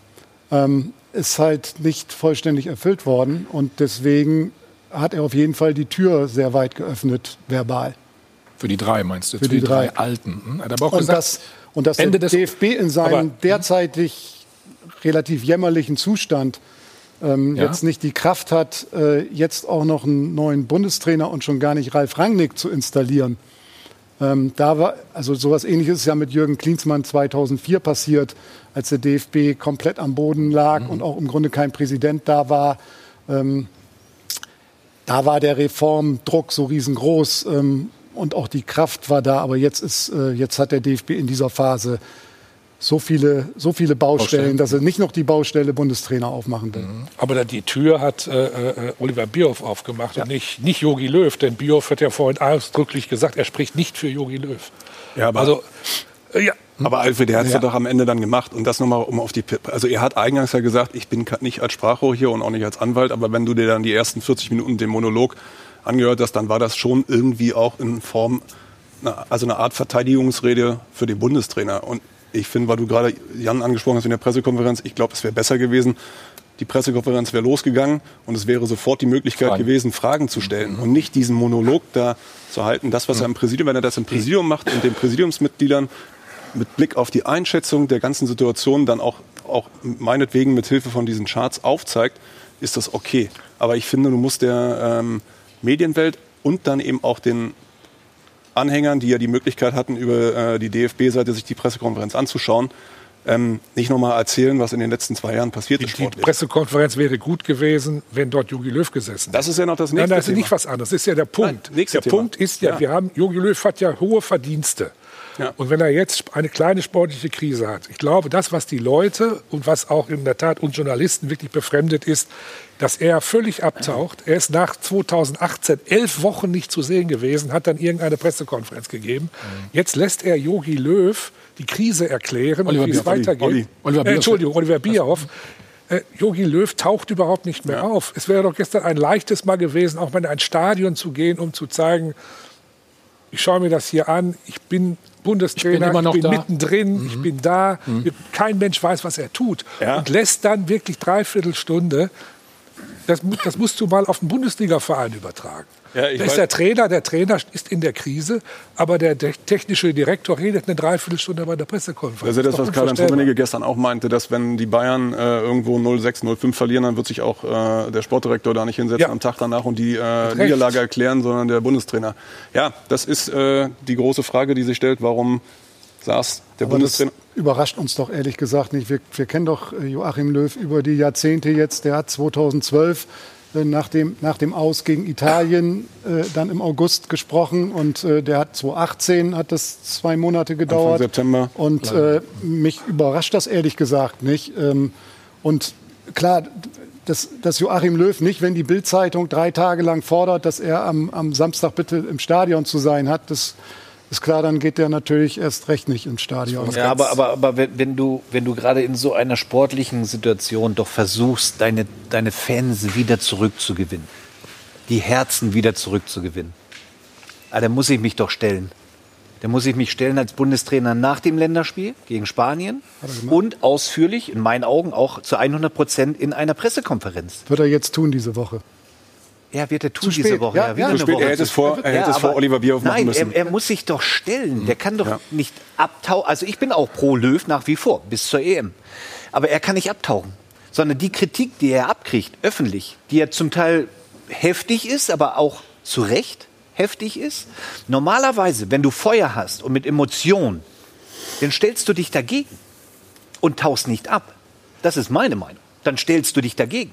ähm, ist halt nicht vollständig erfüllt worden. Und deswegen hat er auf jeden Fall die Tür sehr weit geöffnet, verbal. Für die drei meinst du? Für die drei. Alten. Hm? Hat er aber auch Und gesagt, das, und dass Ende der des- DFB in Aber- seinem derzeitig relativ jämmerlichen Zustand ähm, Ja. jetzt nicht die Kraft hat, äh, jetzt auch noch einen neuen Bundestrainer und schon gar nicht Ralf Rangnick zu installieren. Ähm, da war, also sowas ähnliches ist ja mit Jürgen Klinsmann 2004 passiert, als der DFB komplett am Boden lag Mhm. und auch im Grunde kein Präsident da war. Ähm, da war der Reformdruck so riesengroß ähm, und auch die Kraft war da. Aber jetzt ist, äh, jetzt hat der DFB in dieser Phase so viele, so viele Baustellen, Baustellen. dass er nicht noch die Baustelle Bundestrainer aufmachen will. Aber da die Tür hat äh, äh, Oliver Bierhoff aufgemacht und nicht nicht Jogi Löw. Denn Bierhoff hat ja vorhin ausdrücklich gesagt, er spricht nicht für Jogi Löw. Ja, aber, Also, äh, ja. aber Alfred, der hat es ja. Ja. doch am Ende dann gemacht. Und das nochmal, um auf die. Pi- Also, er hat eingangs ja gesagt, ich bin nicht als Sprachrohr hier und auch nicht als Anwalt, aber wenn du dir dann die ersten 40 Minuten den Monolog angehört hast, dann war das schon irgendwie auch in Form, also eine Art Verteidigungsrede für den Bundestrainer. Und ich finde, weil du gerade Jan angesprochen hast in der Pressekonferenz, ich glaube, es wäre besser gewesen, die Pressekonferenz wäre losgegangen und es wäre sofort die Möglichkeit Fragen. gewesen, Fragen zu stellen und nicht diesen Monolog da zu halten. Das, was er im Präsidium, wenn er das im Präsidium macht und den Präsidiumsmitgliedern mit Blick auf die Einschätzung der ganzen Situation dann auch, auch meinetwegen mit Hilfe von diesen Charts aufzeigt, ist das okay. Aber ich finde, du musst der ähm, Medienwelt und dann eben auch den Anhängern, die ja die Möglichkeit hatten, über äh, die DFB-Seite sich die Pressekonferenz anzuschauen, ähm, nicht nochmal erzählen, was in den letzten zwei Jahren passiert ist Die sportlich. Pressekonferenz wäre gut gewesen, wenn dort Jogi Löw gesessen Das ist ja noch das Nein, nächste das ist Thema. nicht was anderes. Das ist ja der Punkt. Nein, der Thema. Punkt ist ja, Ja. wir haben, Jogi Löw hat ja hohe Verdienste. Ja. Und wenn er jetzt eine kleine sportliche Krise hat, ich glaube, das, was die Leute und was auch in der Tat uns Journalisten wirklich befremdet ist, dass er völlig abtaucht. Er ist nach 2018 elf Wochen nicht zu sehen gewesen, hat dann irgendeine Pressekonferenz gegeben. Jetzt lässt er Jogi Löw die Krise erklären Oliver und wie es weitergeht. Olli. Oliver äh. Entschuldigung, Oliver Bierhoff. Äh, Jogi Löw taucht überhaupt nicht mehr auf. Es wäre doch gestern ein leichtes Mal gewesen, auch mal in ein Stadion zu gehen, um zu zeigen, ich schaue mir das hier an, ich bin Bundestrainer, Ich bin immer noch ich bin da. mittendrin, ich bin da. Kein Mensch weiß, was er tut. Ja. Und lässt dann wirklich dreiviertel Stunde, das, das musst du mal auf den Bundesliga-Verein übertragen. Ja, ich da ist der Trainer, der Trainer ist in der Krise, aber der te- technische Direktor redet eine Dreiviertelstunde bei der Pressekonferenz. Das ist ja das, doch was Karl-Heinz. Rummenigge gestern auch meinte, dass wenn die Bayern äh, irgendwo 0-6, 0-5 verlieren, dann wird sich auch äh, der Sportdirektor da nicht hinsetzen Ja. am Tag danach und die äh. Niederlage erklären, sondern der Bundestrainer. Ja, das ist äh, die große Frage, die sich stellt, warum saß der Aber das Bundestrainer... überrascht uns doch ehrlich gesagt nicht. Wir, wir kennen doch äh, Joachim Löw über die Jahrzehnte jetzt. Der hat 2012 äh, nach dem, nach dem Aus gegen Italien äh, dann im August gesprochen und äh, der hat 2018 hat das zwei Monate gedauert. September. Und äh, mich überrascht das ehrlich gesagt nicht. Ähm, und klar, dass, dass Joachim Löw nicht, wenn die Bild-Zeitung drei Tage lang fordert, dass er am, am Samstag bitte im Stadion zu sein hat, das ist klar, dann geht der natürlich erst recht nicht ins Stadion. Ja, aber, aber, aber wenn, du, wenn du gerade in so einer sportlichen Situation doch versuchst, deine, deine Fans wieder zurückzugewinnen, die Herzen wieder zurückzugewinnen, ah, dann muss ich mich doch stellen. dann muss ich mich stellen als Bundestrainer nach dem Länderspiel gegen Spanien und ausführlich, in meinen Augen auch zu 100 Prozent in einer Pressekonferenz. Wird er jetzt tun diese Woche? Ja, wird er tun diese. Woche. Ja, ja. Woche. Er hätte es vor- er Ja, hätte es vor Oliver Bierhoff machen Nein, müssen. Er, er muss sich doch stellen. Der kann doch nicht abtauchen. Also ich bin auch pro Löw nach wie vor, bis zur EM. Aber er kann nicht abtauchen. Sondern die Kritik, die er abkriegt, öffentlich, die ja zum Teil heftig ist, aber auch zu Recht heftig ist. Normalerweise, wenn du Feuer hast und mit Emotionen, dann stellst du dich dagegen und tauchst nicht ab. Das ist meine Meinung. Dann stellst du dich dagegen.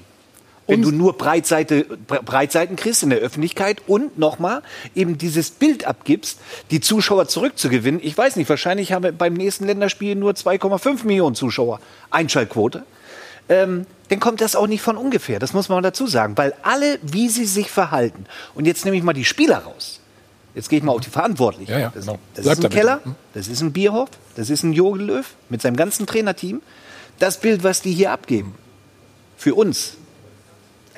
Wenn du nur Breitseite, Bre- Breitseiten kriegst in der Öffentlichkeit und nochmal eben dieses Bild abgibst, die Zuschauer zurückzugewinnen. Ich weiß nicht, wahrscheinlich haben wir beim nächsten Länderspiel nur 2,5 Millionen Zuschauer Einschaltquote. Ähm, dann kommt das auch nicht von ungefähr. Das muss man dazu sagen. Weil alle, wie sie sich verhalten. Und jetzt nehme ich mal die Spieler raus. Jetzt gehe ich mal auf die Verantwortlichen. Ja, ja, das, genau. das ist ein. Keller, Hm. das ist ein Bierhoff, das ist ein Jogi Löw mit seinem ganzen Trainerteam. Das Bild, was die hier abgeben, für uns,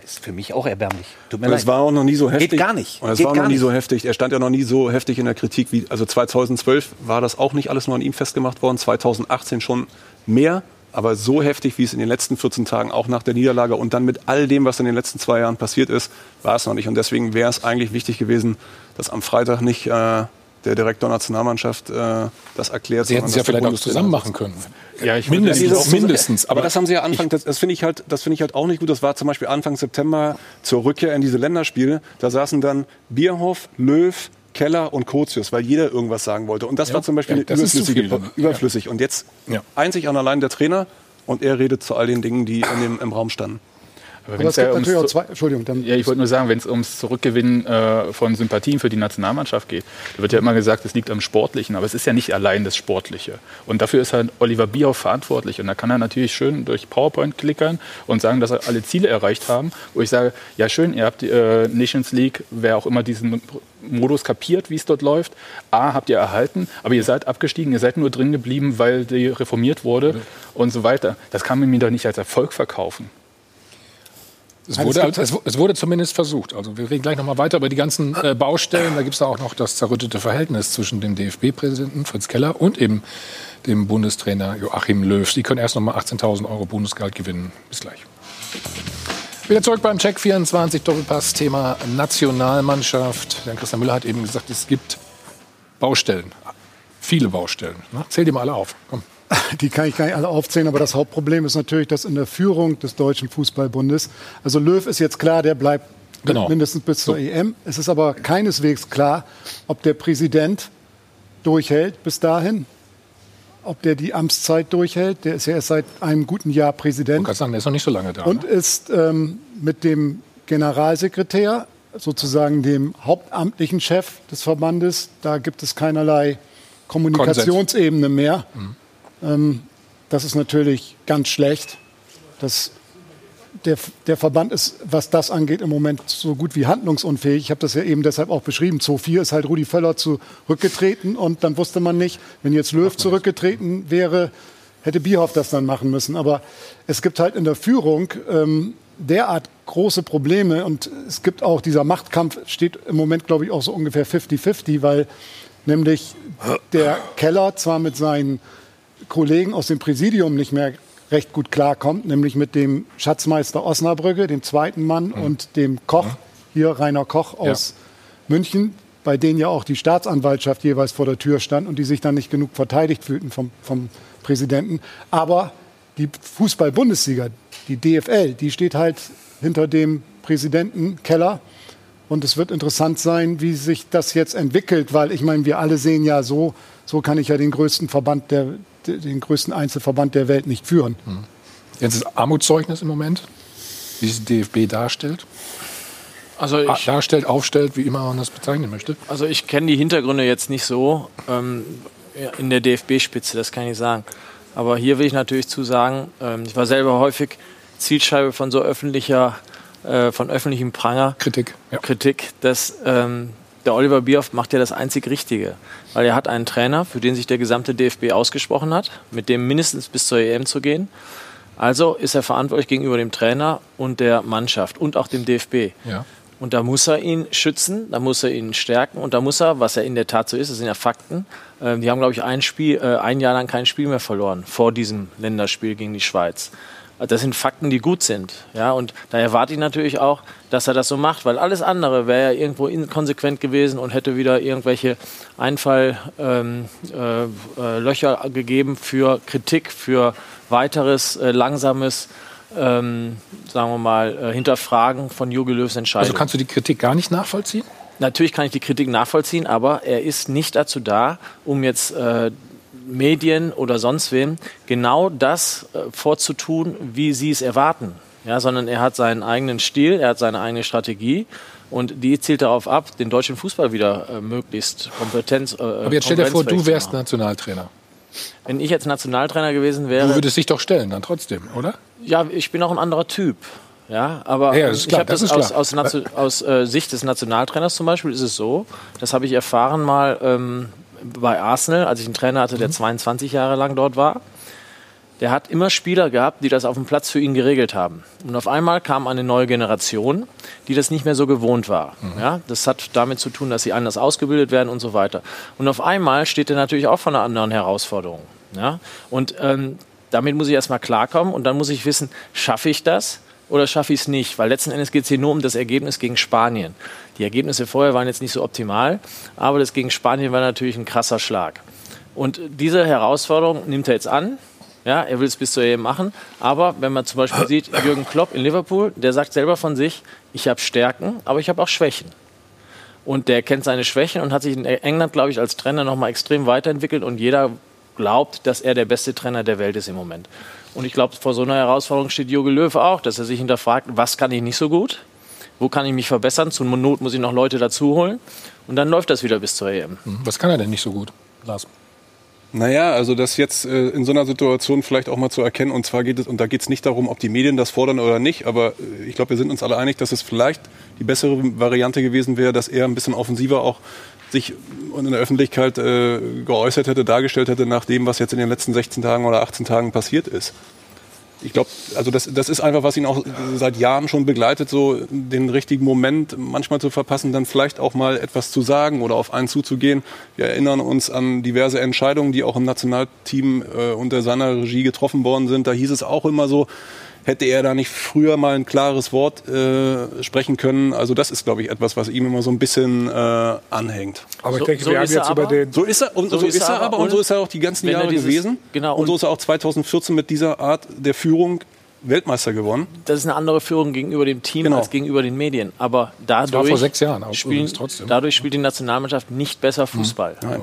ist für mich auch erbärmlich. Tut mir Und leid. es war auch noch nie so heftig. Geht gar nicht. Und es Geht war noch nie so heftig. Er stand ja noch nie so heftig in der Kritik wie, also 2012 war das auch nicht alles nur an ihm festgemacht worden. 2018 schon mehr. Aber so heftig, wie es in den letzten 14 Tagen auch nach der Niederlage und dann mit all dem, was in den letzten zwei Jahren passiert ist, war es noch nicht. Und deswegen wäre es eigentlich wichtig gewesen, dass am Freitag nicht äh, der Direktor Nationalmannschaft äh, das erklärt. Sie hätten es ja vielleicht auch zusammen machen können. Ja, ich mindestens. mindestens, mindestens. Aber, das haben sie ja Anfang, das, das finde ich halt, das finde ich halt auch nicht gut. Das war zum Beispiel Anfang September zur Rückkehr in diese Länderspiele. Da saßen dann Bierhoff, Löw, Keller und Kozius, weil jeder irgendwas sagen wollte. Und das Ja. war zum Beispiel Ja, das ist zu überflüssige, viel dann. überflüssig. Und jetzt einzig und allein der Trainer und er redet zu all den Dingen, die in dem, im Raum standen. Aber Aber es gibt ja natürlich auch zwei. Entschuldigung, dann. Ja, ich wollte nur sagen, wenn es ums Zurückgewinnen äh, von Sympathien für die Nationalmannschaft geht, da wird ja immer gesagt, es liegt am Sportlichen, aber es ist ja nicht allein das Sportliche. Und dafür ist halt Oliver Bierhoff verantwortlich. Und da kann er natürlich schön durch PowerPoint klickern und sagen, dass er alle Ziele erreicht haben. Wo ich sage, ja schön, ihr habt die äh, Nations League, wer auch immer diesen Modus kapiert, wie es dort läuft. A, habt ihr erhalten, aber ihr seid abgestiegen, ihr seid nur drin geblieben, weil die reformiert wurde und so weiter. Das kann man mir doch nicht als Erfolg verkaufen. Es wurde, es wurde zumindest versucht. Also wir reden gleich noch mal weiter über die ganzen äh, Baustellen. Da gibt es auch noch das zerrüttete Verhältnis zwischen dem DFB-Präsidenten Fritz Keller und eben dem Bundestrainer Joachim Löw. Die können erst noch mal 18.000 Euro Bundesgehalt gewinnen. Bis gleich. Wieder zurück beim Check 24 Doppelpass Thema Nationalmannschaft. Herr Christian Müller hat eben gesagt, es gibt Baustellen. Viele Baustellen. Ne? Zähl die mal alle auf. Komm. Die kann ich gar nicht alle aufzählen, aber das Hauptproblem ist natürlich, dass in der Führung des Deutschen Fußballbundes, also Löw ist jetzt klar, der bleibt Genau. mindestens bis zur EM. Es ist aber keineswegs klar, ob der Präsident durchhält bis dahin, ob der die Amtszeit durchhält. Der ist ja erst seit einem guten Jahr Präsident. Ich kann sagen, der ist noch nicht so lange da. Und ne? ist ähm, mit dem Generalsekretär, sozusagen dem hauptamtlichen Chef des Verbandes, da gibt es keinerlei Kommunikationsebene mehr. Ähm, das ist natürlich ganz schlecht. Das, der, der Verband ist, was das angeht, im Moment so gut wie handlungsunfähig. Ich habe das ja eben deshalb auch beschrieben. 2004 ist halt Rudi Völler zurückgetreten und dann wusste man nicht, wenn jetzt Löw zurückgetreten wäre, hätte Bierhoff das dann machen müssen. Aber es gibt halt in der Führung ähm, derart große Probleme und es gibt auch dieser Machtkampf steht im Moment, glaube ich, auch so ungefähr 50-50, weil nämlich der Keller zwar mit seinen Kollegen aus dem Präsidium nicht mehr recht gut klarkommt, nämlich mit dem Schatzmeister Osnabrügge, dem zweiten Mann, und dem Koch, hier Rainer Koch aus München, bei denen ja auch die Staatsanwaltschaft jeweils vor der Tür stand und die sich dann nicht genug verteidigt fühlten vom, vom Präsidenten. Aber die Fußball-Bundesliga, die DFL, die steht halt hinter dem Präsidenten Keller. Und es wird interessant sein, wie sich das jetzt entwickelt, weil ich meine, wir alle sehen ja so, so kann ich ja den größten Verband der, den größten Einzelverband der Welt nicht führen. Jetzt ist Armutszeugnis im Moment, wie es die DFB darstellt. Also Ah, ich, darstellt, aufstellt, wie immer man das bezeichnen möchte. Also ich kenne die Hintergründe jetzt nicht so ähm, in der DFB-Spitze, das kann ich sagen. Aber hier will ich natürlich zu sagen, ähm, ich war selber häufig Zielscheibe von so öffentlicher, äh, von öffentlichem Pranger. Kritik. Ja. Kritik, dass ähm, der Oliver Bierhoff macht ja das einzig Richtige. Weil er hat einen Trainer, für den sich der gesamte DFB ausgesprochen hat, mit dem mindestens bis zur EM zu gehen. Also ist er verantwortlich gegenüber dem Trainer und der Mannschaft und auch dem DFB. Ja. Und da muss er ihn schützen, da muss er ihn stärken und da muss er, was er in der Tat so ist, das sind ja Fakten, äh, die haben, glaube ich, ein, Spiel, äh, ein Jahr lang kein Spiel mehr verloren vor diesem Länderspiel gegen die Schweiz. Das sind Fakten, die gut sind. Ja, und da erwarte ich natürlich auch, dass er das so macht, weil alles andere wäre ja irgendwo inkonsequent gewesen und hätte wieder irgendwelche Einfalllöcher ähm, äh, äh, gegeben für Kritik, für weiteres äh, langsames ähm, sagen wir mal, äh, Hinterfragen von Jogi Löws Entscheidung. Also kannst du die Kritik gar nicht nachvollziehen? Natürlich kann ich die Kritik nachvollziehen, aber er ist nicht dazu da, um jetzt äh, Medien oder sonst wem genau das äh, vorzutun, wie sie es erwarten. Ja, sondern er hat seinen eigenen Stil, er hat seine eigene Strategie und die zielt darauf ab, den deutschen Fußball wieder äh, möglichst Kompetenz. Äh, Aber jetzt stell dir vor, du wärst Nationaltrainer. Wenn ich jetzt Nationaltrainer gewesen wäre. Du würdest dich doch stellen dann trotzdem, oder? Ja, ich bin auch ein anderer Typ. Ja, aber ja, ich habe das, das aus, aus, aus äh, Sicht des Nationaltrainers zum Beispiel ist es so, das habe ich erfahren mal ähm, bei Arsenal, als ich einen Trainer hatte, der 22 mhm. Jahre lang dort war. Der hat immer Spieler gehabt, die das auf dem Platz für ihn geregelt haben. Und auf einmal kam eine neue Generation, die das nicht mehr so gewohnt war. Mhm. Ja, das hat damit zu tun, dass sie anders ausgebildet werden und so weiter. Und auf einmal steht er natürlich auch vor einer anderen Herausforderung. Ja? Und ähm, damit muss ich erstmal klarkommen und dann muss ich wissen, schaffe ich das? oder schaffe ich es nicht? Weil letzten Endes geht es hier nur um das Ergebnis gegen Spanien. Die Ergebnisse vorher waren jetzt nicht so optimal, aber das gegen Spanien war natürlich ein krasser Schlag. Und diese Herausforderung nimmt er jetzt an. Ja, er will es bis zur EM machen. Aber wenn man zum Beispiel sieht, Jürgen Klopp in Liverpool, der sagt selber von sich, ich habe Stärken, aber ich habe auch Schwächen. Und der kennt seine Schwächen und hat sich in England, glaube ich, als Trainer nochmal extrem weiterentwickelt. Und jeder glaubt, dass er der beste Trainer der Welt ist im Moment. Und ich glaube, vor so einer Herausforderung steht Jogi Löw auch, dass er sich hinterfragt, was kann ich nicht so gut? Wo kann ich mich verbessern? Zur Not muss ich noch Leute dazu holen. Und dann läuft das wieder bis zur EM. Mhm. Was kann er denn nicht so gut, Lars? Naja, also das jetzt äh, in so einer Situation vielleicht auch mal zu erkennen. Und zwar geht es, und da geht es nicht darum, ob die Medien das fordern oder nicht, aber äh, ich glaube, wir sind uns alle einig, dass es vielleicht die bessere Variante gewesen wäre, dass er ein bisschen offensiver auch sich in der Öffentlichkeit äh, geäußert hätte, dargestellt hätte nach dem, was jetzt in den letzten 16 Tagen oder 18 Tagen passiert ist. Ich glaube, also das, das ist einfach, was ihn auch seit Jahren schon begleitet, so den richtigen Moment manchmal zu verpassen, dann vielleicht auch mal etwas zu sagen oder auf einen zuzugehen. Wir erinnern uns an diverse Entscheidungen, die auch im Nationalteam äh, unter seiner Regie getroffen worden sind. Da hieß es auch immer so, hätte er da nicht früher mal ein klares Wort äh, sprechen können. Also das ist, glaube ich, etwas, was ihm immer so ein bisschen äh, anhängt. Aber ich so, denke, so wir haben jetzt über den... So ist er, und so, so ist er aber, aber und so ist er auch die ganzen Jahre dieses, gewesen. Genau, und, und so ist er auch 2014 mit dieser Art der Führung Weltmeister gewonnen. Das ist eine andere Führung gegenüber dem Team genau. als gegenüber den Medien. Aber dadurch, das war vor sechs Jahren, spielen, dadurch spielt die Nationalmannschaft nicht besser Fußball. Hm.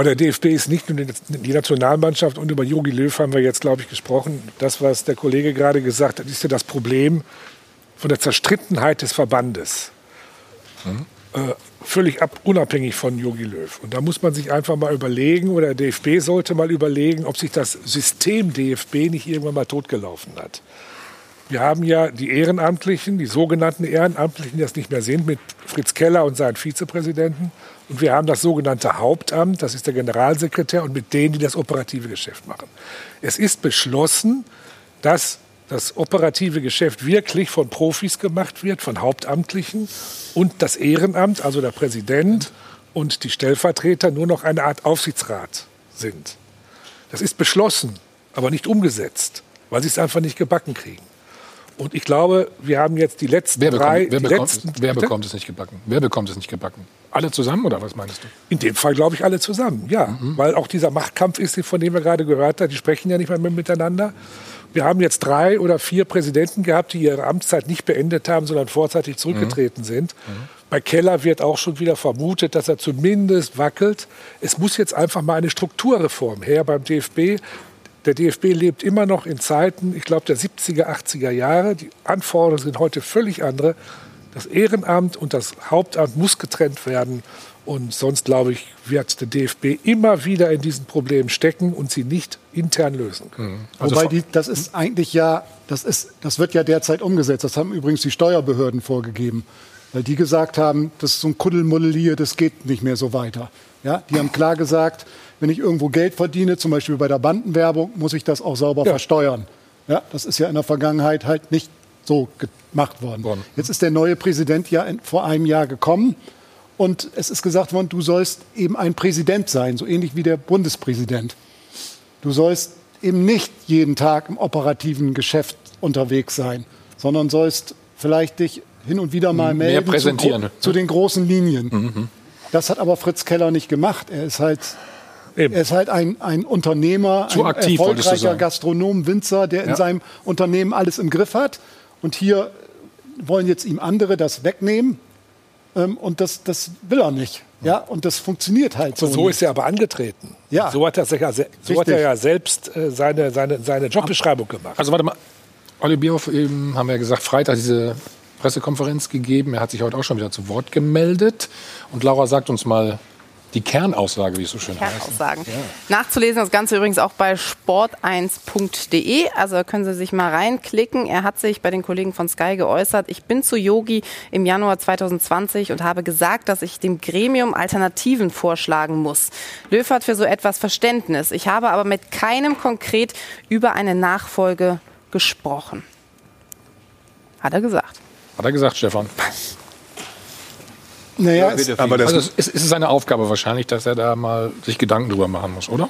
Aber der DFB ist nicht nur die Nationalmannschaft und über Jogi Löw haben wir jetzt, glaube ich, gesprochen. Das, was der Kollege gerade gesagt hat, ist ja das Problem von der Zerstrittenheit des Verbandes. Mhm. Äh, völlig ab, unabhängig von Jogi Löw. Und da muss man sich einfach mal überlegen, oder der DFB sollte mal überlegen, ob sich das System DFB nicht irgendwann mal totgelaufen hat. Wir haben ja die Ehrenamtlichen, die sogenannten Ehrenamtlichen, die das nicht mehr sind, mit Fritz Keller und seinen Vizepräsidenten. Und wir haben das sogenannte Hauptamt, das ist der Generalsekretär und mit denen, die das operative Geschäft machen. Es ist beschlossen, dass das operative Geschäft wirklich von Profis gemacht wird, von Hauptamtlichen und das Ehrenamt, also der Präsident und die Stellvertreter nur noch eine Art Aufsichtsrat sind. Das ist beschlossen, aber nicht umgesetzt, weil sie es einfach nicht gebacken kriegen. Und ich glaube, wir haben jetzt die letzten wer drei. wer, bekommt, letzten, wer bekommt es nicht gebacken? Wer bekommt es nicht gebacken? Alle zusammen oder was meinst du? In dem Fall glaube ich alle zusammen, ja. Mhm. Weil auch dieser Machtkampf ist, von dem wir gerade gehört haben, die sprechen ja nicht mehr miteinander. Wir haben jetzt drei oder vier Präsidenten gehabt, die ihre Amtszeit nicht beendet haben, sondern vorzeitig zurückgetreten mhm. sind. Mhm. Bei Keller wird auch schon wieder vermutet, dass er zumindest wackelt. Es muss jetzt einfach mal eine Strukturreform her beim DFB. Der DFB lebt immer noch in Zeiten, ich glaube, der 70er, 80er Jahre. Die Anforderungen sind heute völlig andere. Das Ehrenamt und das Hauptamt muss getrennt werden. Und sonst, glaube ich, wird der DFB immer wieder in diesen Problemen stecken und sie nicht intern lösen können. Mhm. Also Wobei die, das ist eigentlich ja, das, ist, das wird ja derzeit umgesetzt. Das haben übrigens die Steuerbehörden vorgegeben. Weil die gesagt haben, das ist so ein Kuddelmuddel hier, das geht nicht mehr so weiter. Ja, die haben klar gesagt, wenn ich irgendwo Geld verdiene, zum Beispiel bei der Bandenwerbung, muss ich das auch sauber ja. versteuern. Ja, das ist ja in der Vergangenheit halt nicht so gemacht worden. Jetzt ist der neue Präsident ja in, vor einem Jahr gekommen und es ist gesagt worden, du sollst eben ein Präsident sein, so ähnlich wie der Bundespräsident. Du sollst eben nicht jeden Tag im operativen Geschäft unterwegs sein, sondern sollst vielleicht dich hin und wieder mal Mehr melden präsentieren. Zu, zu den großen Linien. Das hat aber Fritz Keller nicht gemacht. Er ist halt, er ist halt ein, ein Unternehmer, Zu ein aktiv, erfolgreicher. Gastronom, Winzer, der in Ja. seinem Unternehmen alles im Griff hat. Und hier wollen jetzt ihm andere das wegnehmen. Ähm, und das, das will er nicht. Ja, und das funktioniert halt so. So, so nicht. ist er aber angetreten. Ja. So hat er, sich ja, so hat er ja selbst äh, seine, seine, seine Jobbeschreibung gemacht. Also warte mal, Olli Bierhoff eben, haben wir ja gesagt, Freitag diese Pressekonferenz gegeben. Er hat sich heute auch schon wieder zu Wort gemeldet. Und Laura sagt uns mal die Kernaussage, wie es so schön heißt. Kernaussagen. Nachzulesen das Ganze übrigens auch bei sport1.de. Also können Sie sich mal reinklicken. Er hat sich bei den Kollegen von Sky geäußert. Ich bin zu Yogi im Januar 2020 und habe gesagt, dass ich dem Gremium Alternativen vorschlagen muss. Löw hat für so etwas Verständnis. Ich habe aber mit keinem konkret über eine Nachfolge gesprochen. Hat er gesagt. Hat er gesagt, Stefan. Naja, es, aber das also es ist, es ist seine Aufgabe wahrscheinlich, dass er da mal sich Gedanken drüber machen muss, oder?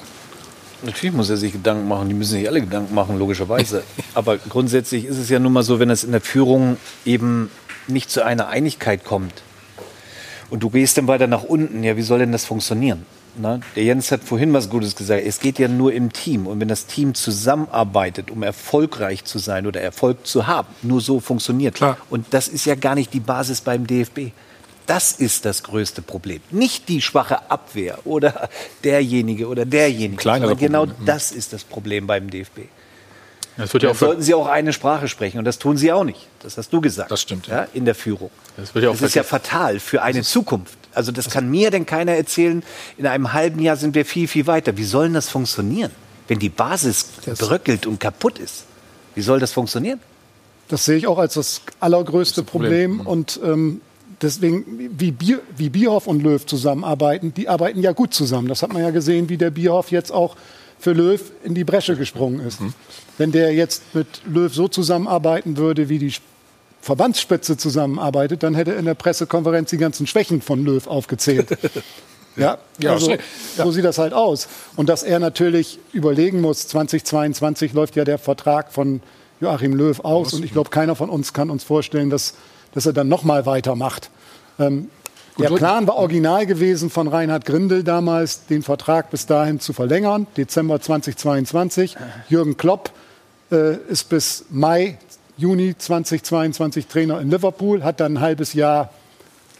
Natürlich muss er sich Gedanken machen. Die müssen sich alle Gedanken machen, logischerweise. Aber grundsätzlich ist es ja nun mal so, wenn es in der Führung eben nicht zu einer Einigkeit kommt und du gehst dann weiter nach unten, ja, wie soll denn das funktionieren? Na, der Jens hat vorhin was Gutes gesagt. Es geht ja nur im Team. Und wenn das Team zusammenarbeitet, um erfolgreich zu sein oder Erfolg zu haben, nur so funktioniert. Klar. Und das ist ja gar nicht die Basis beim DFB. Das ist das größte Problem. Nicht die schwache Abwehr oder derjenige oder derjenige. Kleinere genau Probleme. das ist das Problem beim DFB. Das wird ja auch sollten sie auch eine Sprache sprechen und das tun sie auch nicht. Das hast du gesagt. Das stimmt. Ja, in der Führung. Das wird ja auch das ist ja fatal für eine Zukunft. Also das kann mir denn keiner erzählen. In einem halben Jahr sind wir viel, viel weiter. Wie soll das funktionieren, wenn die Basis bröckelt und kaputt ist? Wie soll das funktionieren? Das sehe ich auch als das allergrößte Problem. Und ähm, deswegen, wie, Bier, wie Bierhoff und Löw zusammenarbeiten, die arbeiten ja gut zusammen. Das hat man ja gesehen, wie der Bierhoff jetzt auch für Löw in die Bresche gesprungen ist. Wenn der jetzt mit Löw so zusammenarbeiten würde, wie die Verbandsspitze zusammenarbeitet, dann hätte er in der Pressekonferenz die ganzen Schwächen von Löw aufgezählt. Ja, Ja, also, so sieht das halt aus. Und dass er natürlich überlegen muss, 2022 läuft ja der Vertrag von Joachim Löw aus. Und ich glaube, keiner von uns kann uns vorstellen, dass, dass er dann nochmal weitermacht. Ähm, der Plan war original gewesen von Reinhard Grindel damals, den Vertrag bis dahin zu verlängern, Dezember 2022. Jürgen Klopp äh, ist bis Mai, Juni 2022 Trainer in Liverpool, hat dann ein halbes Jahr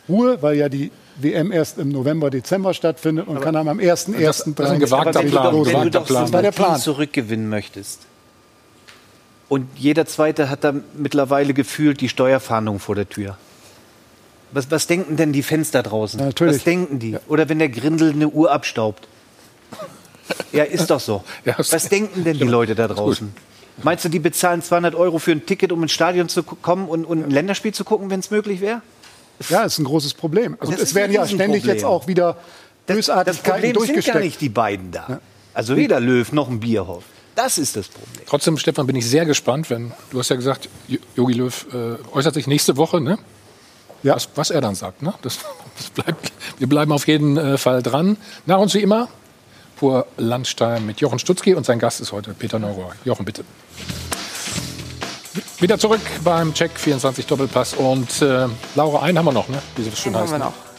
Ruhe, weil ja die WM erst im November, Dezember stattfindet und kann dann am 1.1. das ist ein gewagter Plan, losgehen. Wenn du doch Das war der Plan. zurückgewinnen möchtest und jeder Zweite hat da mittlerweile gefühlt die Steuerfahndung vor der Tür. Was, was denken denn die Fans da draußen? natürlich. Was denken die? Oder wenn der Grindel eine Uhr abstaubt? Ja, ist doch so. Was denken denn die Leute da draußen? Meinst du, die bezahlen 200 Euro für ein Ticket, um ins Stadion zu ko- kommen und, und ein Länderspiel zu gucken, wenn es möglich wäre? Ja, ist ein großes Problem. Und Das es werden ja ständig jetzt auch wieder Das Bösartigkeiten Problem sind gar durchgesteckt. nicht die beiden da. Also weder Löw noch ein Bierhoff. Das ist das Problem. Trotzdem, Stefan, bin ich sehr gespannt, wenn du hast ja gesagt, Jogi Löw äh, äußert sich nächste Woche, ne? Ja. Was, was er dann sagt, ne? Das, das bleibt, wir bleiben auf jeden äh, Fall dran. Nach uns wie immer Pur Landstein mit Jochen Stutzki und sein Gast ist heute Peter Neurohr. Jochen, bitte. Wieder zurück beim Check 24 Doppelpass und äh, Laura, einen haben wir noch, ne? Wie sie das schön haben heißt. wir ne? noch.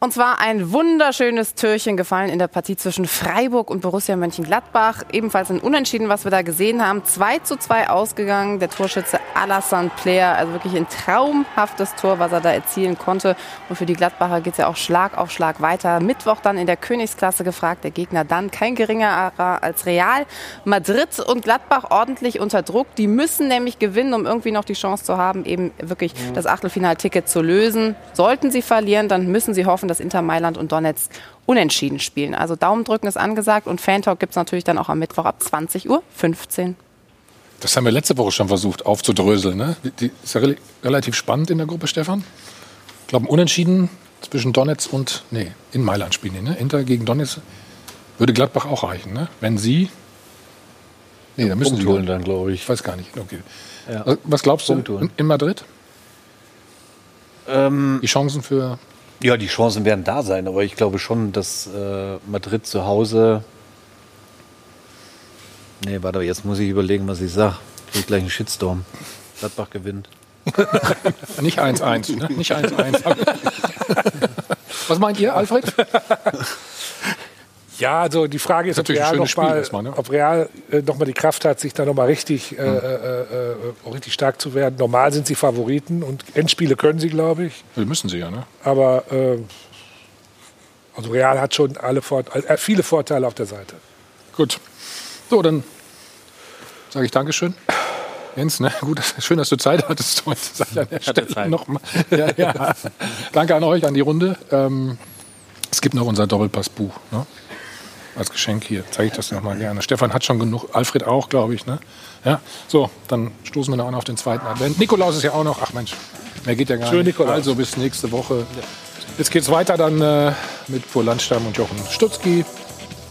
Und zwar ein wunderschönes Türchen gefallen in der Partie zwischen Freiburg und Borussia Mönchengladbach. Ebenfalls ein Unentschieden, was wir da gesehen haben. 2 zu 2 ausgegangen. Der Torschütze Alassane Player, also wirklich ein traumhaftes Tor, was er da erzielen konnte. Und für die Gladbacher geht es ja auch Schlag auf Schlag weiter. Mittwoch dann in der Königsklasse gefragt. Der Gegner dann kein geringerer als Real. Madrid und Gladbach ordentlich unter Druck. Die müssen nämlich gewinnen, um irgendwie noch die Chance zu haben, eben wirklich das Achtelfinalticket zu lösen. Sollten sie verlieren, dann müssen sie hoffen, dass Inter Mailand und Donetsk unentschieden spielen. Also Daumen drücken ist angesagt und Fantalk gibt es natürlich dann auch am Mittwoch ab 20.15 Uhr. Das haben wir letzte Woche schon versucht aufzudröseln. Ne? Die, ist ja rel relativ spannend in der Gruppe, Stefan. Ich glaube, Unentschieden zwischen Donetsk und, nee, in Mailand spielen die, ne? Inter gegen Donetsk würde Gladbach auch reichen, ne? Wenn sie, nee, da müssen Punkt sie holen dann, glaube ich. Ich weiß gar nicht, okay. Was- Was glaubst du in Madrid? Ähm, Die Chancen für. Ja, die Chancen werden da sein, aber ich glaube schon, dass äh, Madrid zu Hause. Nee, warte, jetzt muss ich überlegen, was ich sage. Krieg gleich einen Shitstorm. Gladbach gewinnt. Nicht 1-1, ne? Nicht 1-1. Was meint ihr, Alfred? Ja, also die Frage ist, ob Natürlich ein Real, schönes noch Spiel mal, erstmal, ne? ob Real äh, noch mal die Kraft hat, sich da noch mal richtig, äh, Hm. äh, äh, richtig stark zu werden. Normal sind sie Favoriten und Endspiele können sie, glaube ich. Die müssen sie ja, ne? Aber äh, also Real hat schon alle Vort äh, viele Vorteile auf der Seite. Gut. So, dann sage ich Dankeschön. Jens, ne? Gut, schön, dass du Zeit hattest heute. Sag ich an der Stelle Zeit. noch mal. Ja, ja. Danke an euch, an die Runde. Ähm, es gibt noch unser Doppelpassbuch. Ne? Als Geschenk hier. Zeige ich das noch mal gerne. Stefan hat schon genug, Alfred auch, glaube ich. Ne? Ja? So, dann stoßen wir noch auf den zweiten Advent. Nikolaus ist ja auch noch. Ach Mensch, mehr geht ja gar Schönen nicht. Nikolaus. Also bis nächste Woche. Jetzt geht's weiter dann äh, mit Pur Landstam und Jochen Stutzki.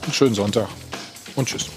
Einen schönen Sonntag und tschüss.